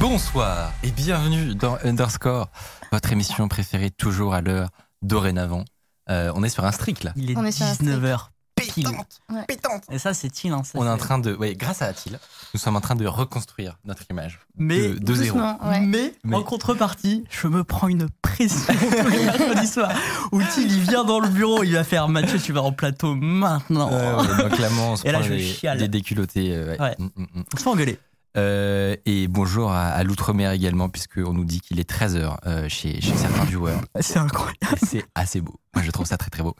Bonsoir et bienvenue dans Underscore, votre émission préférée toujours à l'heure dorénavant. Euh, on est sur un strict là. Il est, On est sur un 19h pile. Pétante, Ouais. pétante. Et ça, c'est Thiel. Hein, ça, On est en train de, ouais, grâce à Attila, nous sommes en train de reconstruire notre image Mais, de, de zéro. Ouais. mais, Mais- en contrepartie, je me prends une pression tous les mercredis soirs. Où Thiel, il vient dans le bureau, il va faire Mathieu, tu vas en plateau maintenant. Ouais, donc clairement, on se Et là, je des, chiale. des déculottés. euh, ouais. Ouais. Mm, mm, mm. On se fait engueuler. Euh, et bonjour à, à l'outre-mer également, puisqu'on nous dit qu'il est 13h chez, chez certains viewers. C'est incroyable. C'est assez beau. Moi, je trouve ça très très beau.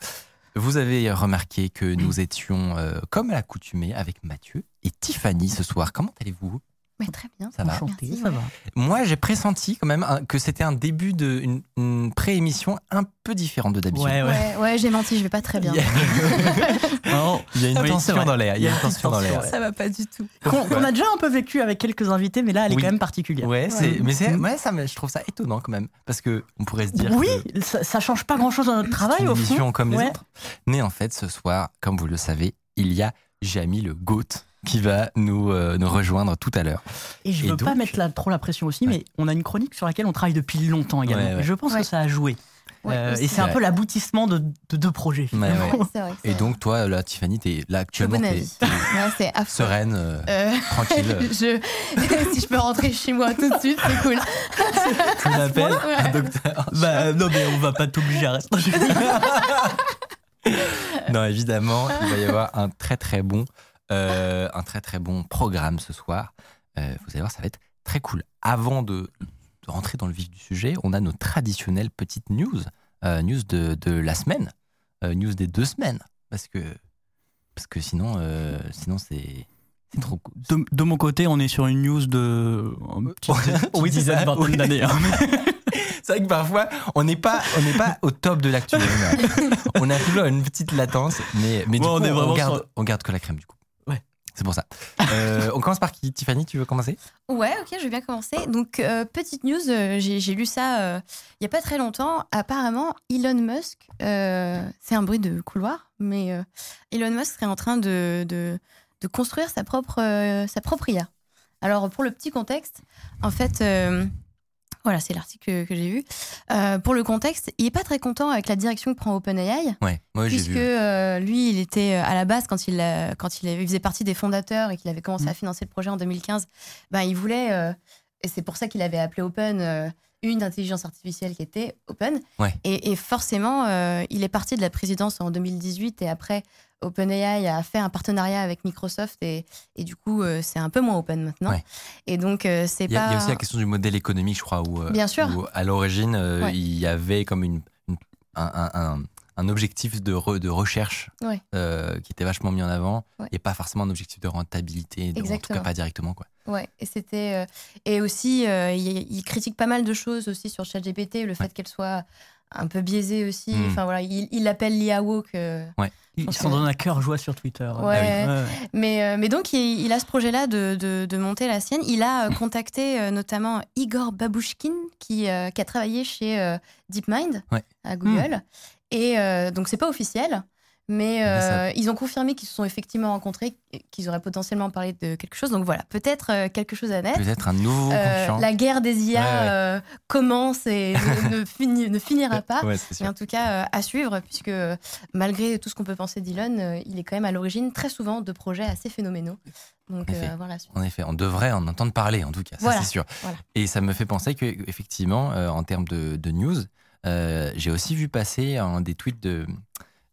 Vous avez remarqué que nous étions, euh, comme à l'accoutumée, avec Mathieu et Tiffany ce soir. Comment allez-vous? Mais très bien. Ça va Enchanté, Merci, ça ouais. va. Moi, j'ai pressenti quand même que c'était un début de une, une pré-émission un peu différente de d'habitude. Ouais, ouais. Ouais, ouais, j'ai menti, je vais pas très bien. Il y a, Non, il y a une Oui, tension dans l'air. Il y a une tension dans l'air. Ça va pas du tout. Qu'on a déjà un peu vécu avec quelques invités, mais là, elle est Oui. quand même particulière. Ouais, c'est, mais c'est, Mm. ouais, ça, je trouve ça étonnant quand même, parce que on pourrait se dire Oui, que ça, ça change pas grand chose dans notre travail une au fond. émission comme les autres. Mais en fait, ce soir, comme vous le savez, il y a Jamy le Goat qui va nous, euh, nous rejoindre tout à l'heure. Et je Et veux pas mettre trop la pression aussi, Ouais. mais on a une chronique sur laquelle on travaille depuis longtemps également. Ouais, ouais. Et je pense Ouais. que ça a joué. Ouais, Euh, et c'est un peu l'aboutissement de, de deux projets. Vrai. Et donc, toi, là, Tiffany, t'es là actuellement, t'es, sereine, euh, Euh, tranquille. je... si je peux rentrer chez moi tout de suite, c'est cool. Tu l'appelles Ouais. un docteur. Bah non, mais on va pas t'obliger à rester. Non, évidemment, il va y avoir un très très bon, euh, un très très bon programme ce soir. Euh, vous allez voir, ça va être très cool. Avant de, de rentrer dans le vif du sujet, on a nos traditionnelles petites news, euh, news de, de la semaine, news des deux semaines, parce que parce que sinon, sinon c'est c'est trop cool. De, de mon côté, on est sur une news de Oui, dizaine, vingtaine d'années. hein. C'est vrai que parfois, on n'est pas, on n'est pas au top de l'actu. on a toujours une petite latence, mais, mais du coup, on on, garde, sur- on garde que la crème du coup. C'est pour ça. Euh, on commence par qui? Tiffany, tu veux commencer? Ouais, ok, je vais bien commencer. Donc, euh, petite news, euh, j'ai lu ça il y a pas très longtemps. Apparemment, Elon Musk, c'est un bruit de couloir, mais Elon Musk serait en train de, de, de construire sa propre, sa propre IA. Alors, pour le petit contexte, en fait, voilà, c'est l'article que, que j'ai vu. Euh, pour le contexte, il est pas très content avec la direction que prend OpenAI. Ouais, moi j'ai Puisque euh, lui, il était euh, à la base, quand il, a- quand il, avait- il faisait partie des fondateurs et qu'il avait commencé Mm. à financer le projet en 2015, ben, il voulait, euh, et c'est pour ça qu'il avait appelé Open, une intelligence artificielle qui était Open. Ouais. Et, et forcément, euh, il est parti de la présidence en 2018 et après, OpenAI a fait un partenariat avec Microsoft et, et du coup, euh, c'est un peu moins Open maintenant. Ouais. Et donc, euh, c'est Il y, a, pas. il y a aussi la question du modèle économique, je crois, où, euh, Bien sûr. où, à l'origine, euh, Ouais. il y avait comme une, une- un, un- un- un objectif de, re- de recherche Ouais. qui était vachement mis en avant et pas forcément un objectif de rentabilité, en tout cas pas directement. Quoi. Ouais, et c'était et aussi il, il critique pas mal de choses aussi sur ChatGPT, le fait qu'elle soit un peu biaisée aussi. Mm. Enfin voilà, il il l'appelle l'IA woke. euh, Ils pense s'en donnent à cœur joie sur Twitter. Ouais. Ouais. Mais euh, mais donc il, il a ce projet-là de, de, de monter la sienne. Il a euh, contacté euh, notamment Igor Babushkin qui qui a travaillé chez DeepMind Ouais. à Google. Et euh, donc c'est pas officiel. Mais Mais ça- euh, ils ont confirmé qu'ils se sont effectivement rencontrés, qu'ils auraient potentiellement parlé de quelque chose. Donc voilà, peut-être euh, quelque chose à naître. Peut-être un nouveau Euh, la guerre des IA Ouais, ouais. euh, commence et ne, ne fini- ne finira pas. Ouais, Mais en tout cas, à suivre, puisque malgré tout ce qu'on peut penser d'Elon, il est quand même à l'origine très souvent de projets assez phénoménaux. Donc En effet. voilà. En effet, on devrait en entendre parler, en tout cas, ça Voilà, c'est sûr. voilà. Et ça me fait penser que effectivement, euh, en termes de, de news, j'ai aussi vu passer un des tweets de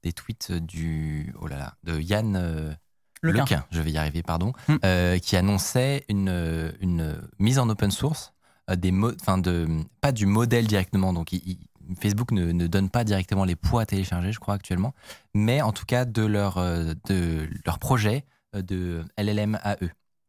des tweets du oh là là de Yann euh, Lequin. Lequin, je vais y arriver, pardon, Hmm. euh, qui annonçait une une mise en open source euh, des mo- enfin de pas du modèle directement, donc il, il- Facebook ne, ne donne pas directement les poids à télécharger, je crois, actuellement, mais en tout cas de leur, euh, de leur projet euh, de LLMAE.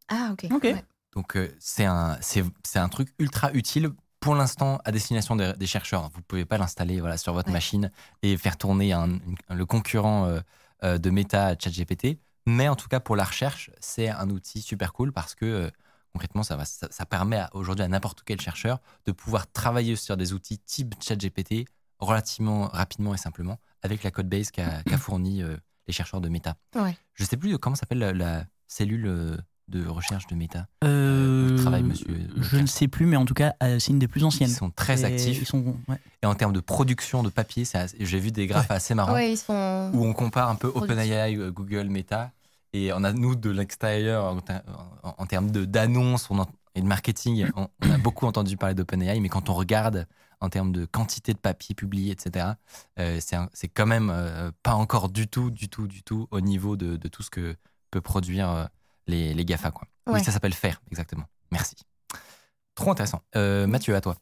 Ah, ok. Ok. Ouais. Donc euh, c'est un, c'est, c'est un truc ultra utile pour l'instant à destination des, des chercheurs. Vous pouvez pas l'installer voilà, sur votre Ouais. machine et faire tourner un- le concurrent euh, euh, de Meta, ChatGPT. Mais en tout cas pour la recherche, c'est un outil super cool parce que euh, concrètement ça, va, ça, ça permet aujourd'hui à n'importe quel chercheur de pouvoir travailler sur des outils type ChatGPT relativement rapidement et simplement avec la code base qu'a, fourni euh, les chercheurs de Meta. Ouais. Je sais plus comment s'appelle la, la cellule de recherche de Meta. Euh, Je ne sais plus, mais en tout cas, euh, c'est une des plus anciennes. Ils sont très Et actifs. Ils sont, ouais. Et en termes de production de papier, j'ai vu des graphes assez marrants Ouais, ils sont. où on compare un peu. OpenAI, euh, Google, Meta. Et on a, nous, de l'extérieur, en, en- en termes de- d'annonces et de marketing, on, on a beaucoup entendu parler d'OpenAI. Mais quand on regarde en termes de quantité de papier publié, etc., euh, c'est quand même euh, pas encore du tout, du tout, du tout au niveau de, de tout ce que peut produire euh, les, les GAFA. Quoi. Ouais. Oui, ça s'appelle faire, exactement. Merci. Trop intéressant. Euh, Mathieu, à toi.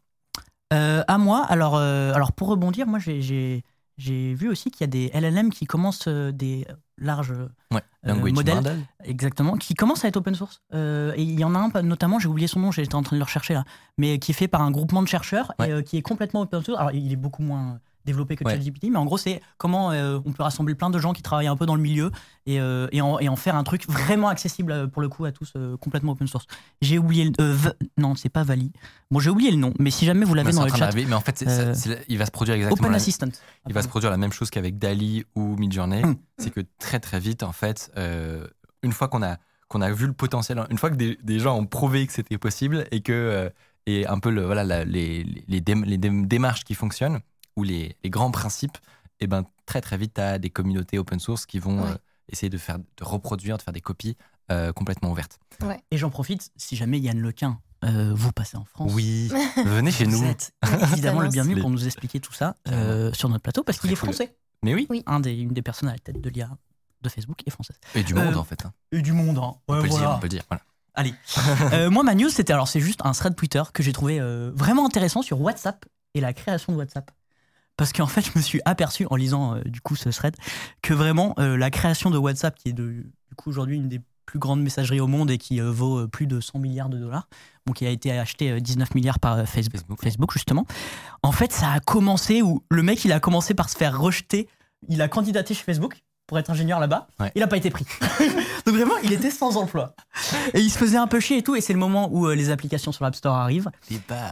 Euh, à moi, alors, euh, alors pour rebondir, moi j'ai- j'ai j'ai vu aussi qu'il y a des LLM qui commencent euh, des larges Ouais. Euh, Language modèle. model. Exactement, qui commence à être open source. Euh, et il y en a un, pas- notamment, j'ai oublié son nom, j'étais en train de le rechercher là, mais qui est fait par un groupement de chercheurs Ouais. et euh, qui est complètement open source. Alors, il est beaucoup moins développé que Ouais. ChatGPT, mais en gros, c'est comment euh, on peut rassembler plein de gens qui travaillent un peu dans le milieu et, euh, et, en, et en faire un truc vraiment accessible euh, pour le coup à tous, euh, complètement open source. J'ai oublié le. non, c'est pas Vali. Bon, j'ai oublié le nom, mais si jamais vous l'avez dans le chat, mais en fait, il va se produire exactement. Open la- Assistant. il va se produire la même chose qu'avec Dali ou Midjourney. Mm. C'est que très très vite, en fait, une fois qu'on a qu'on a vu le potentiel, une fois que des, des gens ont prouvé que c'était possible et que et un peu le, voilà la- les les, les, dém- les dém- démarches qui fonctionnent ou les, les grands principes, et ben très très vite, tu as des communautés open source qui vont Ouais. euh, essayer de faire de reproduire, de faire des copies euh, complètement ouvertes. Et j'en profite, si jamais Yann Lequin, euh, vous passez en France. Oui, venez chez Vous nous. êtes évidemment le bienvenu pour nous expliquer tout ça euh, sur notre plateau parce qu'il est cool. français. Mais oui, Oui. Un des, une des personnes à la tête de l'IA de Facebook est française. et du monde Euh, en fait. hein. Et du monde, hein. on, peut le dire, on peut le dire. Voilà. Allez. Euh, moi, ma news, c'était alors c'est juste un thread Twitter que j'ai trouvé euh, vraiment intéressant sur WhatsApp et la création de WhatsApp. Parce qu'en fait, je me suis aperçu en lisant euh, du coup ce thread que vraiment euh, la création de WhatsApp, qui est de, du coup aujourd'hui une des plus grandes messageries au monde et qui euh, vaut plus de 100 milliards de dollars, donc qui a été acheté euh, 19 milliards par Facebook, Facebook. Facebook justement. En fait, ça a commencé où le mec il a commencé par se faire rejeter. Il a candidaté chez Facebook pour être ingénieur là-bas. Ouais. Il n'a pas été pris. Donc vraiment, il était sans emploi. Et il se faisait un peu chier et tout. Et c'est le moment où les applications sur l'App Store arrivent.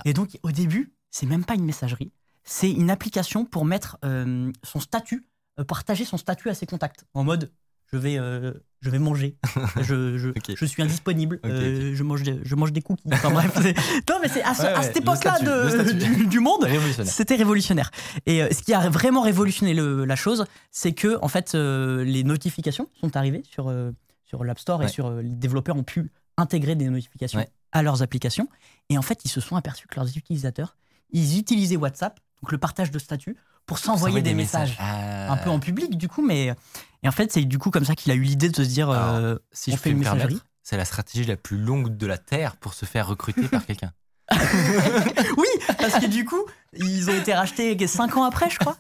Et donc, au début, c'est même pas une messagerie. C'est une application pour mettre euh, son statut, euh, partager son statut à ses contacts. En mode, je vais, euh, je vais manger. Je, je, je suis indisponible. Je, mange des, je mange des cookies. Enfin bref. c'est- Non, mais c'est à, ce- Ouais, à cette époque-là du, du monde. C'était révolutionnaire. Et ce qui a vraiment révolutionné le- la chose, c'est que en fait, les notifications sont arrivées sur, sur l'App Store et sur les développeurs ont pu intégrer des notifications à leurs applications. Et en fait, ils se sont aperçus que leurs utilisateurs, ils utilisaient WhatsApp, donc le partage de statut, pour s'envoyer des, messages. Ah. Un peu en public, du coup, mais. Et en fait, c'est du coup comme ça qu'il a eu l'idée de se dire. Alors, euh, si on je fait une messagerie. c'est la stratégie la plus longue de la Terre pour se faire recruter par quelqu'un. oui, parce que du coup, ils ont été rachetés 5 ans après, je crois.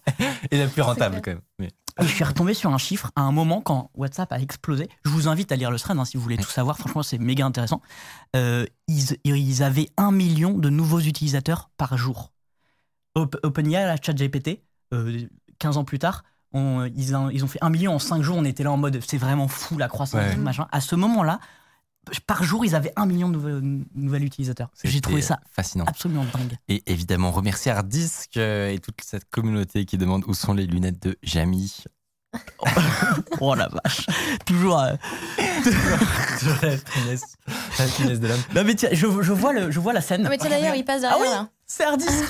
Et la plus rentable quand même. Mais- Et je suis retombé sur un chiffre à un moment quand WhatsApp a explosé. Je vous invite à lire le thread hein, si vous voulez tout savoir. Franchement, c'est méga intéressant. Euh, ils, ils avaient un million de nouveaux utilisateurs par jour. Op- OpenAI, la ChatGPT, euh, 15 ans plus tard, on- ils, ont, ils ont fait un million en 5 jours. On était là en mode c'est vraiment fou la croissance, Ouais. machin. À ce moment-là, par jour, ils avaient un million de nouveaux, nouveaux utilisateurs. J'ai trouvé ça fascinant. absolument dingue. Et évidemment, remercier Hardisk euh, et toute cette communauté qui demande où sont les lunettes de Jamie. Oh la vache. Toujours. euh, la finesse, la finesse de l'homme. Non mais tiens, je, je vois le, je vois la scène. Non, mais tiens, d'ailleurs, il passe derrière Ah oui là. C'est Hardisk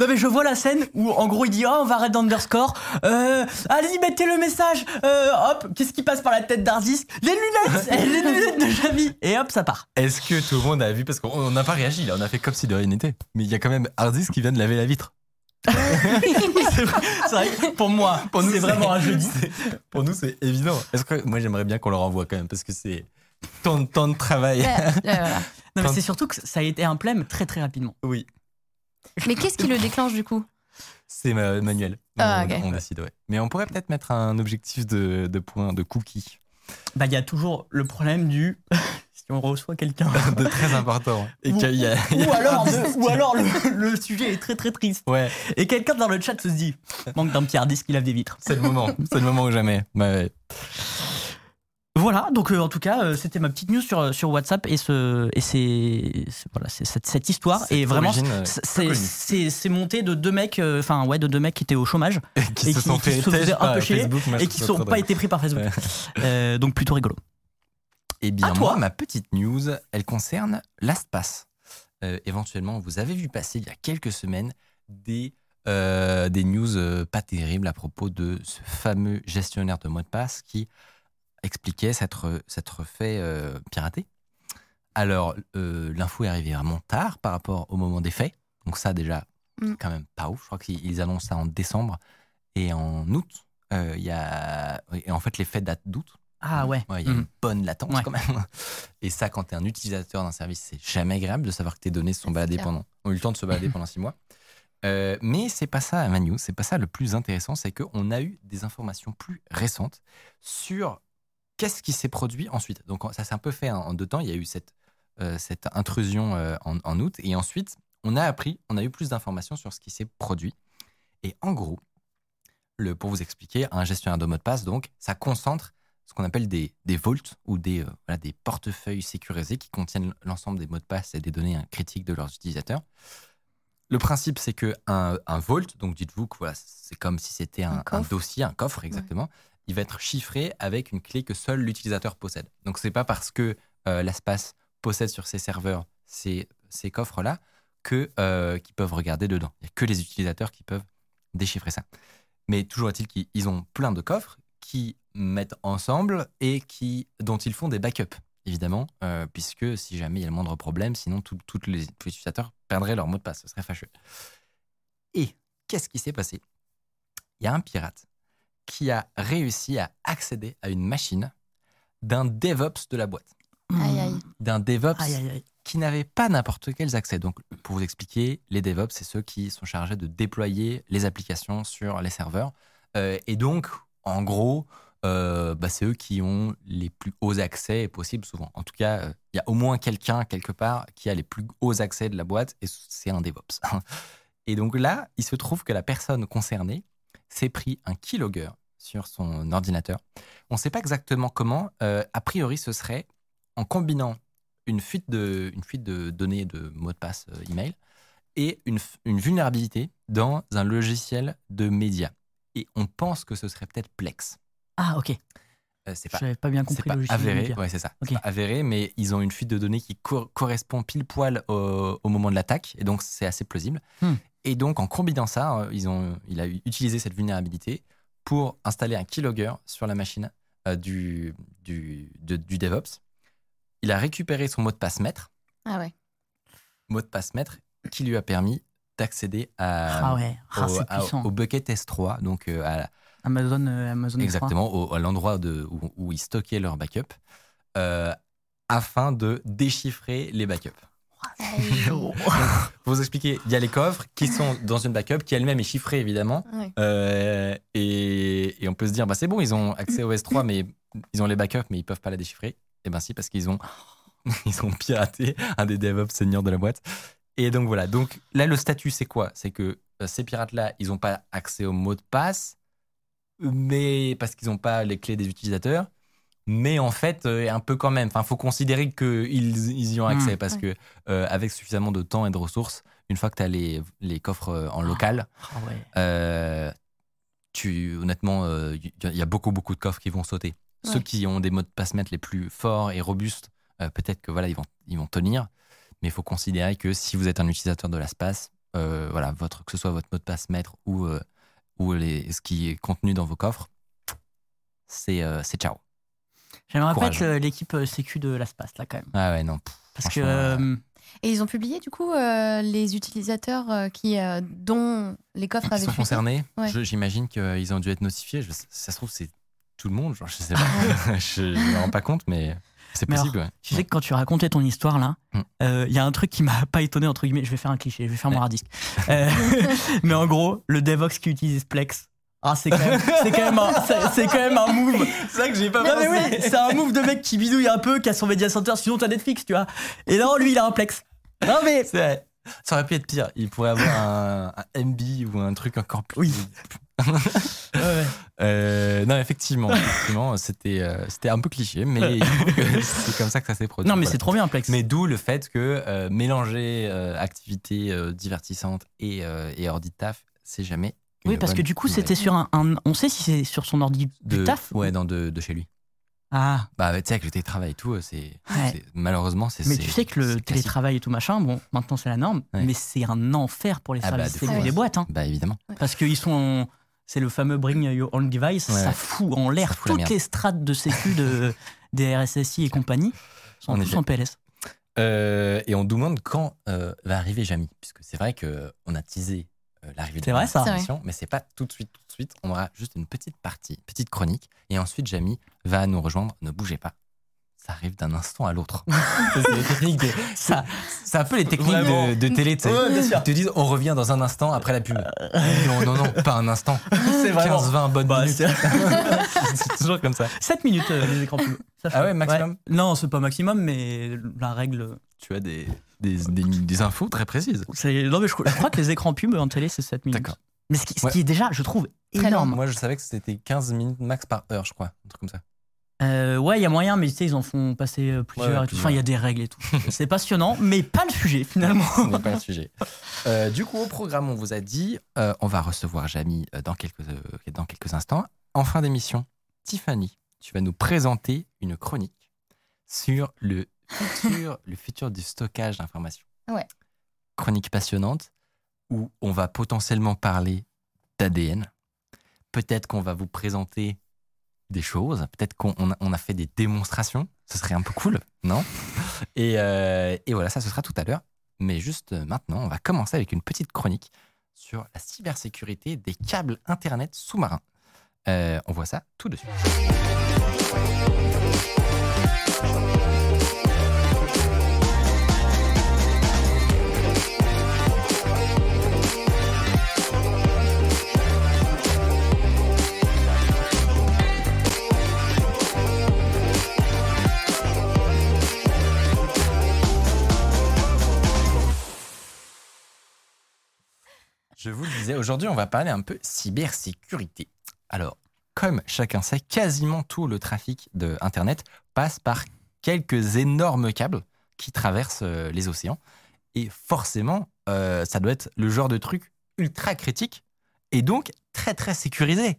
Non mais je vois la scène où en gros il dit oh on va arrêter d'underscore euh, Allez-y mettez le message euh, Hop Qu'est-ce qui passe par la tête d'Hardisk Les lunettes Les lunettes de Jamie Et hop ça part Est-ce que tout le monde a vu Parce qu'on n'a pas réagi là, on a fait comme si de rien n'était. Mais il y a quand même Hardisk qui vient de laver la vitre. C'est vrai, c'est vrai que pour moi Pour nous, c'est vraiment un jeudi Pour nous, c'est évident. Est-ce que moi j'aimerais bien qu'on le renvoie quand même parce que c'est tant, de travail. Là, là, voilà. Non mais c'est surtout que ça a été un plème très très rapidement Oui. Mais qu'est-ce qui le déclenche du coup? C'est ma- manuel. Ah, on, ok. on décide, ouais. Mais on pourrait peut-être mettre un objectif de, de points, de cookies. Bah, il y a toujours le problème du. si on reçoit quelqu'un. de très important. Et Ou- qu'il y a- il y a- Ou alors, de- ou alors le, le sujet est très très triste. Ouais, Et quelqu'un dans le chat se dit manque d'un petit hard disk qui lave des vitres. c'est le moment. C'est le moment ou jamais. Ouais, ouais. Voilà, donc euh, en tout cas, euh, c'était ma petite news sur, sur WhatsApp et, ce, et c'est, c'est- voilà, c'est cette, cette histoire. Cette et vraiment, euh, c'est, monté de deux mecs, euh, enfin ouais, de deux mecs qui étaient au chômage qui Et se qui- sont qui fait se faisaient un peu chier et qui très pas été pris par Facebook. Ouais. Euh, donc plutôt rigolo. Eh bien, À toi. moi, ma petite news, elle concerne LastPass. Euh, éventuellement, vous avez vu passer il y a quelques semaines des, euh, des news euh, pas terribles à propos de ce fameux gestionnaire de mots de passe qui expliquait s'être s'être fait euh, pirater. Alors, euh, l'info est arrivée vraiment tard par rapport au moment des faits. Donc ça, déjà, Mm. c'est quand même pas ouf. Je crois qu'ils ils annoncent ça en décembre. Et en août, euh, il y a... Et en fait, les faits datent d'août. Ah ouais. Ouais, il y a une bonne latence Ouais. quand même. Et ça, quand tu es un utilisateur d'un service, c'est jamais agréable de savoir que tes données se sont baladées pendant, ont eu le temps de se balader pendant six mois. Euh, mais c'est pas ça, Manu, c'est pas ça le plus intéressant, c'est qu'on a eu des informations plus récentes sur qu'est-ce qui s'est produit ensuite? Donc ça s'est un peu fait en, en deux temps. Il y a eu cette, euh, cette intrusion euh, en, en août et ensuite on a appris, on a eu plus d'informations sur ce qui s'est produit. Et en gros, le, pour vous expliquer, un gestionnaire de mot de passe, donc, ça concentre ce qu'on appelle des, des vaults ou des, euh, voilà, des portefeuilles sécurisés qui contiennent l'ensemble des mots de passe et des données hein, critiques de leurs utilisateurs. Le principe, c'est que un, un vault, donc dites-vous que voilà, c'est comme si c'était un, Un un coffre. dossier, un coffre exactement, il va être chiffré avec une clé que seul l'utilisateur possède. Donc c'est pas parce que euh, l'espace possède sur ses serveurs ces, ces coffres-là que euh, qu'ils peuvent regarder dedans. Il n'y a que les utilisateurs qui peuvent déchiffrer ça. Mais toujours est-il qu'ils ils ont plein de coffres qui mettent ensemble et qui, dont ils font des backups, évidemment, euh, puisque si jamais il y a le moindre problème, sinon tous les utilisateurs perdraient leur mot de passe. Ce serait fâcheux. Et qu'est-ce qui s'est passé? Il y a un pirate qui a réussi à accéder à une machine d'un DevOps de la boîte. D'un DevOps Aïe, aïe, aïe. qui n'avaient pas n'importe quels accès. Donc, pour vous expliquer, les DevOps, c'est ceux qui sont chargés de déployer les applications sur les serveurs. Euh, et donc, en gros, euh, bah, c'est eux qui ont les plus hauts accès possibles souvent. En tout cas, euh, il y a au moins quelqu'un quelque part qui a les plus hauts accès de la boîte et c'est un DevOps. Et donc là, il se trouve que la personne concernée s'est pris un keylogger sur son ordinateur. On ne sait pas exactement comment. Euh, a priori, ce serait en combinant une fuite de, une fuite de données de mots de passe euh, email et une, vulnérabilité dans un logiciel de médias. Et on pense que ce serait peut-être Plex. Ah ok. Euh, c'est Je pas, n'avais pas bien c'est compris pas le logiciel de avéré. Ouais, c'est ça. C'est pas avéré, mais ils ont une fuite de données qui cor- correspond pile poil au, au moment de l'attaque, et donc c'est assez plausible. Hmm. Et donc en combinant ça, euh, ils ont, il a utilisé cette vulnérabilité pour installer un keylogger sur la machine euh, du, du, de- du DevOps. Il a récupéré son mot de passe maître, Ah ouais. mot de passe maître, qui lui a permis d'accéder Ah ouais. Ah, au, bucket S3, donc euh, à, Amazon, euh, Amazon S3. Exactement, au- à l'endroit où, où ils stockaient leurs backups, euh, afin de déchiffrer les backups. Pour vous expliquer, il y a les coffres qui sont dans une backup qui elle-même est chiffrée évidemment. Ouais. Euh, et, et on peut se dire, bah, c'est bon, ils ont accès au S3, mais ils ont les backups, mais ils peuvent pas la déchiffrer. Et ben si, parce qu'ils ont, ils ont piraté un des DevOps seniors de la boîte. Et donc voilà, donc là le statut c'est quoi? C'est que euh, ces pirates-là, ils n'ont pas accès au mot de passe, mais parce qu'ils n'ont pas les clés des utilisateurs. Mais en fait, euh, un peu quand même. Enfin, faut considérer qu'ils ils y ont accès Mmh. parce Ouais. que euh, avec suffisamment de temps et de ressources, une fois que tu as les, les coffres euh, en local, Ah ouais. euh, tu, honnêtement, euh, il y a beaucoup, beaucoup de coffres qui vont sauter. Ceux qui ont des mots de passe maître les plus forts et robustes, peut-être que voilà, ils vont, ils vont tenir. Mais il faut considérer que si vous êtes un utilisateur de l'espace, voilà, votre, que ce soit votre mot de passe maître ou, ou les, ce qui est contenu dans vos coffres, c'est c'est ciao. J'aimerais pas être euh, l'équipe euh, sécu de l'espace là quand même. Ah ouais, non. pff, Parce que euh, Et ils ont publié du coup euh, les utilisateurs qui, euh, dont les coffres Qui avaient sont concernés, Ouais. j'imagine qu'ils ont dû être notifiés. Je- ça se trouve, c'est tout le monde. Genre, je sais pas. je ne me rends pas compte, mais C'est possible, ouais. Tu sais que quand tu racontais ton histoire là, Mm. euh, il y a un truc qui m'a pas étonné entre guillemets. Je vais faire un cliché, je vais faire mon hard disk. Euh, mais en gros, le Devox qui utilise Plex. Ah, c'est quand même, c'est quand même un, c'est, c'est quand même un move. C'est vrai que j'ai pas mais oui, c'est un move de mec qui bidouille un peu, qui a son media center. Sinon t'as Netflix, tu vois. Et non, lui il a un Plex. Non mais C'est vrai. Ça aurait pu être pire. Il pourrait avoir un, un MB ou un truc encore plus. Oui. Ouais, ouais. Euh, non, effectivement, effectivement c'était euh, c'était un peu cliché, mais c'est comme ça que ça s'est produit. non mais Voilà. c'est trop bien un Plex. Mais d'où le fait que euh, mélanger activités divertissantes et, et ordi de taf, c'est jamais. Oui parce que du coup c'était sur un, un- on sait si c'est sur son ordi de du taf. Ouais, dans de, de chez lui. Ah. Bah, tu sais, avec le télétravail et tout, euh, c'est Ouais. malheureusement c'est. Mais tu sais que le télétravail et tout machin, bon, maintenant c'est la norme, Ouais. mais c'est un enfer pour les Ah bah, services de télé fou. des boîtes. Hein. Bah évidemment. Parce qu'ils sont. C'est le fameux Bring Your Own Device, Ouais, ça ouais. fout en l'air la toutes les strates de sécu de, des RSSI et compagnie. sont En tous en PLS. Euh, et on demande quand euh, va arriver Jamie, puisque c'est vrai que on a teasé l'arrivée de C'est l'émission, mais c'est pas tout de suite, tout de suite. On aura juste une petite partie, petite chronique, et ensuite Jamie va nous rejoindre. Ne bougez pas. Ça arrive d'un instant à l'autre. C'est les techniques de- ça- C'est un peu les techniques de, de télé. Ouais. Ils te disent on revient dans un instant après la pub. Non, non, non, pas un instant. C'est 15-20 bonnes Bah, minutes. c'est- toujours comme ça. 7 minutes euh, les écrans pubs. Ah ouais, maximum Non, c'est pas maximum, mais la règle. Tu as des, des, des, des infos très précises. Non, mais je, je crois que les écrans pubs en télé, c'est 7 minutes. D'accord. Mais ce qui, ce Ouais. qui est déjà, je trouve, énorme. Moi, je savais que c'était 15 minutes max par heure, je crois. Un truc comme ça. Euh, ouais, il y a moyen, mais tu sais, ils en font passer euh, plusieurs Ouais, ouais, et tout. Enfin, il y a des règles et tout. c'est passionnant, mais pas le sujet finalement. Ce n'est pas le sujet. Euh, du coup, au programme, on vous a dit, euh, on va recevoir Jamie dans quelques, euh, dans quelques instants. En fin d'émission, Tiffany, tu vas nous présenter une chronique sur le futur, le futur du stockage d'informations. Ouais. Chronique passionnante où on va potentiellement parler d'ADN. Peut-être qu'on va vous présenter des choses. Peut-être qu'on on a, a fait des démonstrations. Ce serait un peu cool, non? Et, euh, et voilà, ça, ce sera tout à l'heure. Mais juste euh, maintenant, on va commencer avec une petite chronique sur la cybersécurité des câbles Internet sous-marins. Euh, on voit ça tout de suite. Je vous le disais, aujourd'hui, on va parler un peu cybersécurité. Alors, comme chacun sait, quasiment tout le trafic de Internet passe par quelques énormes câbles qui traversent euh, les océans. Et forcément, euh, ça doit être le genre de truc ultra critique et donc très très sécurisé.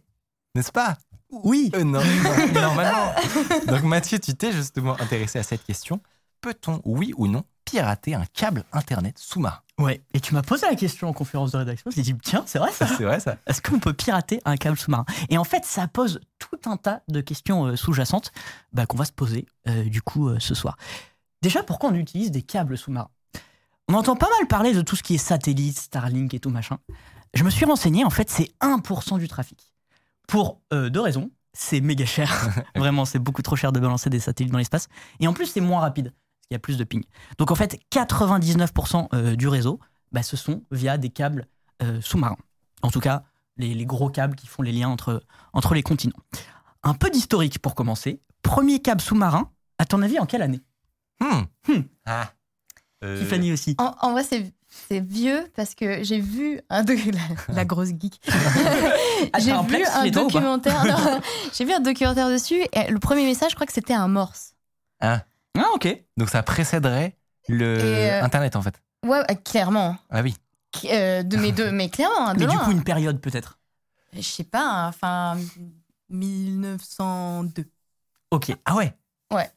N'est-ce pas? Oui. Euh, non, non, normalement. Donc Mathieu, tu t'es justement intéressé à cette question. Peut-on, oui ou non, pirater un câble Internet sous-marin? Ouais. Et tu m'as posé la question en conférence de rédaction. J'ai dit, tiens, c'est vrai ça C'est vrai ça Est-ce qu'on peut pirater un câble sous-marin? Et en fait, ça pose tout un tas de questions euh, sous-jacentes bah, qu'on va se poser euh, du coup euh, ce soir. Déjà, pourquoi on utilise des câbles sous-marins? On entend pas mal parler de tout ce qui est satellite, Starlink et tout machin. Je me suis renseigné, en fait, c'est 1% du trafic. Pour deux raisons. C'est méga cher. Vraiment, c'est beaucoup trop cher de balancer des satellites dans l'espace. Et en plus, c'est moins rapide, parce qu'il y a plus de ping. Donc en fait, 99% euh, du réseau, bah, ce sont via des câbles euh, sous-marins. En tout cas, les, les gros câbles qui font les liens entre, entre les continents. Un peu d'historique pour commencer. Premier câble sous-marin, à ton avis, en quelle année? Hmm. Hmm. Ah. Euh, Tiffany aussi. En, en vrai, c'est c'est vieux parce que j'ai vu un la, la grosse geek. Ah, j'ai vu Plex, un documentaire. j'ai vu un documentaire dessus et le premier message, je crois que c'était un morse. Ah. Ah, ok. Donc ça précéderait le euh, Internet en fait. Ouais, euh, clairement. Ah oui. Euh, de mes deux, mais clairement, hein, de Mais du coup, une période peut-être. Je sais pas, hein, enfin 1902. Ok. Ah ouais.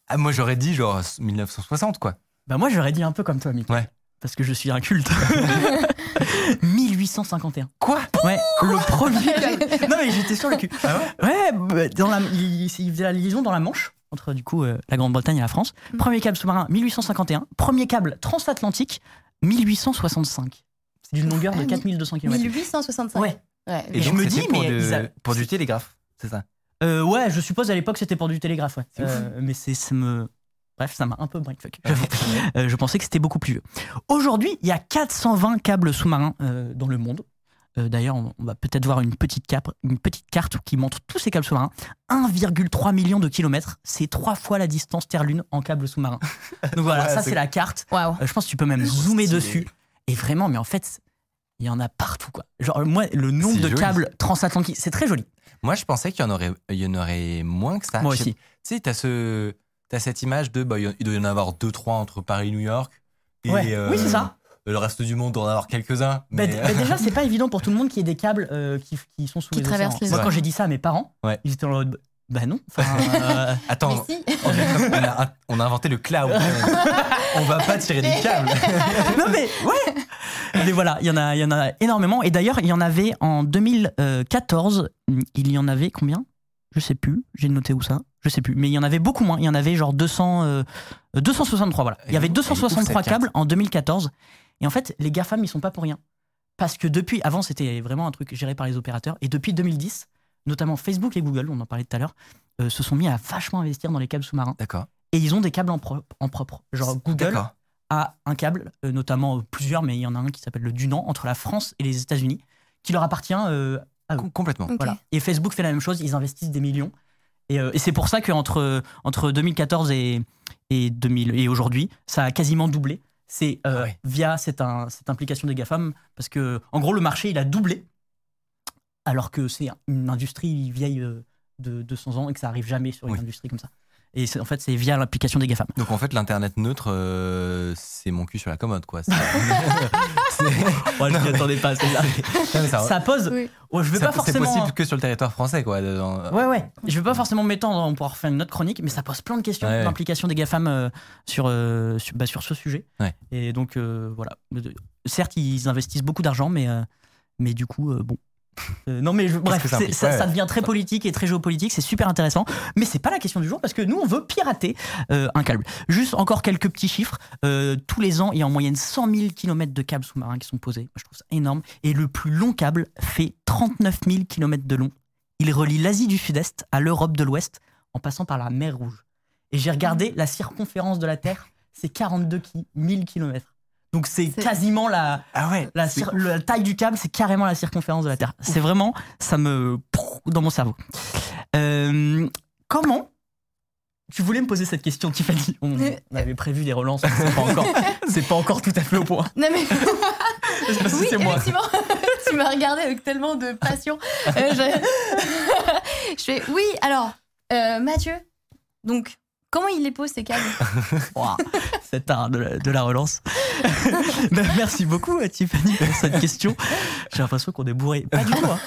Ah, moi j'aurais dit genre 1960 quoi. Bah moi, j'aurais dit un peu comme toi, Mick. Ouais. Parce que je suis un culte. 1851. Quoi? Ouais, le premier. Non mais j'étais sur le cul. Ah ouais? Ouais, bah, dans la, il, il faisait la liaison dans la Manche entre du coup euh, la Grande-Bretagne et la France. Mm. Premier câble sous-marin 1851. Premier câble transatlantique 1865. C'est d'une longueur de Ah, 4200 km. 1865. Ouais. Ouais, Et je me dis, pour, mais de- ils a- pour du télégraphe, c'est ça? Euh, ouais, je suppose à l'époque c'était pour du télégraphe. Ouais. Euh, mais c'est ça me Bref, ça m'a un peu brainfuck. Euh, je pensais que c'était beaucoup plus vieux. Aujourd'hui, il y a 420 câbles sous-marins euh, dans le monde. Euh, D'ailleurs, on va peut-être voir une petite, cap- une petite carte qui montre tous ces câbles sous-marins. 1,3 million de kilomètres, c'est trois fois la distance Terre-Lune en câble sous-marin. Donc voilà, Ouais, ça c'est- la carte. Waouh. Euh, je pense que tu peux même zoomer Stylé. dessus. Et vraiment, mais en fait, il y en a partout. Quoi. Genre, moi, le nombre de joli. câbles transatlantiques, c'est très joli. Moi, je pensais qu'il y en aurait, il y en aurait moins que ça. Moi aussi. Tu sais, t'as ce, t'as cette image de, bah, il doit y en avoir deux, trois entre Paris et New York. Et, Ouais. euh, Oui, c'est ça. Le reste du monde doit en avoir quelques-uns. Bah, Mais, d- bah, déjà, c'est pas évident pour tout le monde qu'il y ait des câbles euh, qui, qui sont sous Qui les traversent océans. les Moi, quand j'ai dit ça à mes parents, Ouais. ils étaient en mode bah non. Euh, Attends, si. on a, on a- on a inventé le cloud. on va pas tirer des câbles. non mais ouais. Mais voilà, il y en a, il y en a énormément. Et d'ailleurs, il y en avait en 2014. Il y en avait combien? Je sais plus. J'ai noté où ça Je sais plus. Mais il y en avait beaucoup moins. Il y en avait genre 200, euh, 263. Voilà. Il y avait Elle est ouf, 263 cette carte. câbles en 2014. Et en fait, les GAFAM, ils sont pas pour rien. Parce que depuis, avant, c'était vraiment un truc géré par les opérateurs. Et depuis 2010, notamment Facebook et Google, on en parlait tout à l'heure, euh, se sont mis à vachement investir dans les câbles sous-marins. D'accord. Et ils ont des câbles en, pro- en propre. Genre Google a un câble, euh, notamment euh, plusieurs, mais il y en a un qui s'appelle le Dunan, entre la France et les États-Unis, qui leur appartient euh, à eux. Com- complètement. Ok. Voilà. Et Facebook fait la même chose, ils investissent des millions. Et, euh, et c'est pour ça qu'entre entre 2014 et, et, 2000 et aujourd'hui, ça a quasiment doublé. C'est euh, Ah ouais. via cette, un- cette implication des GAFAM, parce que en gros, le marché, il a doublé, alors que c'est une industrie vieille euh, de 200 ans et que ça arrive jamais sur une Oui. industrie comme ça. Et c'est- en fait, c'est via l'implication des GAFAM. Donc en fait, l'internet neutre, euh, c'est mon cul sur la commode, quoi. C'est- c'est- Ouais, je m'y attendais pas mais ça- ça pose. Oui. Ouais, je vais ça- pas C'est forcément. possible que sur le territoire français, quoi. dans- Ouais, ouais. Je vais pas forcément m'étendre, on pourra refaire une autre chronique, mais ça pose plein de questions, Ouais. l'implication des GAFAM euh, sur, euh, sur, bah, sur ce sujet. Ouais. Et donc, euh, voilà. Certes, ils investissent beaucoup d'argent, mais, euh, mais du coup, euh, bon. Euh, non, mais je- bref, ça Ouais, devient très politique et très géopolitique, c'est super intéressant. Mais c'est pas la question du jour parce que nous, on veut pirater euh, un câble. Juste encore quelques petits chiffres. Euh, tous les ans, il y a en moyenne 100 000 km de câbles sous-marins qui sont posés. Moi, je trouve ça énorme. Et le plus long câble fait 39 000 km de long. Il relie l'Asie du Sud-Est à l'Europe de l'Ouest en passant par la mer Rouge. Et j'ai regardé la circonférence de la Terre, c'est 42 ki- 000 km. Donc c'est quasiment la, Ah ouais. la, c'est cir- la taille du câble, c'est carrément la circonférence de la Terre. C'est vraiment, ça me dans mon cerveau. Euh, comment tu voulais me poser cette question, Tiffany? On, on avait prévu des relances, mais c'est pas encore, c'est pas encore tout à fait au point. Non mais oui, c'est moi. effectivement, tu m'as regardé avec tellement de passion. Euh, je... je fais oui. Alors, euh, Mathieu, donc comment il les pose ces câbles Ouah, cet art de la, de la relance. Ben, merci beaucoup, euh, Tiffany, pour cette question. J'ai l'impression qu'on est bourré. Pas du tout. hein.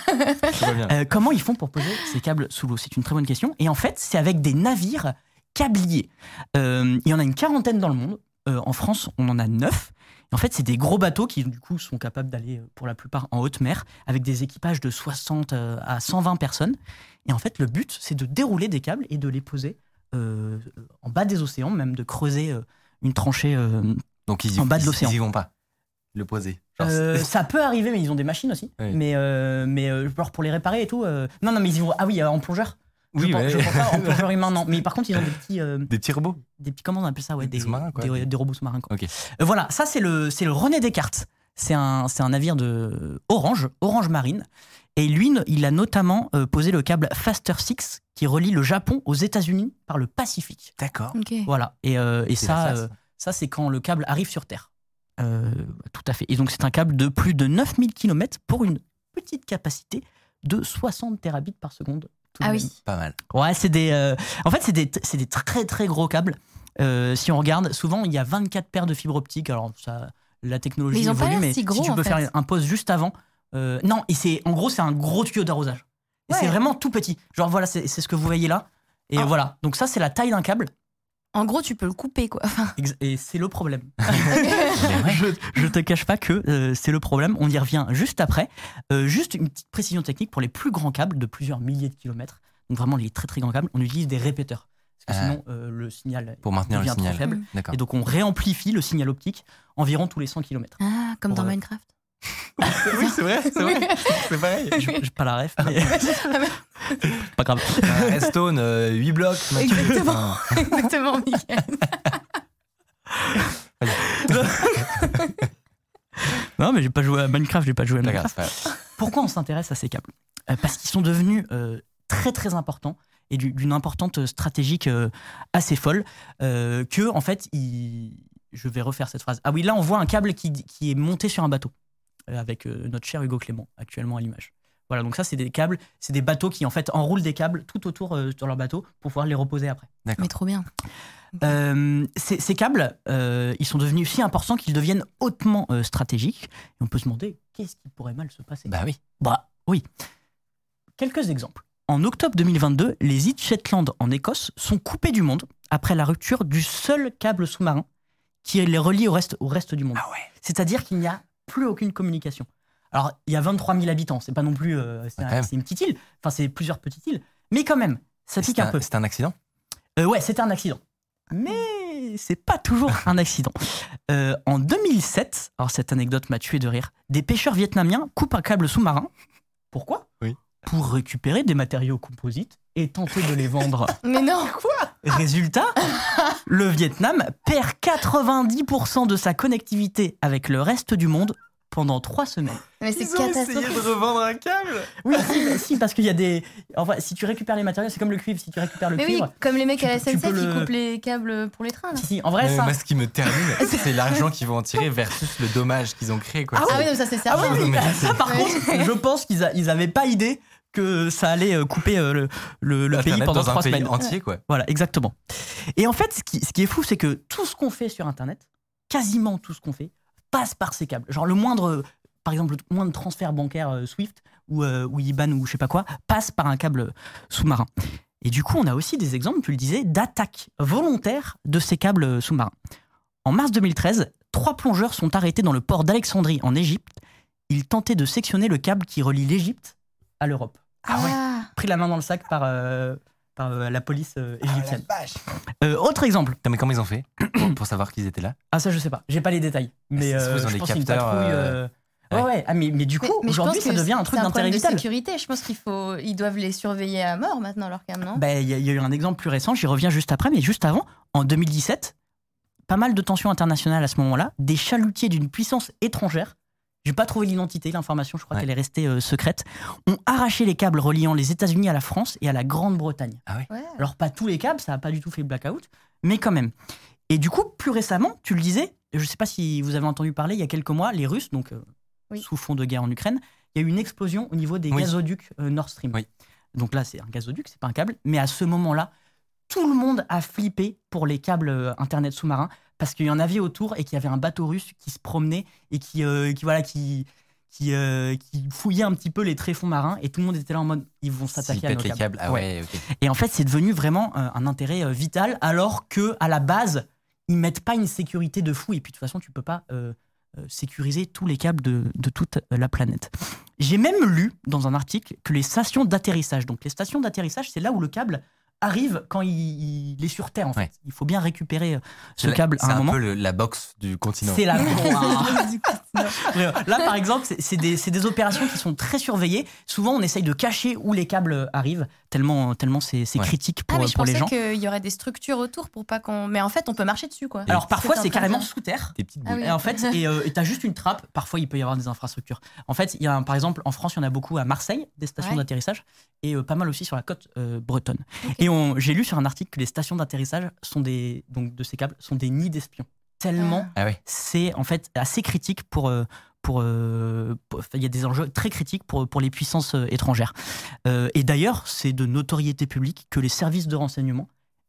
Euh, comment ils font pour poser ces câbles sous l'eau? C'est une très bonne question. Et en fait, c'est avec des navires câbliers. Euh, il y en a une quarantaine dans le monde. Euh, en France, on en a neuf. Et en fait, c'est des gros bateaux qui, du coup, sont capables d'aller, pour la plupart, en haute mer, avec des équipages de 60 euh, à 120 personnes. Et en fait, le but, c'est de dérouler des câbles et de les poser euh, en bas des océans, même de creuser euh, une tranchée. euh, Donc ils y, en bas de l'océan. Ils y vont pas. Le poser. Euh, ça peut arriver, mais ils ont des machines aussi. Oui. Mais, euh, mais euh, genre pour les réparer et tout. euh, Non, non, mais ils y vont. Ah oui, euh, en plongeur. Je Oui, pense, ouais. je pense pas en plongeur humain, non. Mais par contre, ils ont des petits, euh, Des petits robots. des petits comment on appelle ça, ouais, Des des, sous-marins, quoi. des, des robots sous-marins. quoi. Euh, voilà, ça c'est le, c'est le René Descartes. C'est un, c'est un navire de Orange, Orange Marine. Et lui, il a notamment euh, posé le câble Faster 6 qui relie le Japon aux États-Unis par le Pacifique. D'accord. Voilà. Et, euh, et ça, euh, ça c'est quand le câble arrive sur Terre. Euh, tout à fait. Et donc c'est un câble de plus de 9000 km pour une petite capacité de 60 terabits par seconde. tout Ah même. oui. Pas mal. Ouais, c'est des. euh, en fait, c'est des, c'est des très très gros câbles. Euh, si on regarde, souvent il y a 24 paires de fibres optiques. Alors ça, la technologie Mais ils ont pas évolue, mais si gros, si tu en peux fait. faire un pause juste avant, euh, non. Et c'est en gros c'est un gros tuyau d'arrosage. Et Ouais. C'est vraiment tout petit. Genre voilà, c'est c'est ce que vous voyez là. Et Ah. voilà. Donc ça c'est la taille d'un câble. En gros, tu peux le couper quoi. Et c'est le problème. je, je te cache pas que euh, c'est le problème. On y revient juste après. Euh, juste une petite précision technique pour les plus grands câbles de plusieurs milliers de kilomètres. Donc vraiment les très très grands câbles, on utilise des répéteurs. Parce que sinon euh, le signal Pour maintenir le devient trop faible. D'accord. Et donc on réamplifie le signal optique environ tous les 100 km. ah, comme dans. Minecraft. Oui, c'est vrai, c'est vrai. C'est pareil. J'ai pas la ref, mais pas grave. Un Redstone, 8 blocs. Exactement. Enfin, Exactement, Mickaël. non, mais j'ai pas joué à Minecraft, j'ai pas joué à Minecraft. Pourquoi on s'intéresse à ces câbles? Euh, Parce qu'ils sont devenus euh, très très importants et du- d'une importante stratégique euh, assez folle euh, que en fait ils- je vais refaire cette phrase. Ah oui, là on voit un câble qui, qui est monté sur un bateau euh, avec euh, notre cher Hugo Clément actuellement à l'image. Voilà, donc ça c'est des câbles, c'est des bateaux qui en fait enroulent des câbles tout autour euh, sur leur bateau pour pouvoir les reposer après. D'accord. Mais trop bien. Euh, ces, ces câbles, euh, ils sont devenus si importants qu'ils deviennent hautement euh, stratégiques. Et on peut se demander qu'est-ce qui pourrait mal se passer? Bah oui. Bah oui. Quelques exemples. En octobre 2022, les îles Shetland en Écosse sont coupées du monde après la rupture du seul câble sous-marin qui les relie au reste, au reste du monde. Ah ouais. C'est-à-dire qu'il n'y a plus aucune communication. Alors, il y a 23 000 habitants, c'est pas non plus. euh, c'est Ouais, un- une petite île, enfin, c'est plusieurs petites îles, mais quand même, ça pique un peu. C'était un accident? Euh, ouais, c'était un accident. Mais c'est pas toujours un accident. Euh, en 2007, alors cette anecdote m'a tué de rire, des pêcheurs vietnamiens coupent un câble sous-marin. Pourquoi? Oui. Pour récupérer des matériaux composites et tenter de les vendre. Mais non Résultat, le Vietnam perd 90% de sa connectivité avec le reste du monde pendant trois semaines. Mais c'est catastrophique. revendre un câble? Oui, si, mais si, parce qu'il y a des. Enfin, si tu récupères les matériaux, c'est comme le cuivre. Si tu récupères le Mais oui, cuivre. comme les mecs tu à la SNCF qui le- coupent les câbles pour les trains. Là. Si, si, en vrai, Mais ça. Moi, ce qui me termine, c'est l'argent qu'ils vont en tirer versus le dommage qu'ils ont créé. Quoi. Ah Ah oui, non, ça c'est Ah certain. oui, oui, mais- ça par contre, je pense qu'ils a- ils avaient pas idée que ça allait euh, couper euh, le, le- le pays pendant dans un trois pays semaines. entier, quoi. Voilà, exactement. Et en fait, ce qui, ce qui est fou, c'est que tout ce qu'on fait sur Internet, quasiment tout ce qu'on fait, passe par ces câbles. Genre le moindre, par exemple, le moindre transfert bancaire euh, Swift ou, euh, ou IBAN ou je sais pas quoi, passe par un câble sous-marin. Et du coup, on a aussi des exemples, tu le disais, d'attaques volontaires de ces câbles euh, sous-marins. En mars 2013, trois plongeurs sont arrêtés dans le port d'Alexandrie en Égypte. Ils tentaient de sectionner le câble qui relie l'Égypte à l'Europe. Ah ouais. Pris la main dans le sac par, euh, par euh, la police euh, égyptienne. Euh, autre exemple. Putain, mais comment ils ont fait pour, pour savoir qu'ils étaient là? Ah ça je sais pas, j'ai pas les détails. Mais ça se trouve, euh, ils ont je des pense que c'est une capteurs, patrouille. euh, Ouais ouais. Ah, mais, mais du coup je aujourd'hui pense ça que devient un truc c'est d'intérêt problème de vital. sécurité. Je pense qu'il faut, ils doivent les surveiller à mort maintenant leur non? Ben, Il y, a- il y a eu un exemple plus récent, j'y reviens juste après, mais juste avant, en 2017, pas mal de tensions internationales à ce moment-là, des chalutiers d'une puissance étrangère, j'ai pas trouvé l'identité, l'information, je crois Ouais. qu'elle est restée euh, secrète, ont arraché les câbles reliant les États-Unis à la France et à la Grande-Bretagne. Ouais. Alors pas tous les câbles, ça n'a pas du tout fait le blackout, mais quand même. Et du coup, plus récemment, tu le disais, je ne sais pas si vous avez entendu parler, il y a quelques mois, les Russes, donc euh, Oui. sous fond de guerre en Ukraine, il y a eu une explosion au niveau des Oui. gazoducs euh, Nord Stream. Oui. Donc là, c'est un gazoduc, c'est pas un câble, mais à ce moment-là, tout le monde a flippé pour les câbles euh, Internet sous-marins parce qu'il y en avait autour et qu'il y avait un bateau russe qui se promenait et qui, euh, qui voilà, qui, qui, euh, qui fouillait un petit peu les tréfonds marins et tout le monde était là en mode ils vont s'attaquer à nos câbles. câbles. Ah ouais. Et en fait, c'est devenu vraiment euh, un intérêt vital, alors que à la base, ils mettent pas une sécurité de fou. Et puis de toute façon, tu peux pas sécuriser tous les câbles de, de toute la planète. J'ai même lu dans un article que les stations d'atterrissage, donc les stations d'atterrissage, c'est là où le câble arrive quand il, il est sur Terre. En fait, Ouais. il faut bien récupérer euh, ce câble C'est à un un moment. peu le- la boxe du continent. C'est la Là, par exemple, c'est- des, opérations qui sont très surveillées. Souvent, on essaye de cacher où les câbles arrivent, tellement, tellement c'est Ouais. critique Ah, pour, mais je pour les pensais gens. qu'il y aurait des structures autour pour pas qu'on. Mais en fait, on peut marcher dessus, quoi. Alors parfois, c'est carrément sous terre. Des petites Ah oui. Et en fait, et euh, t'as juste une trappe. Parfois, il peut y avoir des infrastructures. En fait, il y a un- par exemple en France, il y en a beaucoup à Marseille, des stations Ouais. d'atterrissage, et euh, pas mal aussi sur la côte euh, bretonne. Et j'ai lu sur un article que les stations d'atterrissage sont des donc de ces câbles sont des nids d'espions. Tellement Ah c'est en fait assez critique pour. euh, pour, euh, pour- il y a des enjeux très critiques pour, pour les puissances euh, étrangères. Euh, et d'ailleurs, c'est de notoriété publique que les services de renseignement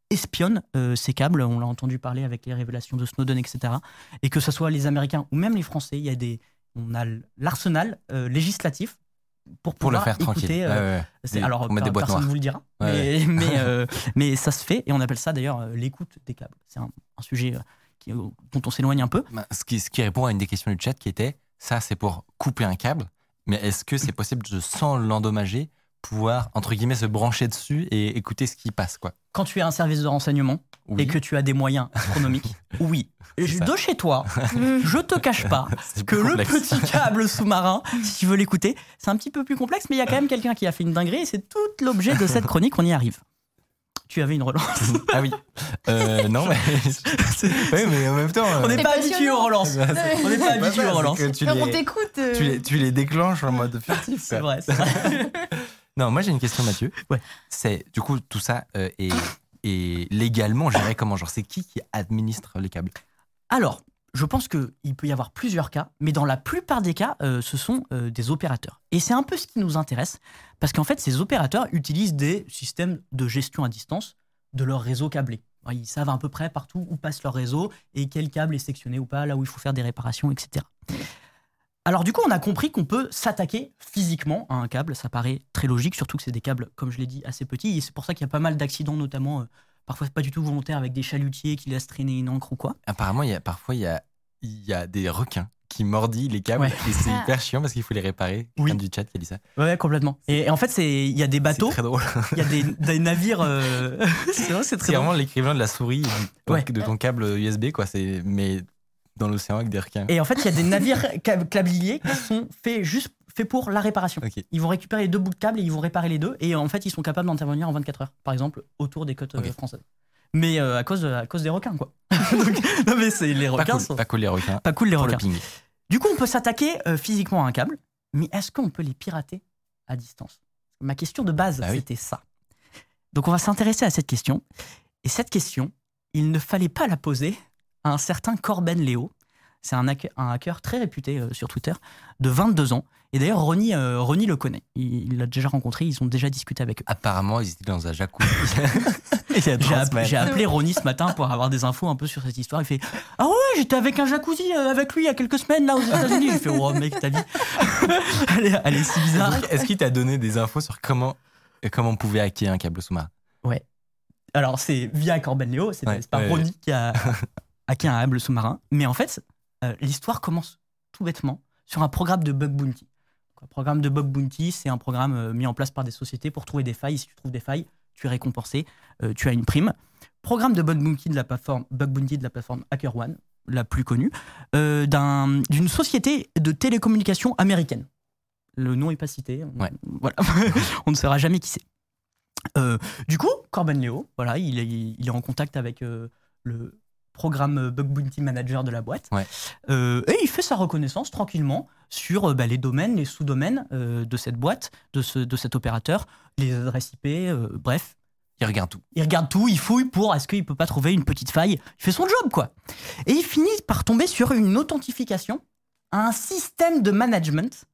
espionnent euh, ces câbles. On l'a entendu parler avec les révélations de Snowden, etc. Et que ce soit les Américains ou même les Français, il y a des, on a l'arsenal euh, législatif pour Pour le pouvoir faire tranquille. écouter, euh, Ouais, ouais, alors, des personne ne vous le dira, Ouais, mais, mais, euh, mais ça se fait et on appelle ça d'ailleurs l'écoute des câbles. C'est un, un sujet qui- dont on s'éloigne un peu. Ben, ce, qui, ce qui répond à une des questions du chat qui était ça, c'est pour couper un câble, mais est-ce que c'est possible de, sans l'endommager, pouvoir, entre guillemets, se brancher dessus et écouter ce qui passe, quoi? Quand tu es un service de renseignement Oui. et que tu as des moyens astronomiques, oui. Ça. De chez toi, je te cache pas que le petit câble sous-marin, si tu veux l'écouter, c'est un petit peu plus complexe, mais il y a quand même quelqu'un qui a fait une dinguerie et c'est tout l'objet de cette chronique, on y arrive. Tu avais une relance. ah oui. Euh, non, mais. oui, mais en même temps. On n'est C'est pas habitué aux relances. bah, On n'est pas habitué aux relances. que tu Alors, on les- t'écoute. euh. tu les, tu les déclenches en mode furtif. C'est vrai, c'est vrai. Non, moi j'ai une question, Mathieu. Ouais. C'est du coup tout ça euh, est, est légalement géré comment? Genre, c'est qui qui administre les câbles? Alors, je pense qu'il peut y avoir plusieurs cas, mais dans la plupart des cas, euh, ce sont euh, des opérateurs. Et c'est un peu ce qui nous intéresse, parce qu'en fait, ces opérateurs utilisent des systèmes de gestion à distance de leur réseau câblé. Ils savent à peu près partout où passe leur réseau et quel câble est sectionné ou pas, là où il faut faire des réparations, etc. Alors du coup, on a compris qu'on peut s'attaquer physiquement à un câble. Ça paraît très logique, surtout que c'est des câbles, comme je l'ai dit, assez petits. Et c'est pour ça qu'il y a pas mal d'accidents, notamment, euh, parfois pas du tout volontaires, avec des chalutiers qui laissent traîner une encre ou quoi. Apparemment, il y a, parfois il y a, il y a des requins qui mordillent les câbles Ouais. et c'est Ah. hyper chiant parce qu'il faut les réparer. Oui. Du chat qui a dit ça. Ouais, complètement. Et, et en fait, c'est il y a des C'est bateaux, très drôle. il y a des, des navires. euh, c'est vrai, c'est très C'est drôle. vraiment l'équivalent de la souris du- Ouais. de ton câble USB, quoi. C'est mais dans l'océan avec des requins. Et en fait, il y a des navires câb- câbliers qui sont faits juste faits pour la réparation. Ils vont récupérer les deux bouts de câble et ils vont réparer les deux. Et en fait, ils sont capables d'intervenir en 24 heures, par exemple, autour des côtes euh, françaises. Mais euh, à, cause, à cause des requins, quoi. Donc, non, mais c'est les Pas requins. cool, sont pas cool les requins. pas cool, les le requins. Du coup, on peut s'attaquer euh, physiquement à un câble, mais est-ce qu'on peut les pirater à distance? Ma question de base, Bah oui. c'était ça. Donc, on va s'intéresser à cette question. Et cette question, il ne fallait pas la poser à un certain Corben Léo. C'est un, hacker- un hacker très réputé euh, sur Twitter, de 22 ans. Et d'ailleurs, Ronnie, euh, Ronnie le connaît. Il l'a déjà rencontré, ils ont déjà discuté avec eux. Apparemment, ils étaient dans un jacuzzi. J'ai trois app- semaines. j'ai appelé Ronnie ce matin pour avoir des infos un peu sur cette histoire. Il fait Ah ouais, j'étais avec un jacuzzi euh, avec lui il y a quelques semaines là aux États-Unis. J'ai fait Oh mec, ta vie. elle, est, elle est si bizarre. Est-ce qu'il t'a donné des infos sur comment, comment on pouvait hacker un câble sous-marin? Alors c'est via Corben Léo, c'est Ouais, c'est pas ouais, Ronnie qui a hacké un câble sous-marin. Mais en fait, euh, l'histoire commence tout bêtement sur un programme de bug bounty. Donc, un programme de bug bounty, c'est un programme euh, mis en place par des sociétés pour trouver des failles. Si tu trouves des failles, tu es récompensé, euh, tu as une prime. Programme de bug bounty de la plateforme, bug bounty de la plateforme HackerOne, la plus connue, d'un- d'une société de télécommunications américaine. Le nom est pas cité. on- Ouais. Voilà. on ne saura jamais qui c'est. Euh, du coup, Corben Léo, voilà, il est, il est en contact avec euh, le programme Bug Bounty Manager de la boîte. Ouais. Euh, et il fait sa reconnaissance tranquillement sur euh, bah, les domaines, les sous-domaines euh, de cette boîte, de, ce, de cet opérateur, les adresses IP, euh, bref. Il regarde tout. Il regarde tout, il fouille pour est-ce qu'il peut pas trouver une petite faille? Il fait son job, quoi. Et il finit par tomber sur une authentification à un système de management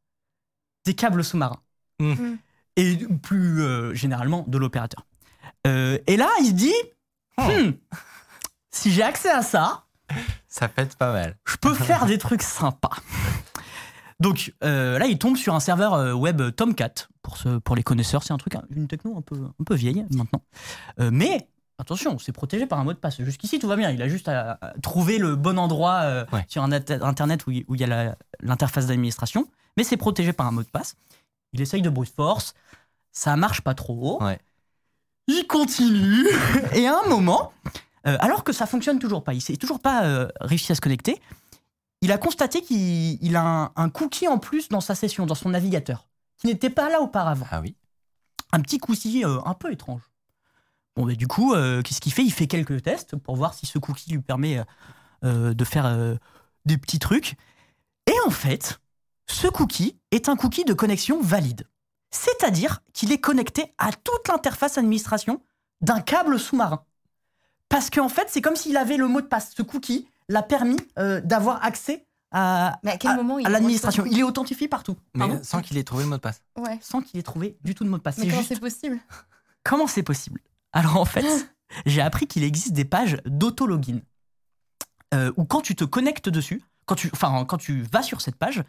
des câbles sous-marins. Mm. Mm. Et plus euh, généralement de l'opérateur. Euh, et là, il se dit Hmm, si j'ai accès à ça, Ça pète pas mal. je peux faire des trucs sympas. Donc euh, là, il tombe sur un serveur euh, web Tomcat. Pour, ce, pour les connaisseurs, c'est un truc, une techno un peu, un peu vieille maintenant. Euh, mais attention, c'est protégé par un mot de passe. Jusqu'ici, tout va bien. Il a juste à, à trouver le bon endroit euh, Ouais. sur un net- Internet où il, où il y a l'interface d'administration. Mais c'est protégé par un mot de passe. Il essaye de brute force. Ça marche pas trop. Ouais. Il continue. Et à un moment, euh, alors que ça fonctionne toujours pas, il s'est toujours pas euh, réussi à se connecter, il a constaté qu'il il a un, un cookie en plus dans sa session, dans son navigateur, qui n'était pas là auparavant. Ah oui. Un petit cookie euh, un peu étrange. Bon, bah, du coup, qu'est-ce qu'il fait? Il fait quelques tests pour voir si ce cookie lui permet de faire des petits trucs. Et en fait, ce cookie est un cookie de connexion valide. C'est-à-dire qu'il est connecté à toute l'interface administration d'un câble sous-marin. Parce qu'en fait, c'est comme s'il avait le mot de passe. Ce cookie l'a permis euh, d'avoir accès à, Mais à quel à- moment il à l'administration. Il est authentifié partout. Mais Pardon sans qu'il ait trouvé le mot de passe. Ouais. sans qu'il ait trouvé du tout de mot de passe. Mais C'est comment juste c'est possible? Comment c'est possible? Alors en fait, j'ai appris qu'il existe des pages d'autologin euh, où quand tu te connectes dessus, quand tu, enfin quand tu vas sur cette page,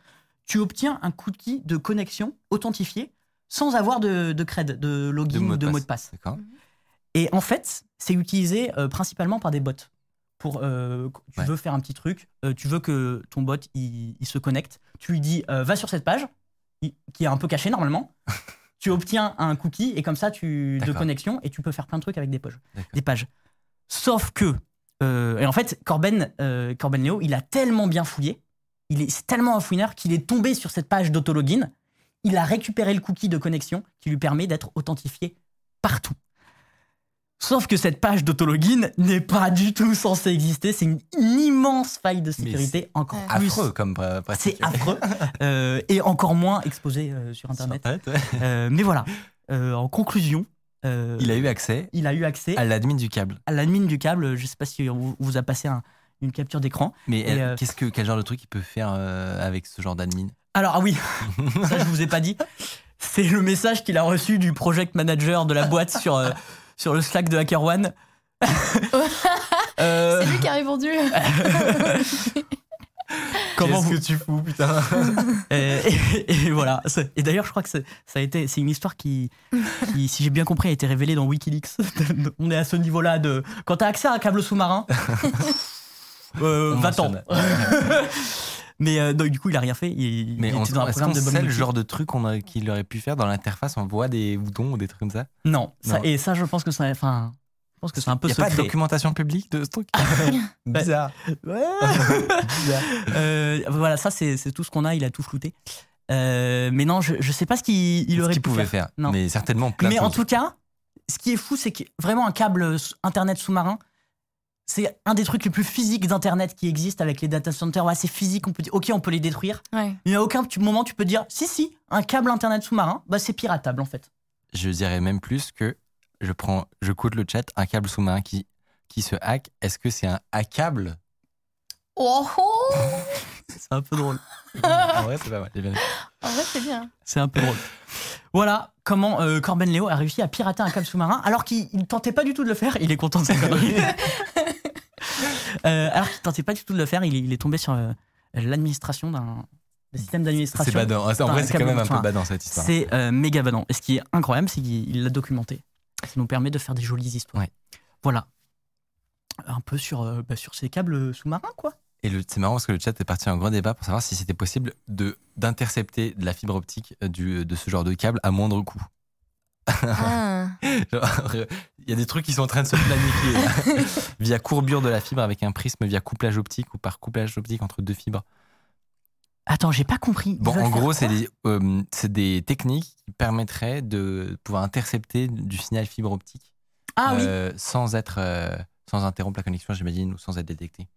tu obtiens un cookie de connexion authentifié sans avoir de, de cred, de login ou de mot de passe. Et en fait, c'est utilisé euh, principalement par des bots. Pour, euh, tu Ouais. veux faire un petit truc, euh, tu veux que ton bot il, il se connecte, tu lui dis euh, va sur cette page, il- qui est un peu cachée normalement. tu obtiens un cookie et comme ça tu de connexion et tu peux faire plein de trucs avec des pages. Des pages. Sauf que et en fait Corben Corben Léo, il a tellement bien fouillé, il est c'est tellement un fouineur qu'il est tombé sur cette page d'autologin, il a récupéré le cookie de connexion qui lui permet d'être authentifié partout. Sauf que cette page d'autologin n'est pas du tout censée exister. C'est une, immense faille de sécurité, encore Ouais. plus. Affreux comme euh. C'est affreux. Euh, et encore moins exposé euh, sur Sur Internet. Ouais. Euh, mais voilà, Euh, en conclusion, euh, Il a eu accès il a eu accès à l'admin du câble. à l'admin du câble. Je sais pas si on vous- a passé un- une capture d'écran. Mais euh, euh, qu'est-ce que quel genre de truc il peut faire euh, avec ce genre d'admin? Alors, ah oui, ça je vous ai pas dit. C'est le message qu'il a reçu du project manager de la boîte sur, euh, sur le Slack de HackerOne. Euh, C'est lui qui a répondu. comment Qu'est-ce vous- que tu fous putain et, et voilà. Et d'ailleurs, je crois que c'est- ça a été, c'est une histoire qui, qui, si j'ai bien compris, a été révélée dans WikiLeaks. On est à ce niveau-là de. Quand t'as accès à un câble sous-marin, euh, va-t'en. Mais euh, donc, du coup, il a rien fait. Il, Mais il on, était dans un est-ce programme qu'on de sait le genre de truc qu'on a- qu'il aurait pu faire dans l'interface On voit des boutons ou des trucs comme ça? Non, ça- Non. et ça, je pense que ça. Enfin, je pense que c'est un peu Il n'y a pas de documentation publique de ce truc? Bizarre. Ouais. Euh, voilà, ça, c'est c'est tout ce qu'on a. Il a tout flouté. Euh, mais non, je, je sais pas ce qu'il il Ce aurait qu'il pu pouvait faire. faire. Non. Mais certainement plein Mais en tout cas, ce qui est fou, c'est que vraiment un câble internet sous-marin, c'est un des trucs les plus physiques d'internet qui existe avec les data centers. Ouais, c'est physique, on peut dire, ok, on peut les détruire. Ouais. Il n'y a aucun moment tu peux dire, si, si, un câble internet sous-marin, bah, c'est piratable en fait. Je dirais même plus que je prends, je cote le chat, un câble sous-marin qui, qui se hack. Est-ce que c'est un hackable? Oh, oh C'est un peu drôle. En vrai, c'est pas mal. bien. En vrai, c'est bien. C'est un peu drôle. Voilà comment euh, Corben Léo a réussi à pirater un câble sous-marin alors qu'il ne tentait pas du tout de le faire. Il est content de sa connerie. Euh, alors qu'il tentait pas du tout de le faire, il, est- il est tombé sur euh, l'administration d'un des systèmes C'est d'administration. badant. En Enfin, vrai, c'est quand même un peu badant cette histoire. C'est méga badant. Et ce qui est incroyable, c'est qu'il l'a documenté. Ça nous permet de faire des jolies histoires. Ouais. Voilà. Un peu sur, bah, sur ces câbles sous-marins, quoi. Et c'est marrant parce que le chat est parti en grand débat pour savoir si c'était possible de d'intercepter de la fibre optique euh, du, de ce genre de câble à moindre coût. Ah. Genre, Il y a des trucs qui sont en train de se planifier via courbure de la fibre avec un prisme via couplage optique ou par couplage optique entre deux fibres. Attends, j'ai pas compris. Bon, en gros, c'est des, euh, techniques qui permettraient de pouvoir intercepter du signal fibre optique Ah oui. euh, sans être euh, sans interrompre la connexion, j'imagine, ou sans être détecté.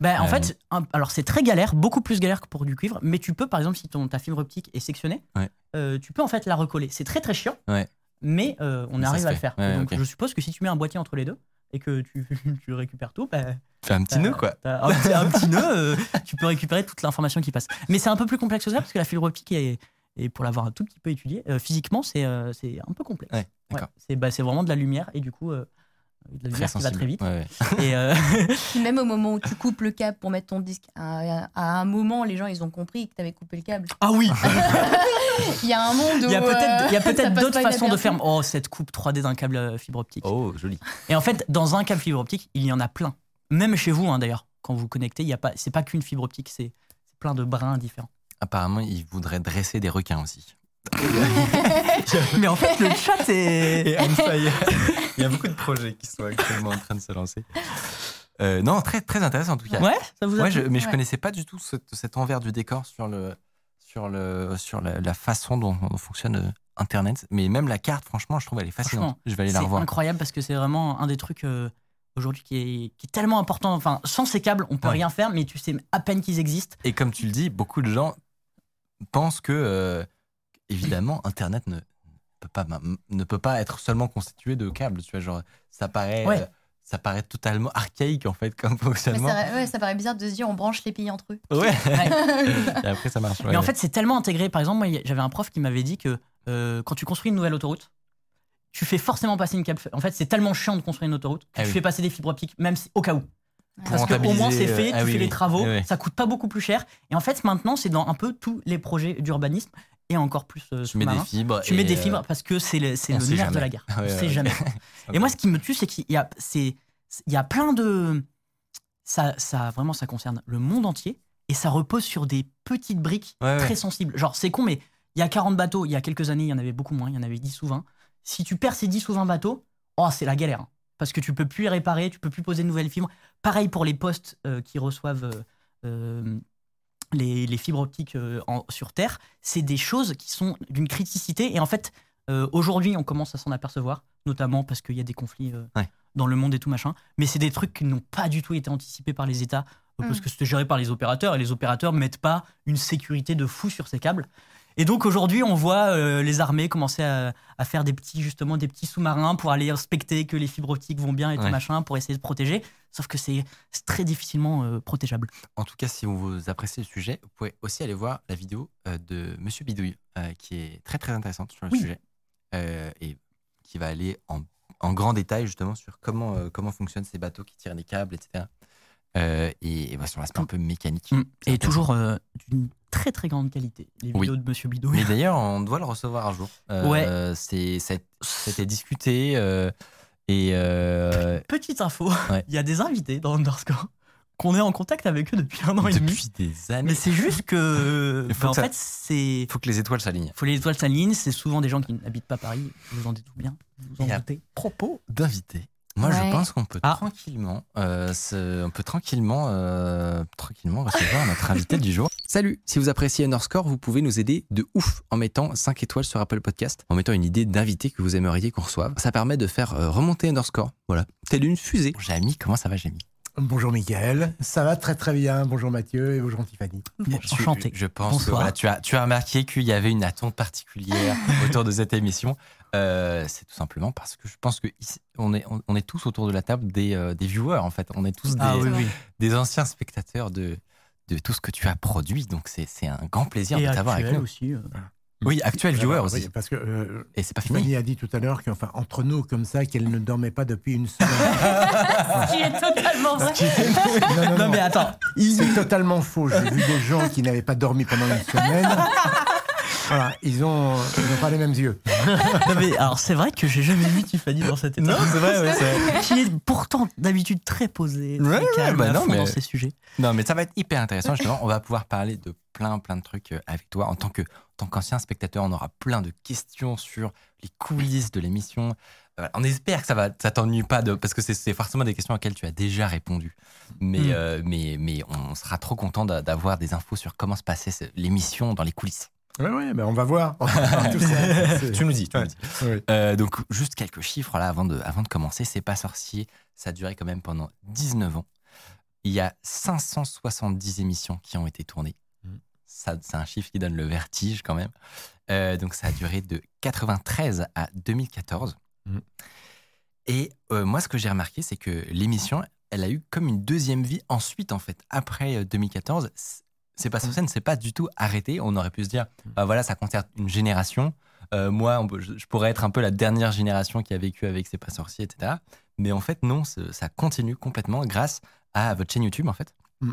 Ben, en Euh, fait, un- alors c'est très galère, beaucoup plus galère que pour du cuivre, mais tu peux, par exemple, si ton, ta fibre optique est sectionnée, Ouais. euh, tu peux en fait la recoller. C'est très très chiant, Ouais. mais euh, on Mais ça arrive se à le fait. faire. Ouais, Donc ok. je suppose que si tu mets un boîtier entre les deux et que tu, tu récupères tout, ben, Fais un petit nœud, quoi. t'as Un, petit- un petit nœud, euh, tu peux récupérer toute l'information qui passe. Mais c'est un peu plus complexe que ça parce que la fibre optique est, et pour l'avoir un tout petit peu étudié, euh, physiquement c'est euh, c'est un peu complexe. Ouais, d'accord. c'est bah, c'est vraiment de la lumière et du coup euh, de la Très lumière qui va très vite. Ouais, ouais. Et, euh, même au moment où tu coupes le câble pour mettre ton disque, à, à un moment, les gens, ils ont compris que tu avais coupé le câble. ah oui, Il y a un monde où. il y a peut-être il y a euh, d'autres façons de faire. Oh cette coupe 3D d'un câble euh, fibre optique. Oh, joli. Et en fait, dans un câble fibre optique, il y en a plein. Même chez vous, hein, d'ailleurs, quand vous vous connectez, il y a pas, c'est pas qu'une fibre optique, c'est plein de brins différents. Apparemment, il voudrait dresser des requins aussi. Mais en fait, le chat est. Il y a beaucoup de projets qui sont actuellement en train de se lancer. Euh, non, très, très intéressant en tout cas. Ouais, ça vous a Ouais, je- mais je Ouais. connaissais pas du tout cet, cet envers du décor sur, le, sur, le, sur la, la façon dont, dont fonctionne euh, Internet. Mais même la carte, franchement, je trouve elle est fascinante. Je vais aller la C'est revoir. incroyable parce que c'est vraiment un des trucs euh, aujourd'hui qui est, qui est tellement important. Enfin, sans ces câbles, on peut Ouais. rien faire, mais tu sais à peine qu'ils existent. Et comme tu le dis, beaucoup de gens pensent que, euh, évidemment, Internet ne peut, pas, ne peut pas être seulement constitué de câbles. Tu vois, genre, ça paraît, Ouais. euh, ça paraît totalement archaïque en fait comme Mais fonctionnement. ça, ouais, ça paraît bizarre de se dire on branche les pays entre eux. Ouais. Ouais. Et après, ça marche. ouais, mais en fait, c'est tellement intégré. Par exemple, moi, j'avais un prof qui m'avait dit que euh, quand tu construis une nouvelle autoroute, tu fais forcément passer une câble. En fait, c'est tellement chiant de construire une autoroute que Ah tu oui. fais passer des fibres optiques, même si- au cas où. Parce qu'au moins c'est fait, euh, ah tu oui, fais oui. les travaux, ouais. ça coûte pas beaucoup plus cher. Et en fait, maintenant, c'est dans un peu tous les projets d'urbanisme et encore plus euh, tu mets des fibres. Tu et, des euh, fibres parce que c'est le, c'est nerf de la guerre. Ouais, ouais, jamais. Et moi, ce qui me tue, c'est qu'il y a, c'est, il y a plein de. Ça, ça, vraiment, ça concerne le monde entier et ça repose sur des petites briques très sensibles. Genre, c'est con, mais il y a 40 bateaux. Il y a quelques années, il y en avait beaucoup moins. Il y en avait 10 ou 20. Si tu perds ces 10 ou 20 bateaux, oh, c'est la galère. Parce que tu peux plus les réparer, tu peux plus poser de nouvelles fibres. Pareil pour les postes euh, qui reçoivent euh, euh, les, les fibres optiques euh, en- sur Terre. C'est des choses qui sont d'une criticité. Et en fait, Euh, Aujourd'hui, on commence à s'en apercevoir, notamment parce qu'il y a des conflits euh, Ouais. dans le monde et tout machin. Mais c'est des trucs qui n'ont pas du tout été anticipés par les États, euh, parce Mm. que c'était géré par les opérateurs, et les opérateurs mettent pas une sécurité de fou sur ces câbles. Et donc aujourd'hui, on voit euh, les armées commencer à, à faire des petits justement des petits sous-marins pour aller inspecter que les fibres optiques vont bien et tout machin pour essayer de protéger. Sauf que c'est très difficilement euh, protégeable. En tout cas, si vous appréciez le sujet, vous pouvez aussi aller voir la vidéo euh, de Monsieur Bidouille, qui est très très intéressante sur le Oui. sujet et qui va aller en, en grand détail justement sur comment, comment fonctionnent ces bateaux qui tirent les câbles, etc. Euh, et, et voilà, sur l'aspect un peu mécanique. C'est Et toujours euh, d'une très très grande qualité. Les Oui. vidéos de Monsieur Bidouille. Mais d'ailleurs, on doit le recevoir un jour. Euh, Ouais. c'était discuté euh, et Petite info, Ouais. il y a des invités dans Underscore qu'on est en contact avec eux depuis un an et demi. depuis des années. Mais c'est juste que, Il faut bah, que en ça- fait, c'est Il faut que les étoiles s'alignent. faut les étoiles s'alignent. C'est souvent des gens qui n'habitent pas Paris. Vous en dites tout bien. Vous en doutez. propos d'invités, moi je pense qu'on peut Ah. tranquillement, euh, se- on peut tranquillement, euh, tranquillement recevoir notre invité du jour. Salut, si vous appréciez Underscore, vous pouvez nous aider de ouf en mettant 5 étoiles sur Apple Podcast, en mettant une idée d'invité que vous aimeriez qu'on reçoive. Ça permet de faire euh, remonter Underscore. Voilà, telle une fusée. Jamy, comment ça va Jamy Bonjour Mickaël, ça va très très bien. Bonjour Mathieu et bonjour Tiffany. Enchanté. Je pense que Bonsoir. voilà, tu, as, tu as remarqué qu'il y avait une attente particulière autour de cette émission. Euh, c'est tout simplement parce que je pense que ici, on, est, on, on est tous autour de la table des, euh, des viewers en fait. On est tous des, Ah oui, oui. des anciens spectateurs de, de tout ce que tu as produit. Donc c'est c'est un grand plaisir Et de t'avoir avec nous. aussi. euh. Oui, actuel viewer Alors, aussi. oui, parce que euh, Et c'est pas fini. A dit tout à l'heure qu'enfin entre nous comme ça qu'elle ne dormait pas depuis une semaine. Ce qui est totalement vrai. non, non, Non, non, mais attends, c'est totalement faux. J'ai vu des gens qui n'avaient pas dormi pendant une semaine. Voilà, ils ont, ils ont pas les mêmes yeux. Non, mais alors c'est vrai que j'ai jamais vu Tiffany dans cette état. Non, c'est vrai, ouais, c'est- Qui est pourtant d'habitude très posée, très Ouais, ouais, bah non, mais- dans ces sujets. Non, mais ça va être hyper intéressant. Justement, on va pouvoir parler de plein, plein de trucs euh, avec toi. En tant que, en tant qu'ancien spectateur, on aura plein de questions sur les coulisses de l'émission. Euh, on espère que ça va, ça t'ennuie pas de, parce que c'est- c'est forcément des questions auxquelles tu as déjà répondu. Mais, Mm. euh, mais, mais on sera trop content d'a- d'avoir des infos sur comment se passait l'émission dans les coulisses. Oui, oui, ben on va voir. Tout ça. Tu nous dis, tu Ouais. nous dis. Oui. Euh, donc, juste quelques chiffres là avant de, avant de commencer. C'est pas sorcier. Ça a duré quand même pendant 19 ans. Il y a 570 émissions qui ont été tournées. Mm. Ça, c'est un chiffre qui donne le vertige quand même. Euh, donc, ça a duré de 93 à 2014. Mm. Et euh, moi, ce que j'ai remarqué, c'est que l'émission, elle a eu comme une deuxième vie ensuite, en fait. Après euh, 2014, c- c'est pas sur scène, c'est pas du tout arrêté. On aurait pu se dire, bah voilà, ça concerne une génération. Euh, moi, on peut- je, je pourrais être un peu la dernière génération qui a vécu avec C'est pas sorcier, etc. Mais en fait, non, ça continue complètement grâce à votre chaîne YouTube, en fait, Mm.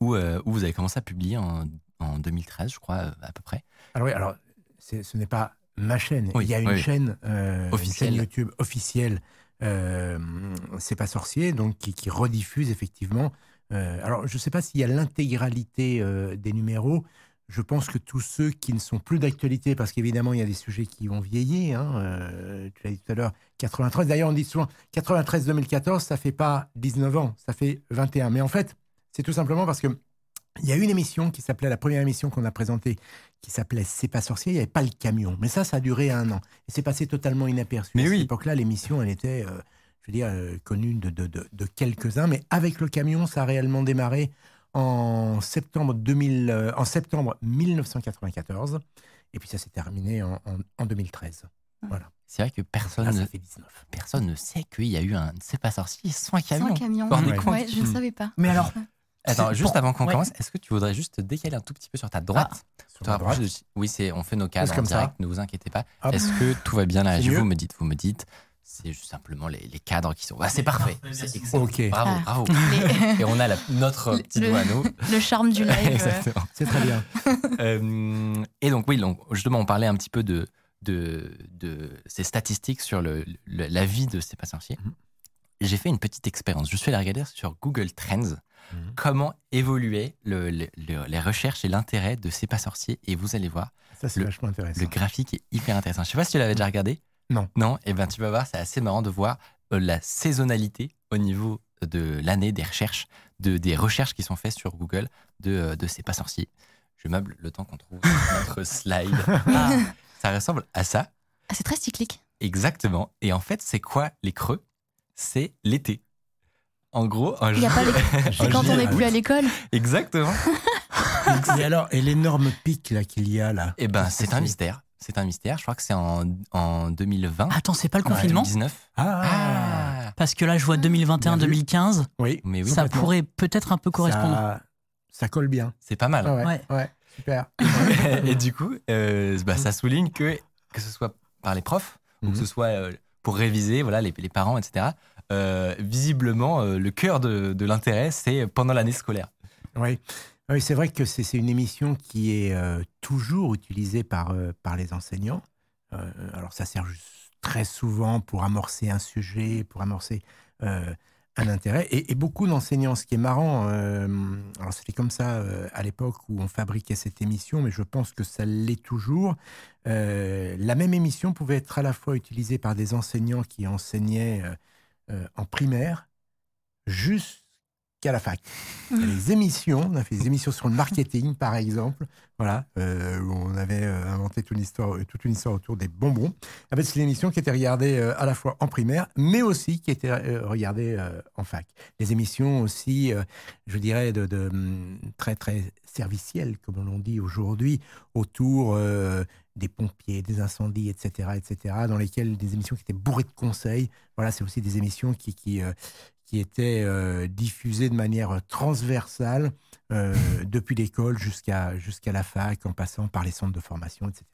où, euh, où vous avez commencé à publier en, en 2013, je crois, euh, à peu près. Alors oui, alors ce n'est pas ma chaîne. Oui, Il y a une oui, chaîne, euh, une Officielle. chaîne YouTube officielle. c'est pas sorcier, donc qui, qui rediffuse effectivement. Euh, alors je ne sais pas s'il y a l'intégralité euh, des numéros. Je pense que tous ceux qui ne sont plus d'actualité, parce qu'évidemment il y a des sujets qui vont vieillir. hein, euh, tu l'as dit tout à l'heure, 93. D'ailleurs on dit souvent 93-2014, ça fait pas 19 ans, ça fait 21. Mais en fait, c'est tout simplement parce que il y a une émission qui s'appelait, la première émission qu'on a présentée, qui s'appelait C'est pas sorcier, il n'y avait pas le camion. Mais ça, ça a duré un an. Et c'est passé totalement inaperçu. Mais à oui. cette époque-là, l'émission, elle était, euh, je veux dire, euh, connue de, de, de- de quelques-uns. Mais avec le camion, ça a réellement démarré en septembre, 2000, euh, en septembre 1994. Et puis ça s'est terminé en, en- en 2013. Voilà. C'est vrai que personne, Là, ne, ça fait 19. personne ne sait qu'il y a eu un C'est pas sorcier sans camion. Sans camion. Ouais. Ouais, je ne Mm. savais pas. Mais alors, Attends, juste pour- avant qu'on ouais. commence, est-ce que tu voudrais juste te décaler un tout petit peu sur ta droite Sur te la rapprocher droite. Oui, c'est, on fait nos cadres en comme ça. ne vous inquiétez pas. Est-ce que tout va bien là Je vous me dites, vous me dites. C'est juste simplement les, les cadres qui sont. Ah, c'est parfait. C'est excellent. Bravo, Ah. bravo. Les- Et on a la- notre petit le- doigt à nous. le charme du live. Exactement. c'est très bien. Euh, et donc, oui, donc, justement, on parlait un petit peu de, de, de ces statistiques sur le, le- la vie de ces pas sorciers. Mhm. J'ai fait une petite expérience. Je suis allé regarder sur Google Trends comment évoluaient le- le- le- les recherches et l'intérêt de ces pas sorciers. Et vous allez voir, Ça, c'est Le- vachement intéressant. le graphique est hyper intéressant. Je sais pas si tu l'avais déjà regardé. Non. Non, et ben tu vas voir, c'est assez marrant de voir euh, la saisonnalité au niveau de l'année des recherches, de, des recherches qui sont faites sur Google de, euh, de ces pas sorciers. Je meuble le temps qu'on trouve notre slide. ah, Ça ressemble à ça. Ah, c'est très cyclique. Exactement. Et en fait, c'est quoi les creux? C'est l'été. En gros, un Il y a jour- pas les- C'est quand on n'est plus à l'école. Exactement. Et alors, et l'énorme pic là qu'il y a là? Eh ben, c'est un mystère. C'est un mystère. Je crois que c'est en, en 2020. Attends, c'est pas le confinement 2019. Ah, Ah. Parce que là, je vois 2021-2015. oui. Mais oui, Ça pourrait peut-être un peu correspondre. Ça, ça colle bien. c'est pas mal. Ah ouais, Ouais. ouais, super. et du coup, euh, bah, ça souligne que, que ce soit par les profs ou que Mhm. ce soit euh, pour réviser, voilà, les, les parents, etc., euh, visiblement, euh, le cœur de, de l'intérêt, c'est pendant l'année scolaire. Oui, oui c'est vrai que c'est une émission qui est euh, toujours utilisée par, euh, les enseignants. Euh, alors ça sert juste très souvent pour amorcer un sujet, pour amorcer un intérêt. Et, et beaucoup d'enseignants, ce qui est marrant, alors c'était comme ça à l'époque où on fabriquait cette émission, mais je pense que ça l'est toujours. La même émission pouvait être à la fois utilisée par des enseignants qui enseignaient en primaire jusqu'à la fac. Les émissions, on a fait des émissions sur le marketing, par exemple, voilà, euh, où on avait euh, inventé toute une histoire, toute une histoire autour des bonbons. En fait, c'est une émission qui était regardée euh, à la fois en primaire, mais aussi qui était euh, regardée euh, en fac. Les émissions aussi, euh, je dirais, de, hum, très très servicielles, comme on dit aujourd'hui, autour euh, des pompiers, des incendies, etc., etc., dans lesquelles des émissions qui étaient bourrées de conseils. Voilà, c'est aussi des émissions qui, euh, qui étaient euh, diffusées de manière transversale euh, depuis l'école jusqu'à jusqu'à la fac, en passant par les centres de formation, etc.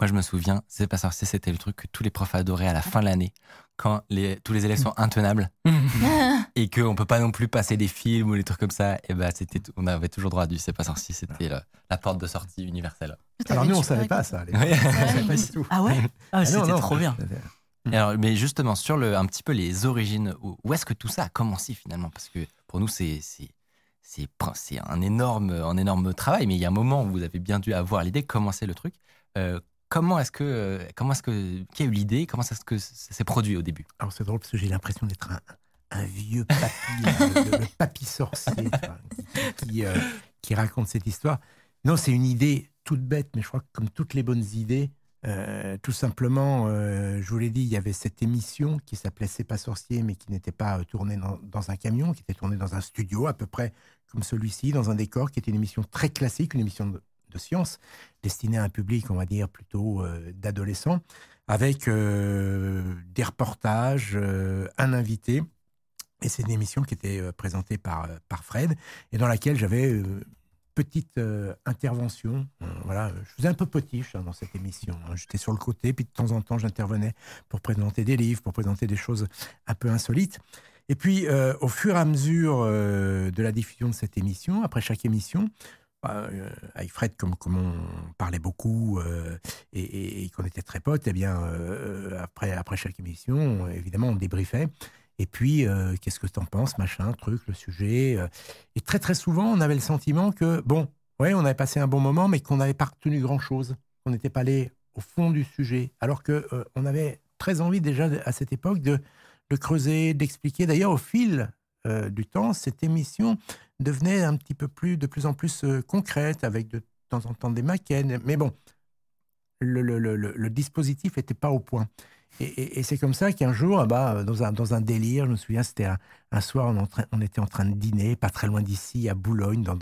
Moi, je me souviens, c'est pas sorcier, c'était le truc que tous les profs adoraient à la fin de l'année, quand les, tous les élèves sont intenables et qu'on peut pas non plus passer des films ou des trucs comme ça. Et ben, c'était, on avait toujours droit à du c'est pas sorcier, c'était la, la porte de sortie universelle. Alors nous, on savait pas ça. à l'époque. Ouais. On savait pas du tout. Ah ouais? Ah, Ah c'était trop bien. Et alors, mais justement, sur le, un petit peu les origines, où, est-ce que tout ça a commencé finalement? Parce que pour nous, c'est, un, énorme, un énorme travail, mais il y a un moment où vous avez bien dû avoir l'idée, commencer le truc. Euh, comment est-ce que, euh, comment est-ce que, qui a eu l'idée? Comment est-ce que ça s'est produit au début? Alors c'est drôle parce que j'ai l'impression d'être un, un vieux papy, le, papy sorcier qui, qui, euh, qui raconte cette histoire. Non, c'est une idée toute bête, mais je crois que comme toutes les bonnes idées, euh, tout simplement, euh, je vous l'ai dit, il y avait cette émission qui s'appelait C'est pas sorcier, mais qui n'était pas euh, tournée dans, un camion, qui était tournée dans un studio à peu près comme celui-ci, dans un décor, qui était une émission très classique, une émission de, science, destinée à un public, on va dire, plutôt d'adolescents, avec des reportages, un invité. Et c'est une émission qui était présentée par, par Fred, et dans laquelle j'avais petite euh, intervention. Euh, voilà, je faisais un peu potiche hein, dans cette émission. hein. J'étais sur le côté, puis de temps en temps, j'intervenais pour présenter des livres, pour présenter des choses un peu insolites. Et puis, euh, au fur et à mesure euh, de la diffusion de cette émission, après chaque émission, bah, euh, avec Fred, comme, comme on parlait beaucoup euh, et, qu'on était très potes, eh bien, euh, après, après chaque émission, évidemment, on débriefait. Et puis, euh, qu'est-ce que tu en penses, machin, truc, le sujet. euh. Et très, très souvent, on avait le sentiment que, bon, ouais, on avait passé un bon moment, mais qu'on n'avait pas retenu grand-chose. On n'était pas allé au fond du sujet. Alors que euh, on avait très envie déjà à cette époque de, de creuser, d'expliquer. D'ailleurs, au fil du temps, cette émission devenait un petit peu plus, de plus en plus concrète, avec de temps en temps des maquettes. Mais bon, le, le- le- le- le dispositif n'était pas au point. Et, c'est comme ça qu'un jour, ah bah, dans, un, dans un délire, je me souviens, c'était un, soir, on, était en train de dîner, pas très loin d'ici, à Boulogne, dans,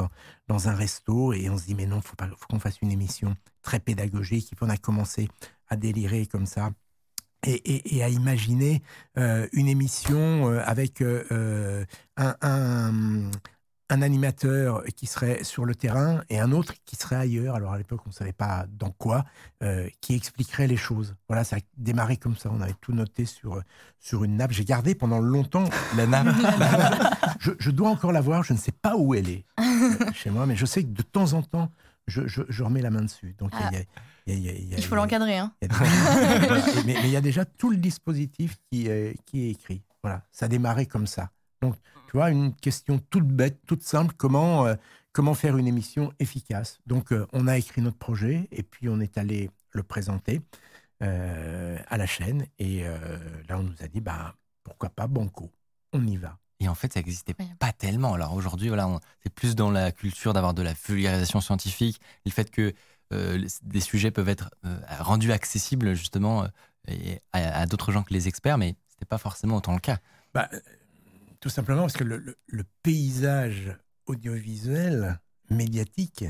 dans, un resto, et on se dit, mais non, il faut, faut qu'on fasse une émission très pédagogique. Et on a commencé à délirer comme ça. Et, et- à imaginer euh, une émission euh, avec euh, un- un animateur qui serait sur le terrain et un autre qui serait ailleurs. Alors à l'époque, on ne savait pas dans quoi, euh, qui expliquerait les choses. Voilà, ça a démarré comme ça. On avait tout noté sur, sur une nappe. J'ai gardé pendant longtemps La nappe. je, je dois encore la voir, je ne sais pas où elle est euh, chez moi, mais je sais que de temps en temps, je, je- je remets la main dessus. Donc, il y a- il y a- il y a- il y a- il y a- Il faut l'encadrer. Hein. il y a des- mais mais il y a déjà tout le dispositif qui est, qui est écrit. Voilà, ça a démarré comme ça. Donc, tu vois, une question toute bête, toute simple, comment, euh, comment faire une émission efficace? Donc, euh, on a écrit notre projet et puis on est allé le présenter euh, à la chaîne. Et euh, là, on nous a dit, bah, pourquoi pas Banco? On y va. Et en fait, ça n'existait pas tellement. Alors aujourd'hui, voilà, c'est plus dans la culture d'avoir de la vulgarisation scientifique, le fait que euh, des sujets peuvent être euh, rendus accessibles justement euh, et à, à d'autres gens que les experts, mais c'était pas forcément autant le cas. Bah, tout simplement parce que le, paysage audiovisuel, médiatique,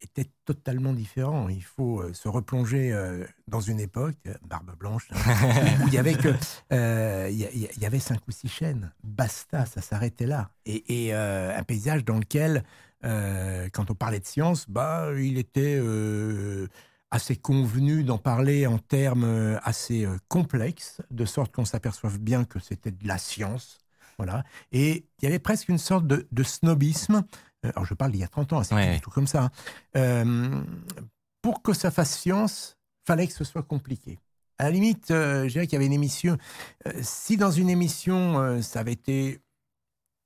était totalement différent. Il faut euh, se replonger euh, dans une époque, euh, barbe blanche, hein, où il y avait que euh, il y, avait cinq ou six chaînes. Basta, ça s'arrêtait là. Et, un paysage dans lequel, quand on parlait de science, bah, il était assez convenu d'en parler en termes assez complexes, de sorte qu'on s'aperçoive bien que c'était de la science. Voilà. Et il y avait presque une sorte de, de snobisme. Euh, Alors, je parle d'il y a 30 ans, c'est Ouais. pas du tout comme ça. hein. Euh, pour que ça fasse science, fallait que ce soit compliqué. À la limite, euh, je dirais qu'il y avait une émission. euh, si dans une émission, euh, ça avait été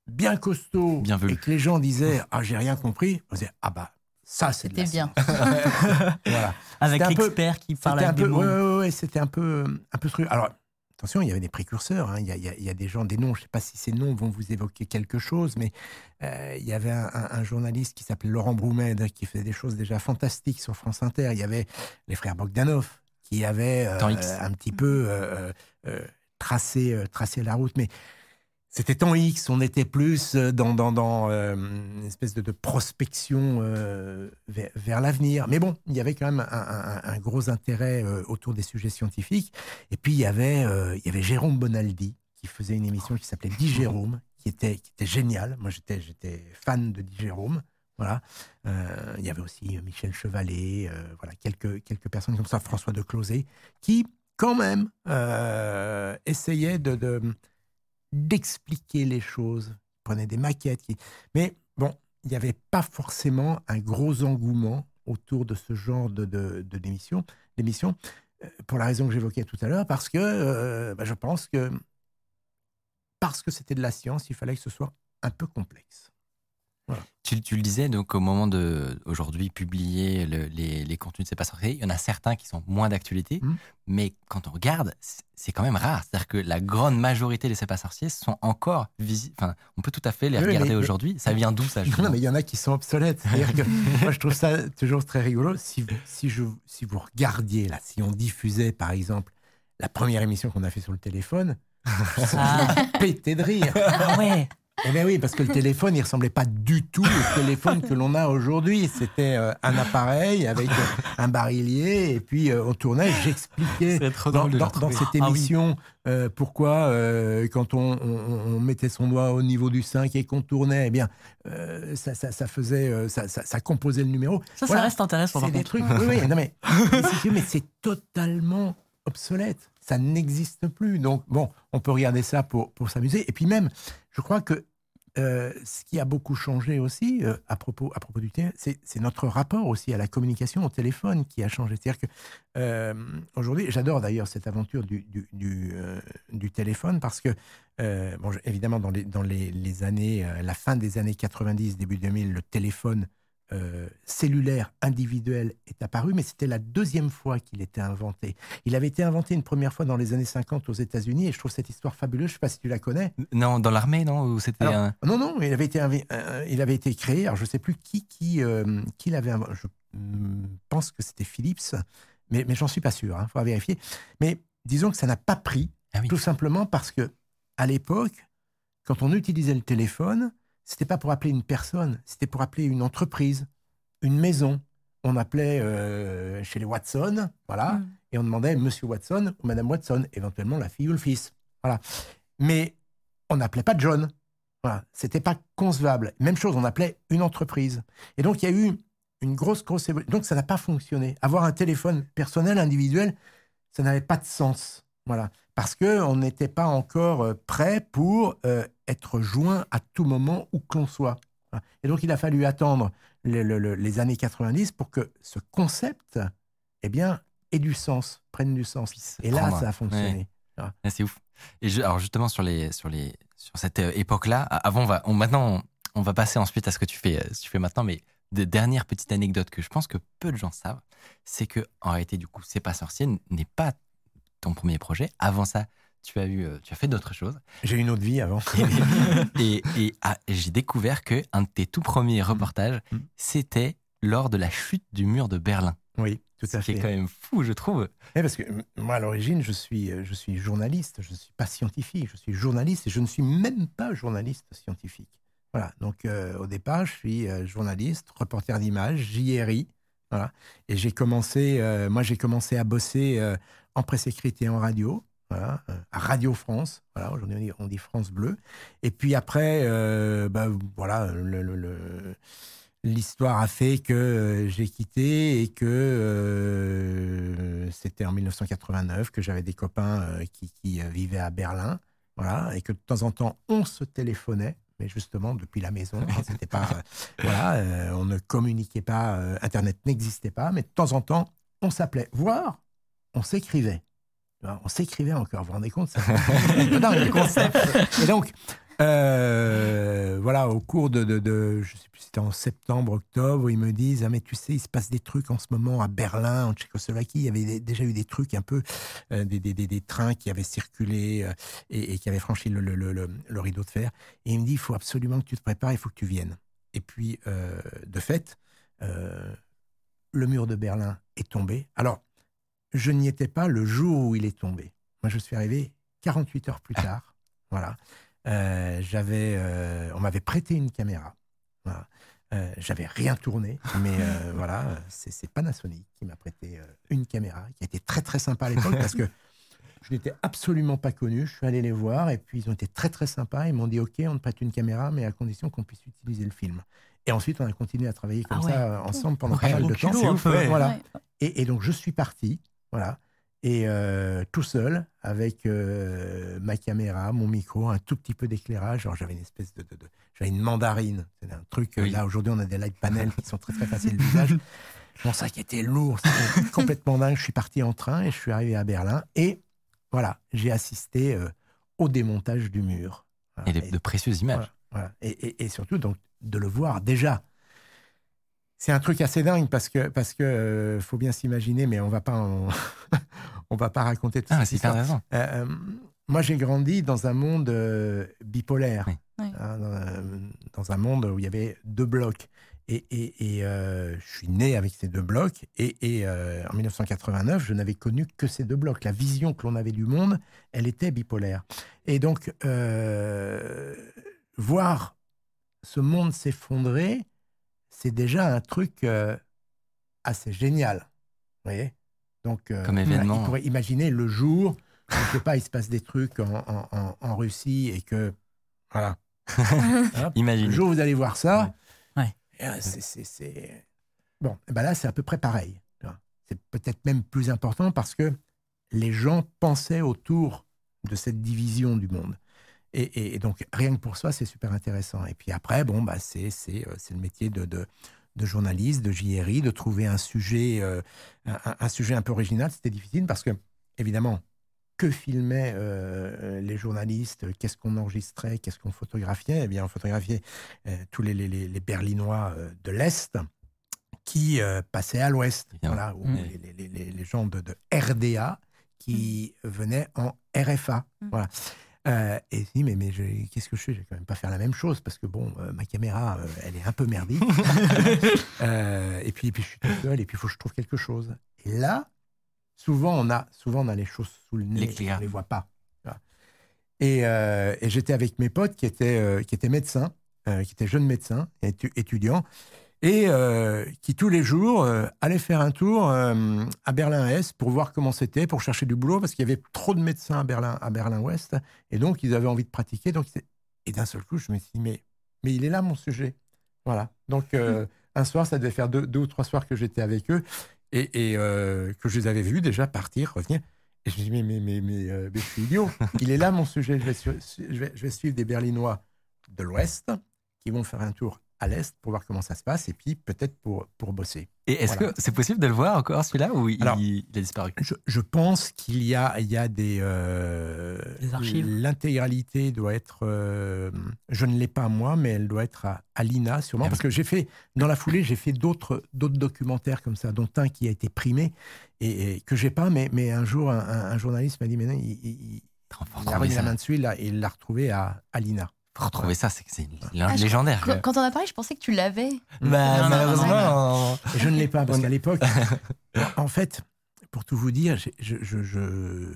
bien costaud Bien et que les gens disaient Ah, j'ai rien compris, on disait Ah, bah, ça, C'était bien. voilà. Avec un peu- l'expert qui un avec des peu, ouais, ouais, c'était un peu, un peu truc. Alors, attention, il y avait des précurseurs. hein. Il, y a, il y des gens, des noms. Je ne sais pas si ces noms vont vous évoquer quelque chose, mais euh, il y avait un, un- un journaliste qui s'appelait Laurent Broumed qui faisait des choses déjà fantastiques sur France Inter. Il y avait les frères Bogdanov qui avaient euh, un petit peu euh, tracé, tracé la route, mais c'était temps X, on était plus euh, dans, euh, une espèce de, prospection euh, vers, l'avenir. Mais bon, il y avait quand même un, gros intérêt autour des sujets scientifiques. Et puis, il y avait, Jérôme Bonaldi qui faisait une émission qui s'appelait Dit Jérôme, qui était, qui géniale. Moi, j'étais, fan de Dit Jérôme. Voilà. Il y avait aussi Michel Chevalet, voilà, quelques, quelques personnes comme ça, François de Closet, qui, quand même, essayaient de- d'expliquer les choses, prenaient des maquettes. Mais bon, il n'y avait pas forcément un gros engouement autour de ce genre de, de, d'émission, euh, pour la raison que j'évoquais tout à l'heure, parce que euh, bah, je pense que parce que c'était de la science, il fallait que ce soit un peu complexe. Tu, tu le disais, donc au moment de aujourd'hui publier le- les, les contenus de C'est pas sorcier, il y en a certains qui sont moins d'actualité, Mhm. mais quand on regarde, c'est- quand même rare. C'est-à-dire que la grande majorité des C'est pas sorciers sont encore visibles. Enfin, on peut tout à fait les regarder aujourd'hui. Ça vient d'où ça Non, mais il y en a qui sont obsolètes. Que moi, je trouve ça toujours très rigolo. Si, si, je, si vous regardiez, là, si on diffusait, par exemple, la première émission qu'on a fait sur le téléphone, Ah. pété de rire. Ah ouais Eh bien oui, parce que le téléphone, il ressemblait pas du tout au téléphone que l'on a aujourd'hui. C'était euh, un appareil avec euh, un barillier, et puis euh, on tournait, j'expliquais dans, dans- dans cette Ah oui. émission euh, pourquoi, euh, quand on, on- on mettait son doigt au niveau du 5 et qu'on tournait, eh bien, euh, ça, ça- ça faisait, euh, ça, ça- ça composait le numéro. Ça, Voilà. ça reste intéressant. C'est des contre. trucs. Oui, oui, non, mais, mais c'est- mais c'est totalement obsolète. Ça n'existe plus. Donc, bon, on peut regarder ça pour, pour s'amuser. Et puis même, je crois que euh, ce qui a beaucoup changé aussi euh, à, propos, à propos du téléphone, c'est notre rapport aussi à la communication au téléphone qui a changé. C'est-à-dire que euh, aujourd'hui, j'adore d'ailleurs cette aventure du, téléphone parce que, bon, évidemment, dans les, les, années, la fin des années 90, début 2000, le téléphone euh, cellulaire individuel est apparu, mais c'était la deuxième fois qu'il était inventé. Il avait été inventé une première fois dans les années 50 aux États-Unis, et je trouve cette histoire fabuleuse. Je ne sais pas si tu la connais. Non, dans l'armée, non Ou c'était Alors, un- Non, non, il avait été, invi- euh, il avait été créé. Alors, je ne sais plus qui, qui, euh, qui l'avait inventé. Je mm, pense que c'était Philips, mais, mais j'en suis pas sûr. Il faudra vérifier. Mais disons que ça n'a pas pris, Ah oui. tout simplement parce que à l'époque, quand on utilisait le téléphone, c'était pas pour appeler une personne, c'était pour appeler une entreprise, une maison. On appelait euh, chez les Watson, voilà, Mm. et on demandait Monsieur Watson ou Madame Watson, éventuellement la fille ou le fils, voilà. Mais on n'appelait pas John. Voilà, c'était pas concevable. Même chose, on appelait une entreprise. Et donc il y a eu une grosse grosse évolution. Donc ça n'a pas fonctionné. Avoir un téléphone personnel individuel, ça n'avait pas de sens. Voilà, parce que on n'était pas encore euh, prêt pour euh, être joint à tout moment où que l'on soit. Et donc il a fallu attendre le- le- le- les années 90 pour que ce concept, eh bien, ait du sens, prenne du sens. Et là, ça a fonctionné. Ah, c'est ouf. Et je- alors justement sur les sur les sur cette euh, époque-là, avant on va on, maintenant on, on va passer ensuite à ce que tu fais ce que tu fais maintenant, mais de dernière petite anecdote que je pense que peu de gens savent, c'est que en réalité du coup c'est pas sorcier n'est pas ton premier projet. Avant ça, tu as eu euh, tu as fait d'autres choses. J'ai une autre vie avant. et, et- ah, et j'ai découvert que un de tes tout premiers reportages, Mm. c'était lors de la chute du mur de Berlin. Oui, tout à fait. est quand même fou, je trouve. Eh, parce que moi, à l'origine, je suis, euh, je suis journaliste, je ne suis pas scientifique, je suis journaliste et je ne suis même pas journaliste scientifique. Voilà, donc euh, au départ, je suis euh, journaliste, reporter d'image, JRI, voilà. Et j'ai commencé, euh, moi, j'ai commencé à bosser euh, en presse écrite et en radio, voilà, euh, à Radio France, voilà, aujourd'hui on dit, France Bleu. Et puis après, euh, bah, voilà, l'histoire a fait que euh, j'ai quitté et que euh, c'était en 1989 que j'avais des copains euh, qui, qui, vivaient à Berlin, voilà, et que de temps en temps on se téléphonait, mais justement depuis la maison, hein, c'était pas, voilà, on ne communiquait pas, Internet n'existait pas, mais de temps en temps on s'appelait, voire on s'écrivait. On s'écrivait encore, vous vous rendez compte ça Non, le concept. Et donc, euh, voilà, au cours de, de, de- je sais plus, c'était en septembre, octobre, ils me disent, ah mais tu sais, il se passe des trucs en ce moment à Berlin, en Tchécoslovaquie, il y avait déjà eu des trucs un peu, euh, des, des, des, des trains qui avaient circulé euh, et, et qui avaient franchi le, le, le, le- rideau de fer. Et il me dit, il faut absolument que tu te prépares, il faut que tu viennes. Et puis, de fait, le mur de Berlin est tombé. Alors, je n'y étais pas le jour où il est tombé. Moi, je suis arrivé 48 heures plus tard. Voilà. Euh, j'avais, euh, on m'avait prêté une caméra. Voilà. Euh, j'avais rien tourné, mais euh, voilà, c'est, Panasonic qui m'a prêté une caméra, qui a été très très sympa à l'époque parce que je n'étais absolument pas connu. Je suis allé les voir et puis ils ont été très très sympas. Ils m'ont dit OK, on te prête une caméra, mais à condition qu'on puisse utiliser le film. Et ensuite, on a continué à travailler comme Ah ouais. ça ensemble pendant Ouais, pas mal de temps. culot. Ouais, voilà. Et, et donc, je suis parti, voilà, et euh, tout seul, avec euh, ma caméra, mon micro, un tout petit peu d'éclairage. Genre, j'avais une espèce de. de- de- j'avais une mandarine. C'est un truc. euh, Oui. Là, aujourd'hui, on a des light panels qui sont très, très faciles d'usage. Mon sac était lourd, c'était complètement dingue. Je suis parti en train et je suis arrivé à Berlin. Et voilà, j'ai assisté euh, au démontage du mur. Voilà. Et de, de précieuses images. Voilà, voilà. Et, et- et surtout, donc, de le voir déjà. C'est un truc assez dingue parce que, parce que euh, faut bien s'imaginer, mais on va pas en- on va pas raconter tout Ah, ça. c'est hyper intéressant. Euh, euh, moi, j'ai grandi dans un monde euh, bipolaire, Oui. Oui. hein, dans, un- dans un monde où il y avait deux blocs. Et, et- et, euh, je suis né avec ces deux blocs. Et, et, euh, en 1989, je n'avais connu que ces deux blocs. La vision que l'on avait du monde, elle était bipolaire. Et donc, euh, voir ce monde s'effondrer, c'est déjà un truc euh, assez génial. Vous voyez? Donc, euh, Comme voilà, événement. il pourrait imaginer le jour, où, je sais pas, il se passe des trucs en, en- en- en Russie et que, voilà. Hop, le jour où vous allez voir ça, Ouais. eh, c'est- c'est- Bon, eh ben là, c'est à peu près pareil. C'est peut-être même plus important parce que les gens pensaient autour de cette division du monde. Et, et- et donc, rien que pour ça, c'est super intéressant. Et puis après, bon, bah, c'est c'est, euh, c'est le métier de, de, de journaliste, de JRI, de trouver un sujet, euh, un, sujet un peu original. C'était difficile parce que, évidemment, que filmaient euh, les journalistes? Qu'est-ce qu'on enregistrait? Qu'est-ce qu'on photographiait? Eh bien, on photographiait euh, tous les, les- les- Berlinois de l'Est qui passaient à l'Ouest. Voilà, ou Mm. les, les- gens de, de RDA qui venaient en RFA. Mm. Voilà. Euh, et je dis, mais, mais qu'est-ce que je fais? Je vais quand même pas faire la même chose parce que, bon, euh, ma caméra, euh, elle est un peu merdique. Euh, et, puis, et puis, je suis tout seul et puis, il faut que je trouve quelque chose. Et là, souvent, on a, souvent, on a les choses sous le nez. L'éclair. On les voit pas. Et, et j'étais avec mes potes qui étaient, qui étaient médecins, qui étaient jeunes médecins, étu- étudiants, et euh, qui tous les jours euh, allaient faire un tour euh, à Berlin-Est pour voir comment c'était, pour chercher du boulot, parce qu'il y avait trop de médecins à Berlin, à Berlin-Ouest, et donc ils avaient envie de pratiquer. Donc, et d'un seul coup, je me suis dit, mais, mais il est là mon sujet. Voilà. Donc, euh, un soir, ça devait faire deux, deux ou trois soirs que j'étais avec eux, et, et, que je les avais vus déjà partir, revenir. Et je me dis, mais, mais, mais, mais, mais je suis idiot. Il est là mon sujet. Je vais, su- je vais, je vais suivre des Berlinois de l'Ouest qui vont faire un tour à l'Est pour voir comment ça se passe et puis peut-être pour, pour bosser. Et est-ce Voilà. que c'est possible de le voir encore celui-là ou il, Alors, il a disparu? Je, je pense qu'il y a, il y a des... euh, Des archives. L'intégralité doit être... euh, je ne l'ai pas moi, mais elle doit être à, à l'INA sûrement. Ah Parce que j'ai fait, dans la foulée, j'ai fait d'autres d'autres documentaires comme ça, dont un qui a été primé et, et que j'ai pas, mais, mais un jour, un, un- un journaliste m'a dit, mais non, il, il- il Faut a remis la main dessus il l'a- et il l'a retrouvé à, à l'INA. Retrouver ça, c'est Ah, légendaire. Quand, on a parlé, je pensais que tu l'avais. Bah, malheureusement, je ne l'ai pas, parce qu'à l'époque, en fait, pour tout vous dire, je, je, je-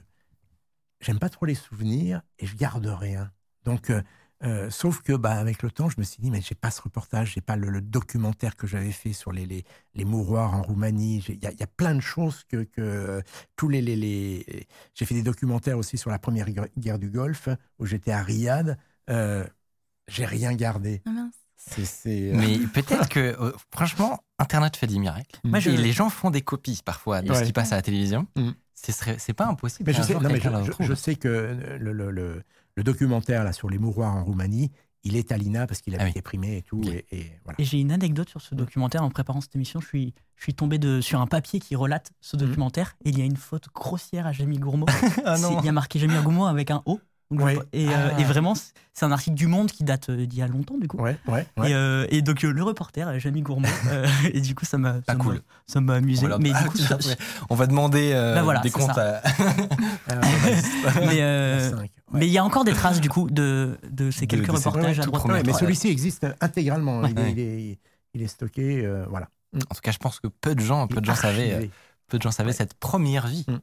j'aime pas trop les souvenirs et je garde rien. Donc, euh, euh, sauf que, bah, avec le temps, je me suis dit, mais j'ai pas ce reportage, j'ai pas le, le documentaire que j'avais fait sur les, les, les mouroirs en Roumanie. Il y, a- il y a plein de choses que, que tous les, les, les- J'ai fait des documentaires aussi sur la première guerre- guerre du Golfe, où j'étais à Riyad. Euh, j'ai rien gardé. Ah, mince. C'est, c'est, euh, Mais peut-être que, euh, franchement, Internet fait des miracles. Moi, je- Et les gens font des copies parfois de ce qui passe à la télévision. Mm. Ce serait, c'est pas impossible. Mais je sais, jour, non, mais quelqu'un je, le je- retrouve. je sais que le, le- le- le documentaire là, sur les mouroirs en Roumanie, il est à l'INA parce qu'il a Ah oui. été primé et tout. Et, et voilà. Et j'ai une anecdote sur ce documentaire en préparant cette émission. Je suis, je suis tombé de, sur un papier qui relate ce documentaire et il y a une faute grossière à Jamie Gourmaud. Ah. Il y a marqué Jamie Gourmaud avec un O. Donc je- Ouais. et, euh, Ah. et vraiment, c'est- un article du Monde qui date euh, d'il y a longtemps, du coup. Ouais, ouais, ouais. Et, euh, et donc le reporter, Jamie Gourmaud, euh, et du coup ça m'a Pas ça m'a- cool. ça m'a amusé. Voilà. Mais Ah, du coup, ça- on va demander euh, Bah voilà, des comptes ça. à. Ah, mais, euh, mais il y a encore des traces du coup de, de ces quelques de reportages à droite. mais celui-ci existe intégralement. Ouais. Il, est, Ouais. il, est, il est stocké. euh, voilà. En tout cas, je pense que peu de gens, peu de gens savaient, peu de gens savaient Ouais. cette première vie Mm.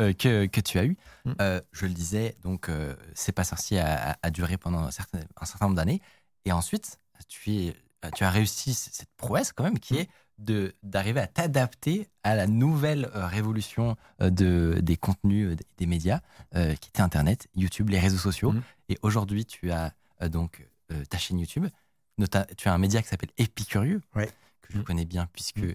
Euh, que, que tu as eue. Mm. Euh, je le disais, donc euh, c'est pas sorcier a, a- duré pendant un certain, un certain nombre d'années, et ensuite tu es, tu as réussi cette prouesse quand même Mm. qui est de d'arriver à t'adapter à la nouvelle euh, révolution euh, de des contenus euh, des, des médias euh, qui était Internet, YouTube, les réseaux sociaux. Mm. Et aujourd'hui, tu as euh, donc euh, ta chaîne YouTube. Tu as un média qui s'appelle Épicurieux, Ouais. que je Mm. connais bien puisque Mm.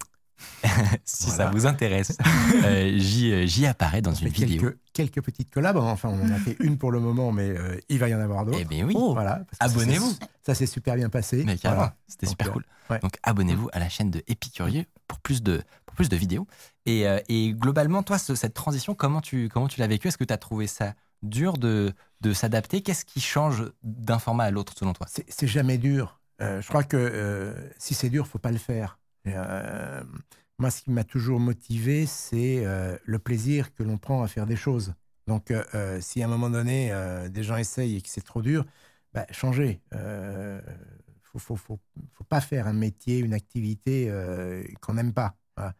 si Voilà. ça vous intéresse, euh, j'y euh, j'y apparais dans On une fait vidéo. quelques, quelques petites collabs. Enfin, on en a fait une pour le moment, mais euh, il va y en avoir d'autres. Eh bien oui, Oh, Voilà, abonnez-vous. Ça s'est super bien passé. Mais carrément, Voilà. c'était super cool. ouais. Donc abonnez-vous à la chaîne de Épicurieux pour plus de, pour plus de vidéos. Et, euh, et globalement, toi, ce- cette transition, comment tu, comment tu l'as vécu Est-ce que tu as trouvé ça dur de, de s'adapter? Qu'est-ce qui change d'un format à l'autre selon toi? C'est c'est jamais dur. Euh, je crois que euh, si c'est dur, faut pas le faire. Euh, moi, ce qui m'a toujours motivé, c'est euh, le plaisir que l'on prend à faire des choses. Donc, euh, si à un moment donné, des gens essayent et que c'est trop dur, bah, changez. Euh, faut, faut, faut, faut pas faire un métier, une activité qu'on n'aime pas. Voilà.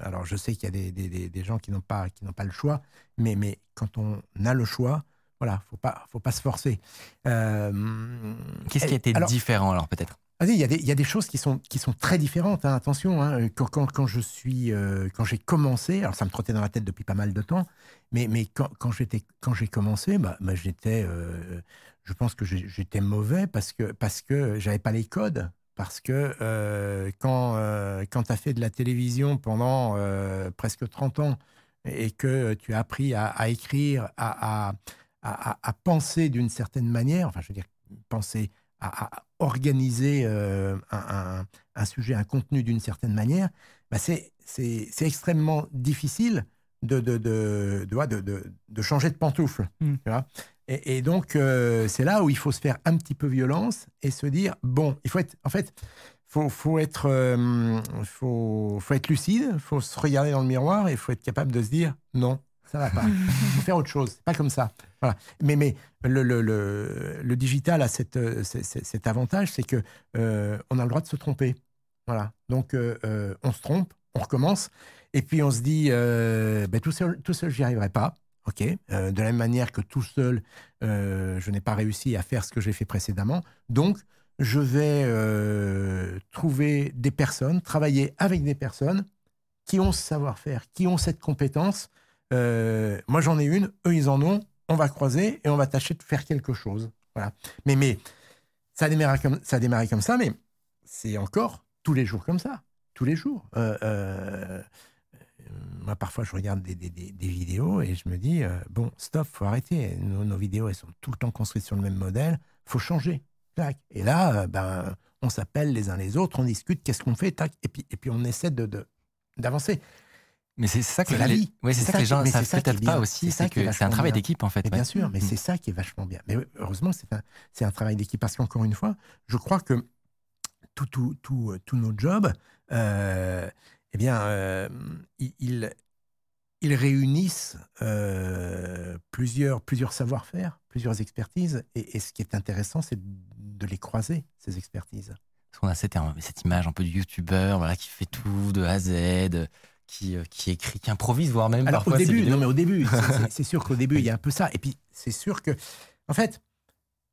Alors, je sais qu'il y a des, des, des, des gens qui n'ont pas, qui pas le choix, mais, mais quand on a le choix, voilà, faut pas, faut pas se forcer. Euh, Qu'est-ce qui a été alors, différent alors peut-être? Vas-y, il y, a des- y a des choses qui sont, qui sont très différentes. hein, attention, hein, quand, quand, je suis, euh, quand j'ai commencé, alors ça me trottait dans la tête depuis pas mal de temps, mais, quand, j'étais, quand j'ai commencé, bah, bah, j'étais, euh, je pense que j'étais mauvais parce que parce que j'avais pas les codes. Parce que euh, quand, euh, quand tu as fait de la télévision pendant euh, presque 30 ans et que tu as appris à, écrire, à penser d'une certaine manière, enfin je veux dire, penser, à, à organiser euh, un, un- un sujet, un contenu d'une certaine manière, bah c'est extrêmement difficile de, de, de, de, changer de pantoufle. Mm. tu vois. et, et donc, euh, c'est là où il faut se faire un petit peu violence et se dire, bon, il faut être, en fait, faut, faut être, euh, faut, faut être lucide, faut se regarder dans le miroir et il faut être capable de se dire, non, ça va pas. Il faut faire autre chose. C'est pas comme ça. Mais, mais le, le, le, le digital a cette, cet avantage, c'est que euh, on a le droit de se tromper. Voilà. Donc, euh, euh, on se trompe, on recommence, et puis on se dit, ben, tout seul, tout seul, j'y arriverai pas. Ok. De la même manière que tout seul, je n'ai pas réussi à faire ce que j'ai fait précédemment. Donc, je vais trouver des personnes, travailler avec des personnes qui ont ce savoir-faire, qui ont cette compétence. Euh, moi, j'en ai une, eux, ils en ont. On va croiser et on va tâcher de faire quelque chose. Voilà. Mais, mais ça a démarré comme ça, mais c'est encore tous les jours comme ça. Tous les jours. Euh, euh, moi, parfois, je regarde des, vidéos et je me dis bon, stop, faut arrêter. Nos, vidéos, elles sont tout le temps construites sur le même modèle. faut changer. Et là, ben, on s'appelle les uns les autres, on discute, qu'est-ce qu'on fait, tac, et puis, et puis on essaie de- d'avancer. Mais c'est ça que la les, vie. ouais, c'est ça ça que les gens mais savent peut-être pas aussi, C'est que c'est un travail d'équipe en fait. Ouais. bien sûr, mais Mm. c'est ça qui est vachement bien. Mais heureusement, c'est un, un travail d'équipe parce qu'encore une fois, je crois que tout, tout, tout, euh, tous nos jobs, euh, eh bien, euh, ils, ils- ils réunissent euh, plusieurs, plusieurs savoir-faire, plusieurs expertises. Et, et ce qui est intéressant, c'est de les croiser, ces expertises. Parce qu'on a cette, cette image un peu du youtubeur voilà, qui fait tout de A à Z, qui, euh, qui écrit, qui improvise, voire même Alors parfois au début, non mais au début, c'est- sûr qu'au début, il y a un peu ça. Et puis, c'est sûr que, en fait,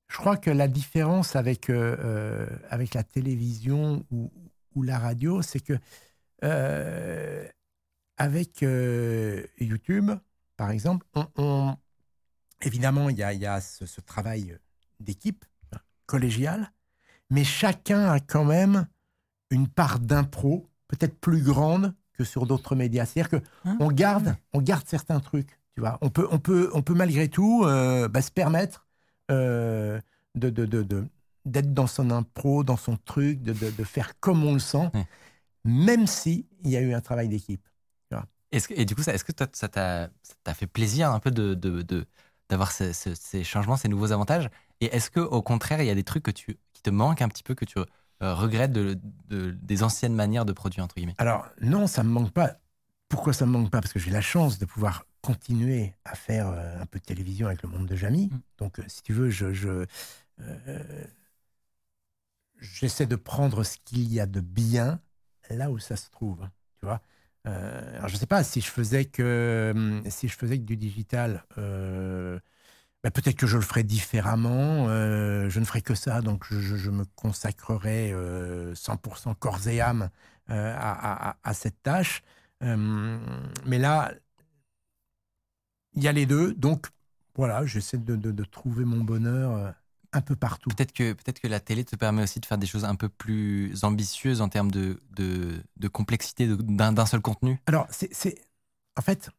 je crois que la différence avec, euh, euh, avec la télévision ou, ou la radio, c'est que euh, avec euh, YouTube, par exemple, on, on- évidemment, il y a, il y a ce, ce travail d'équipe collégial, mais chacun a quand même une part d'impro, peut-être plus grande que sur d'autres médias. C'est-à-dire que Hein on garde, on garde certains trucs. Tu vois, on peut, on peut, on peut malgré tout euh, bah, se permettre euh, de, de, de, de- d'être dans son impro, dans son truc, de, de, de faire comme on le sent, Ouais. même si il y a eu un travail d'équipe. Et du coup, ça, est-ce que toi, ça t'a ça t'a fait plaisir un peu de, de, de- d'avoir ce- ce- ces changements, ces nouveaux avantages? Et est-ce que au contraire, il y a des trucs que tu, qui te manquent un petit peu, que tu euh, de, de- des anciennes manières de produire, entre guillemets Alors non, ça me manque pas. Pourquoi ça me manque pas? Parce que j'ai la chance de pouvoir continuer à faire euh, un peu de télévision avec le monde de Jamy. Mm. Donc, euh, si tu veux, je, je, euh, j'essaie de prendre ce qu'il y a de bien là où ça se trouve. Tu vois Euh, alors, je sais pas si je faisais que si je faisais que du digital. euh, bah, peut-être que je le ferais différemment. euh, je ne ferais que ça, donc je, me consacrerais euh, 100% corps et âme euh, à, à- à cette tâche. Euh, mais là, il y a les deux, donc voilà, j'essaie de, de- de trouver mon bonheur euh, un peu partout. Peut-être que, la télé te permet aussi de faire des choses un peu plus ambitieuses en termes de, de, de complexité d'un, seul contenu. Alors, c'est, c'est- en fait,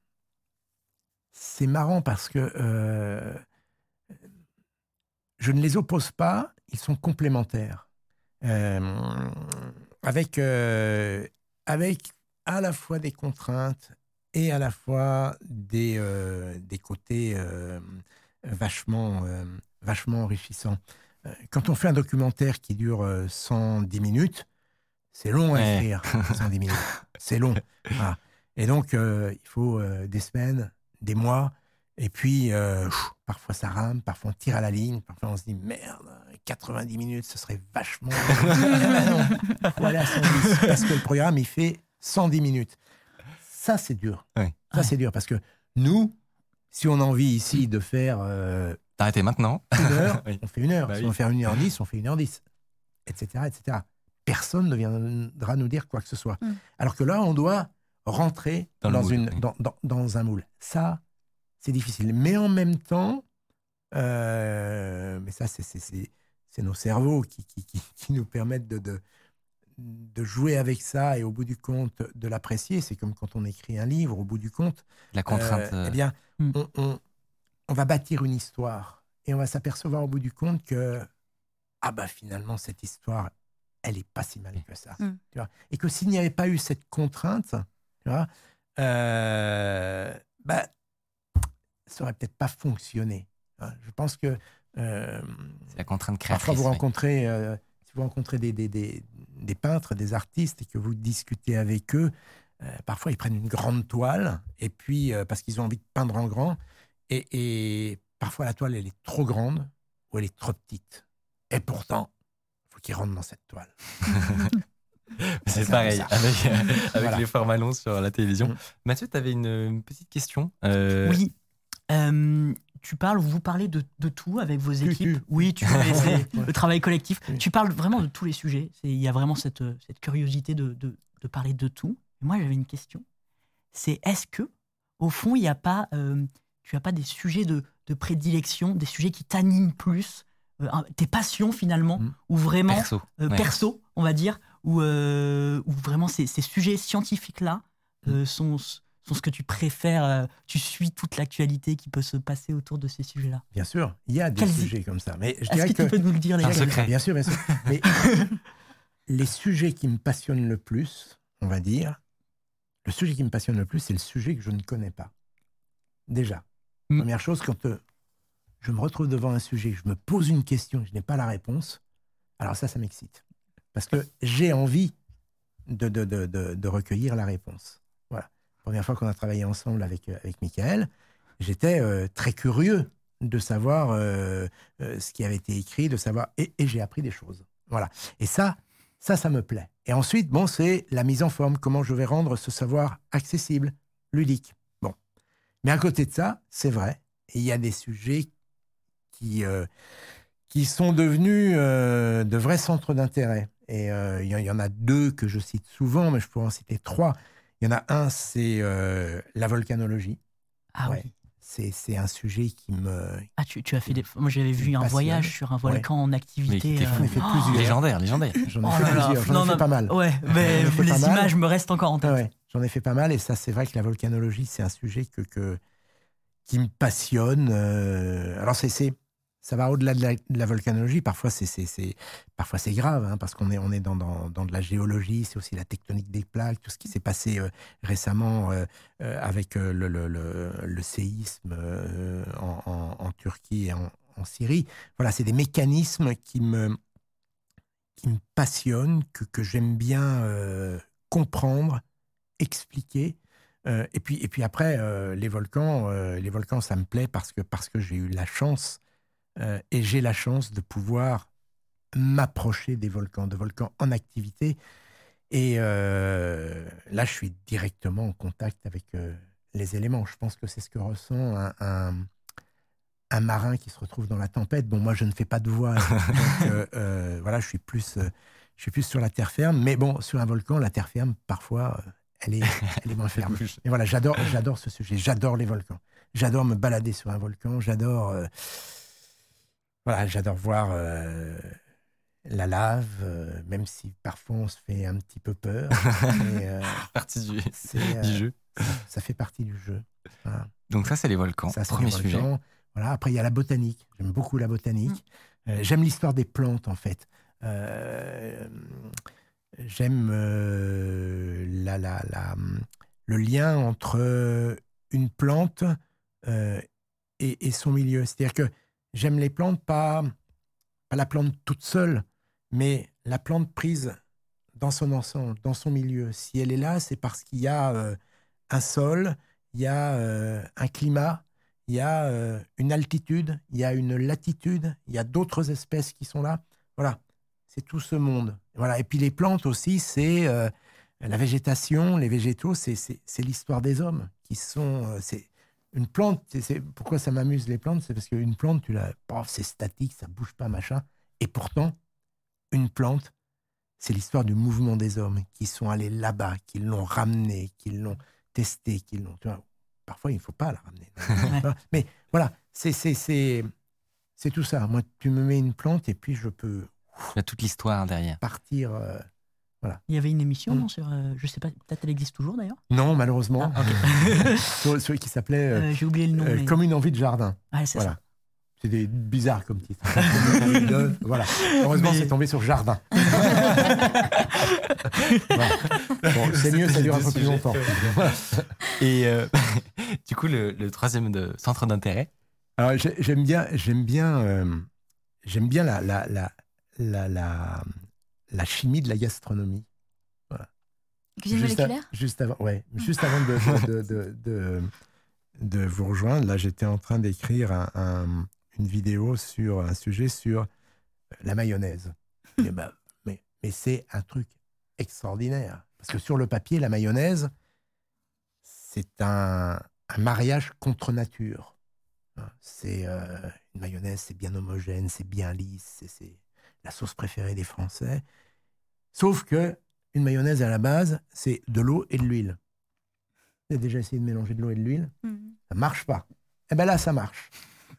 c'est marrant parce que euh, je ne les oppose pas, ils sont complémentaires. Euh, avec, euh, avec à la fois des contraintes et à la fois des, euh, des côtés vachement, vachement enrichissants. Quand on fait un documentaire qui dure euh, 110 minutes, c'est long à Ouais. écrire, 110 minutes. C'est long. Voilà. Et donc, il faut des semaines, des mois. Et puis, euh, pff, parfois ça rame, parfois on tire à la ligne, parfois on se dit merde, 90 minutes, ce serait vachement. Eh ben non, faut aller à 110, parce que le programme, il fait 110 minutes. Ça, c'est dur. Ouais. Ça, c'est dur parce que nous, si on a envie ici de faire euh, T'arrêter maintenant une heure, Oui. on fait une heure. Bah si oui. on veut faire une heure dix, on fait une heure dix, etc., etc. Personne ne viendra nous dire quoi que ce soit. Mm. Alors que là, on doit rentrer Dans dans, le moule, une, oui. dans, dans- dans un moule. Ça, c'est difficile. Mais en même temps, euh, mais ça, c'est- nos cerveaux qui, qui, qui- qui nous permettent de, de, de jouer avec ça et au bout du compte de l'apprécier. C'est comme quand on écrit un livre, au bout du compte, La contrainte. euh, euh, eh bien, Hmm. on, on- on va bâtir une histoire et on va s'apercevoir au bout du compte que ah bah finalement cette histoire, elle est pas si mal que ça. Hmm. Tu vois? Et que s'il n'y avait pas eu cette contrainte, tu vois, euh, bah, ça aurait peut-être pas fonctionné. hein. Je pense que euh, c'est la contrainte créatrice. Parfois, vous rencontrez, euh, si vous rencontrez des, des, des- des peintres, des artistes, et que vous discutez avec eux, euh, parfois ils prennent une grande toile, et puis euh, parce qu'ils ont envie de peindre en grand, et, et parfois la toile elle est trop grande ou elle est trop petite. Et pourtant, il faut qu'ils rentrent dans cette toile. C'est pareil avec, euh, avec Voilà. les formats longs sur la télévision. Mm. Mathieu, tu avais une, une petite question. Euh, Oui. Euh, tu parles, vous parlez de, de tout avec vos Tu, équipes. tu. Oui, tu c'est Ouais. le travail collectif. Oui. Tu parles vraiment de tous les sujets. Il y a vraiment cette, cette curiosité de, de, de parler de tout. Et moi, j'avais une question. C'est est-ce que, au fond, il n'y a pas, euh, tu as pas des sujets de, prédilection, des sujets qui t'animent plus, euh, tes passions finalement, Mm. ou vraiment Perso. euh, ouais. perso, on va dire, où vraiment ces, ces sujets scientifiques-là Mm. euh, sont, sont ce que tu préfères. euh, tu suis toute l'actualité qui peut se passer autour de ces sujets-là. Bien sûr, il y a des sujets comme ça. Mais je Est-ce que, que, tu peux nous le dire, les Un gars secret. Bien sûr, bien sûr. Mais les sujets qui me passionnent le plus, on va dire, le sujet qui me passionne le plus, c'est le sujet que je ne connais pas. Déjà. Mm. Première chose, quand euh, je me retrouve devant un sujet, je me pose une question, je n'ai pas la réponse, alors ça, ça m'excite. Parce que j'ai envie de, de, de, de, de recueillir la réponse. Première fois qu'on a travaillé ensemble avec, euh, avec Michael, j'étais euh, très curieux de savoir euh, ce qui avait été écrit, de savoir. Et, j'ai appris des choses. Voilà. Et ça, ça, ça me plaît. Et ensuite, bon, c'est la mise en forme. Comment je vais rendre ce savoir accessible, ludique. Bon. Mais à côté de ça, c'est vrai, il y a des sujets qui, qui sont devenus de vrais centres d'intérêt. Et il y, y en a deux que je cite souvent, mais je pourrais en citer trois. Il y en a un, c'est euh, la volcanologie. Ah Ouais. oui. C'est c'est un sujet qui me. Ah, tu, tu as fait des. Moi, j'avais vu un voyage sur un volcan en activité. J'en ai fait oh. plusieurs. Légendaire, légendaire. J'en ai Oh fait là là. plusieurs, j'en Non, ai fait non, pas mal. Ouais, mais les images me restent encore en tête. Ah ouais, j'en ai fait pas mal et ça, c'est vrai que la volcanologie, c'est un sujet que, que- qui me passionne. euh, alors, c'est, c'est- ça va au-delà de la, volcanologie. Parfois, c'est, grave hein, parce qu'on est, on est dans, dans, dans de la géologie. C'est aussi la tectonique des plaques, tout ce qui s'est passé euh, récemment euh, euh, avec le, le- séisme en, Turquie et en, Syrie. Voilà, c'est des mécanismes qui me, qui me passionnent, que, que j'aime bien comprendre, expliquer. Et, puis, et puis après, les volcans, les volcans, ça me plaît parce que, parce que j'ai eu la chance, euh, et j'ai la chance de pouvoir m'approcher des volcans, de volcans en activité. Et euh, là, je suis directement en contact avec euh, les éléments. Je pense que c'est ce que ressent un, un, un marin qui se retrouve dans la tempête. Bon, moi, je ne fais pas de voile. donc, voilà, je suis plus... je suis plus sur la terre ferme, mais bon, sur un volcan, la terre ferme, parfois, elle est, elle est moins ferme. Et voilà, j'adore, ce sujet. J'adore les volcans. J'adore me balader sur un volcan. J'adore, voilà, j'adore voir euh, la lave, euh, même si parfois on se fait un petit peu peur. euh, Partie du, euh, jeu. ça, ça fait partie du jeu. Voilà. Donc ça, c'est les volcans. Ça, Premier les sujet. volcans. Voilà. Après, il y a la botanique. J'aime beaucoup la botanique. Euh, J'aime l'histoire des plantes, en fait. J'aime la, la, la, le lien entre une plante et, et son milieu. C'est-à-dire que j'aime les plantes, pas, pas la plante toute seule, mais la plante prise dans son ensemble, dans son milieu. Si elle est là, c'est parce qu'il y a euh, un sol, il y a euh, un climat, il y a euh, une altitude, il y a une latitude, il y a d'autres espèces qui sont là. Voilà, c'est tout ce monde. Voilà. Et puis les plantes aussi, c'est la végétation, les végétaux, c'est- l'histoire des hommes qui sont. c'est une plante. c'est- pourquoi ça m'amuse les plantes? C'est parce qu'une plante, tu la, paf, c'est statique, ça bouge pas, machin. Et pourtant, une plante, c'est l'histoire du mouvement des hommes qui sont allés là-bas, qui l'ont ramené, qui l'ont testé, qui l'ont. Parfois, il ne faut pas la ramener. Mais voilà, c'est c'est c'est c'est tout ça. Moi, tu me mets une plante et puis je peux Il y a toute l'histoire derrière. partir. euh, Il y avait une émission, Mm. non, sur. euh, je sais pas, peut-être elle existe toujours d'ailleurs. Non, malheureusement, Ah, sur, sur- qui s'appelait euh, Euh, J'ai oublié le nom. euh, mais- Comme une envie de jardin. Ah, c'est Voilà. des bizarres comme titre. De- voilà. Heureusement, Mais- c'est tombé sur jardin. Voilà. Bon, c'est mieux, ça dure un peu plus longtemps. Et euh, du coup, le, le troisième de, centre d'intérêt, Alors, j'ai- j'aime bien, j'aime bien, euh, j'aime bien la, la, la, la, la, chimie de la gastronomie. Cuisine juste, juste avant, ouais, juste avant de, de, de, de, de vous rejoindre, là, j'étais en train d'écrire un- un- une vidéo sur un sujet sur la mayonnaise. Et ben, mais mais c'est un truc extraordinaire. Parce que sur le papier, la mayonnaise, c'est un, un mariage contre nature. Hein, C'est euh, une mayonnaise, c'est bien homogène, c'est bien lisse, c'est la sauce préférée des Français. Sauf que une mayonnaise à la base, c'est de l'eau et de l'huile. Vous avez déjà essayé de mélanger de l'eau et de l'huile? Mhm. Ça marche pas. Eh bien là, ça marche.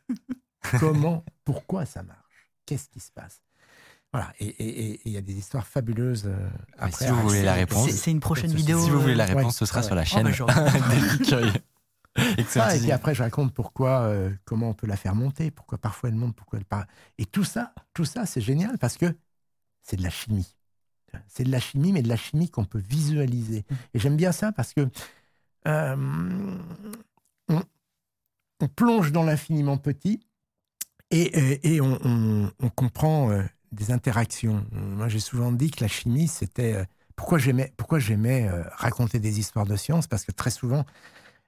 Comment Pourquoi ça marche? Qu'est-ce qui se passe? Voilà. Et il y a des histoires fabuleuses. euh, après, si vous à voulez la raconter. réponse, C'est- une prochaine vidéo. si vous voulez la euh, réponse, ouais, ce sera ouais. sur la Oh, chaîne bah, Excellent. Ah, et puis après, je raconte pourquoi, euh, comment on peut la faire monter, pourquoi parfois elle monte, pourquoi elle part. Et tout ça, tout ça, c'est génial parce que c'est de la chimie. C'est de la chimie, mais de la chimie qu'on peut visualiser. Et j'aime bien ça parce que euh, on, on plonge dans l'infiniment petit et, et- et on, on- on comprend euh, des interactions. Moi, j'ai souvent dit que la chimie, c'était pourquoi j'aimais, pourquoi j'aimais raconter des histoires de science Parce que très souvent,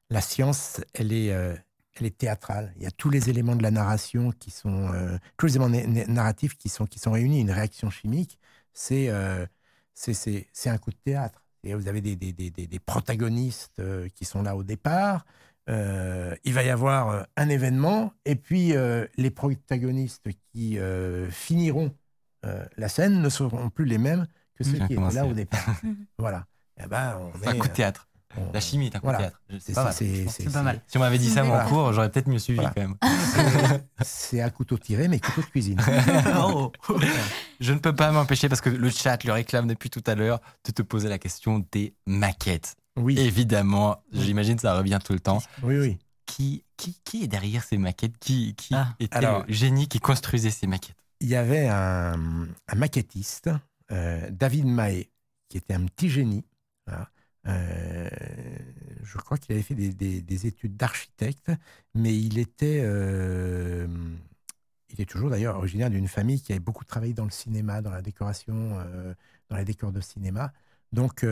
la science, elle est, euh, elle est théâtrale. Il y a tous les éléments de la narration qui sont, euh, tous les éléments na- na- narratifs qui sont, qui sont réunis. Une réaction chimique, c'est, euh, c'est, un coup de théâtre. Et vous avez des, des, des, des- protagonistes qui sont là au départ. Il va y avoir un événement, et puis les protagonistes qui finiront la scène ne seront plus les mêmes que ceux Mmh. qui étaient là au départ. voilà. Eh ben, on un coup de théâtre. On- La chimie est un coup Voilà. de théâtre. C'est- pas pas mal. Si on m'avait dit ça en Voilà. cours, j'aurais peut-être mieux suivi Voilà. quand même. C'est un couteau tiré, mais couteau de cuisine. Oh. Je ne peux pas m'empêcher parce que le chat le réclame depuis tout à l'heure de te poser la question des maquettes. Oui, Évidemment, j'imagine ça revient tout le temps. oui, oui. Qui, qui, qui est derrière ces maquettes? Qui, qui Ah. était Alors- le génie qui construisait ces maquettes? Il y avait un, un maquettiste, euh, David Mahé, qui était un petit génie. Euh, je crois qu'il avait fait des, des- des études d'architecte, mais il était, euh, il est toujours d'ailleurs originaire d'une famille qui avait beaucoup travaillé dans le cinéma, dans la décoration, euh, dans les décors de cinéma. Donc,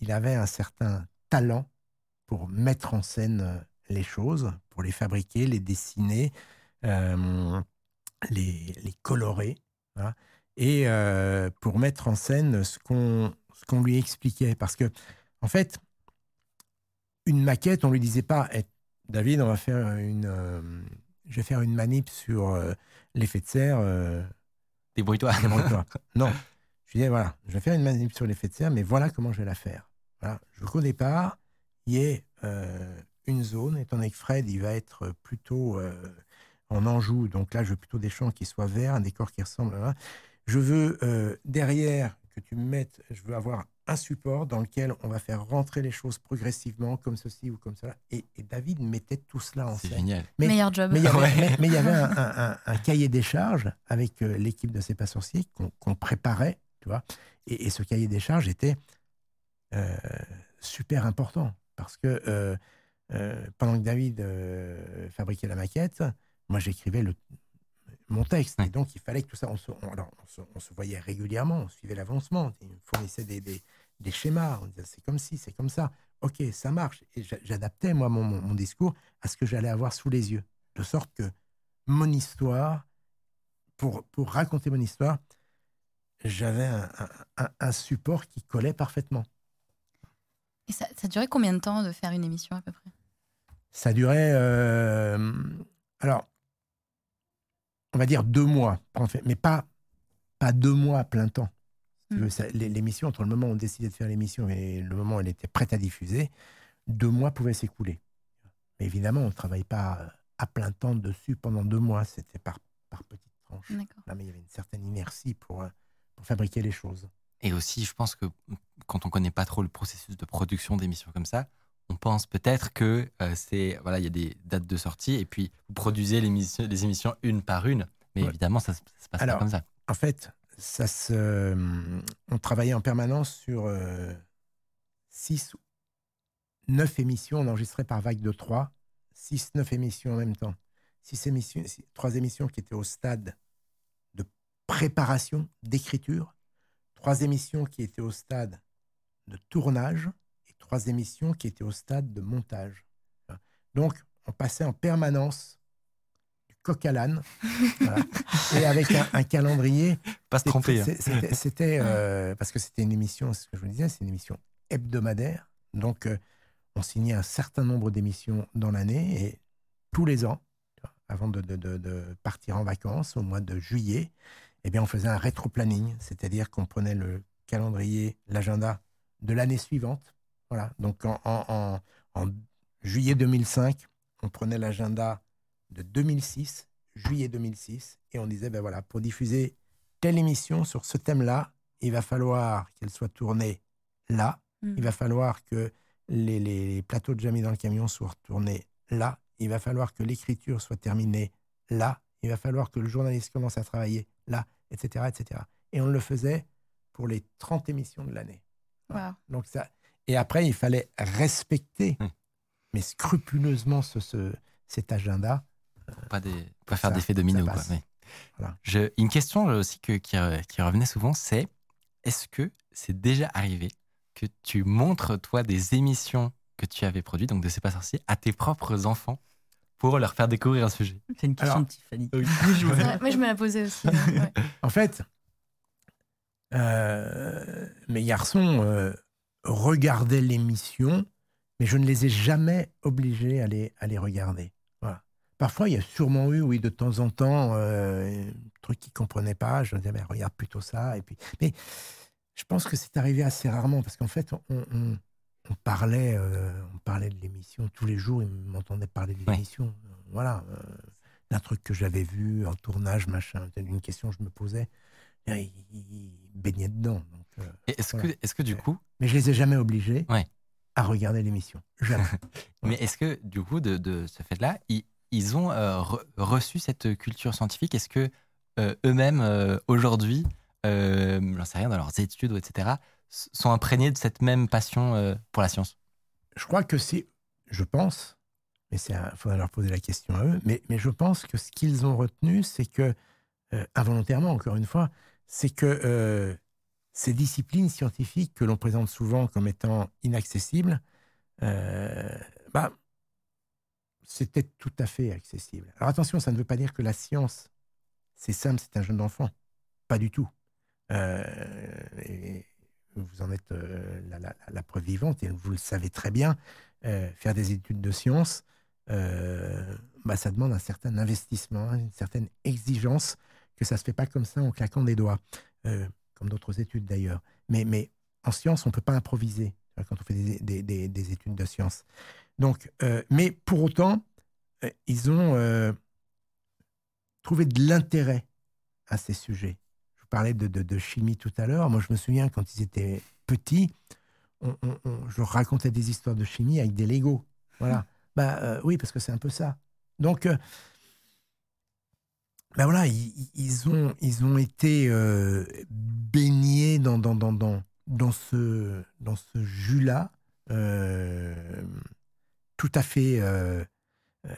il avait un certain talent pour mettre en scène les choses, pour les fabriquer, les dessiner, les, colorer, et pour mettre en scène ce qu'on qu'on lui expliquait. Parce que, en fait, une maquette, on lui disait pas, Eh, David, on va faire une, euh, je vais faire une manip sur euh, l'effet de serre. euh, Débrouille-toi. Débrouille-toi. non. Je lui disais, voilà, je vais faire une manip sur l'effet de serre, mais voilà comment je vais la faire. Voilà. Je veux qu'au départ, il y ait une zone, étant donné que Fred, il va être plutôt en Anjou, donc là, je veux plutôt des champs qui soient verts, un décor qui ressemble à... Je veux derrière que tu me mettes, je veux avoir un support dans lequel on va faire rentrer les choses progressivement, comme ceci ou comme cela. Et, et David mettait tout cela en C'est scène. génial. Mais- Meilleur job. Mais il y avait, Ouais. mais- mais il y avait un, un- un- un cahier des charges avec euh, l'équipe de C'est pas sorcier qu'on préparait, tu vois. Et, et ce cahier des charges était euh, super important parce que euh, euh, pendant que David euh, fabriquait la maquette, moi j'écrivais le mon texte. Ouais. Et donc il fallait que tout ça, on se, on- alors, on se, on se voyait régulièrement, on suivait l'avancement, il me fournissait des, des- des schémas, on disait c'est comme ci, c'est comme ça. Ok, ça marche. Et j'a- j'adaptais moi mon, mon- mon discours à ce que j'allais avoir sous les yeux de sorte que mon histoire, pour, pour raconter mon histoire, j'avais un, un- un- un support qui collait parfaitement. Et ça, ça durait combien de temps de faire une émission à peu près? Ça durait, euh, alors, on va dire deux mois, en fait, mais pas, pas deux mois à plein temps. Mm. l'é- L'émission, entre le moment où on décidait de faire l'émission et le moment où elle était prête à diffuser, deux mois pouvaient s'écouler. Mais évidemment, on ne travaille pas euh, à plein temps dessus pendant deux mois, c'était par, par petites tranches. D'accord. Là, mais il y avait une certaine inertie pour, euh, pour fabriquer les choses. Et aussi, je pense que quand on connaît pas trop le processus de production d'émissions comme ça, on pense peut-être que euh, c'est voilà, il y a des dates de sortie et puis vous produisez les émissions une par une. Mais Ouais. évidemment, ça, se- ça se passe Alors, pas comme ça. En fait, ça se, on travaillait en permanence sur euh, six ou neuf émissions, on enregistrait par vague de trois, six, neuf émissions en même temps. Six émissions, six- trois émissions qui étaient au stade de préparation, d'écriture, trois émissions qui étaient au stade de tournage trois émissions qui étaient au stade de montage. Donc, on passait en permanence du coq à l'âne voilà, et avec un, un calendrier Pas se tromper. hein. C'était, euh, parce que c'était une émission, c'est ce que je vous disais, c'est une émission hebdomadaire. Donc, euh, on signait un certain nombre d'émissions dans l'année et tous les ans, avant de, de- de- de partir en vacances au mois de juillet, eh bien, on faisait un rétro-planning, c'est-à-dire qu'on prenait le calendrier, l'agenda de l'année suivante. Voilà. Donc, en, en- en- en juillet 2005, on prenait l'agenda de 2006, juillet 2006, et on disait, ben voilà, pour diffuser telle émission sur ce thème-là, il va falloir qu'elle soit tournée là. Mm. Il va falloir que les, les plateaux de Jamie dans le camion soient retournés là. Il va falloir que l'écriture soit terminée là. Il va falloir que le journaliste commence à travailler là, etc. etc. Et on le faisait pour les 30 émissions de l'année. Donc ça... Et après, il fallait respecter, Mm. mais scrupuleusement, ce, ce- cet agenda. Faut pas, des, pas faire d'effet domino. Quoi, passe. mais- Voilà. Je- une question aussi que- qui, re- qui revenait souvent, c'est est-ce que c'est déjà arrivé que tu montres, toi, des émissions que tu avais produites, donc de C'est pas sorcier, à tes propres enfants pour leur faire découvrir un sujet? C'est une question Alors, de Tiffany. C'est vrai, Moi, je me la posais aussi. ouais. En fait, euh, mes garçons euh, regardaient l'émission, mais je ne les ai jamais obligés à les, à les regarder. Voilà. Parfois, il y a sûrement eu, oui, de temps en temps, euh, un truc qu'ils ne comprenaient pas. Je leur disais, mais regarde plutôt ça. Et puis... Mais je pense que c'est arrivé assez rarement, parce qu'en fait, on, on- on parlait, euh, on parlait de l'émission tous les jours. Ils m'entendaient parler de Ouais. l'émission. Voilà. euh, d'un truc que j'avais vu en tournage, machin. Une question que je me posais. Ils, baignaient dedans. donc, euh, Est-ce Voilà. que, est que du coup, mais je les ai jamais obligés Ouais. à regarder l'émission. Jamais. mais est-ce que du coup, de, de ce fait-là, ils, ils ont euh, re- reçu cette culture scientifique? Est-ce que euh, eux-mêmes, euh, aujourd'hui, j'en sais rien, dans leurs études, etc., sont imprégnés de cette même passion pour la science? Je crois que c'est, je pense, mais il faudrait leur poser la question à eux, mais, mais je pense que ce qu'ils ont retenu, c'est que, involontairement, encore une fois, c'est que euh, ces disciplines scientifiques que l'on présente souvent comme étant inaccessibles, euh, bah, c'était tout à fait accessible. Alors attention, ça ne veut pas dire que la science, c'est simple, c'est un jeune enfant. Pas du tout. Euh, vous en êtes euh, la, preuve vivante et vous le savez très bien. faire des études de sciences, bah, ça demande un certain investissement, une certaine exigence, que ça ne se fait pas comme ça en claquant des doigts, euh, comme d'autres études d'ailleurs. Mais, mais en science, on ne peut pas improviser quand on fait des, des- des- des études de sciences. Donc, euh, mais pour autant, euh, ils ont trouvé de l'intérêt à ces sujets. Je vous parlais de, de- de chimie tout à l'heure. Moi, je me souviens quand ils étaient petits, on- on- on- je racontais des histoires de chimie avec des Legos. Voilà. Bah euh, oui, parce que c'est un peu ça. Donc, bah voilà, ils, ont, ils ont été euh, baignés dans, dans, dans, dans, dans ce, dans ce jus-là, euh, tout à fait euh, euh,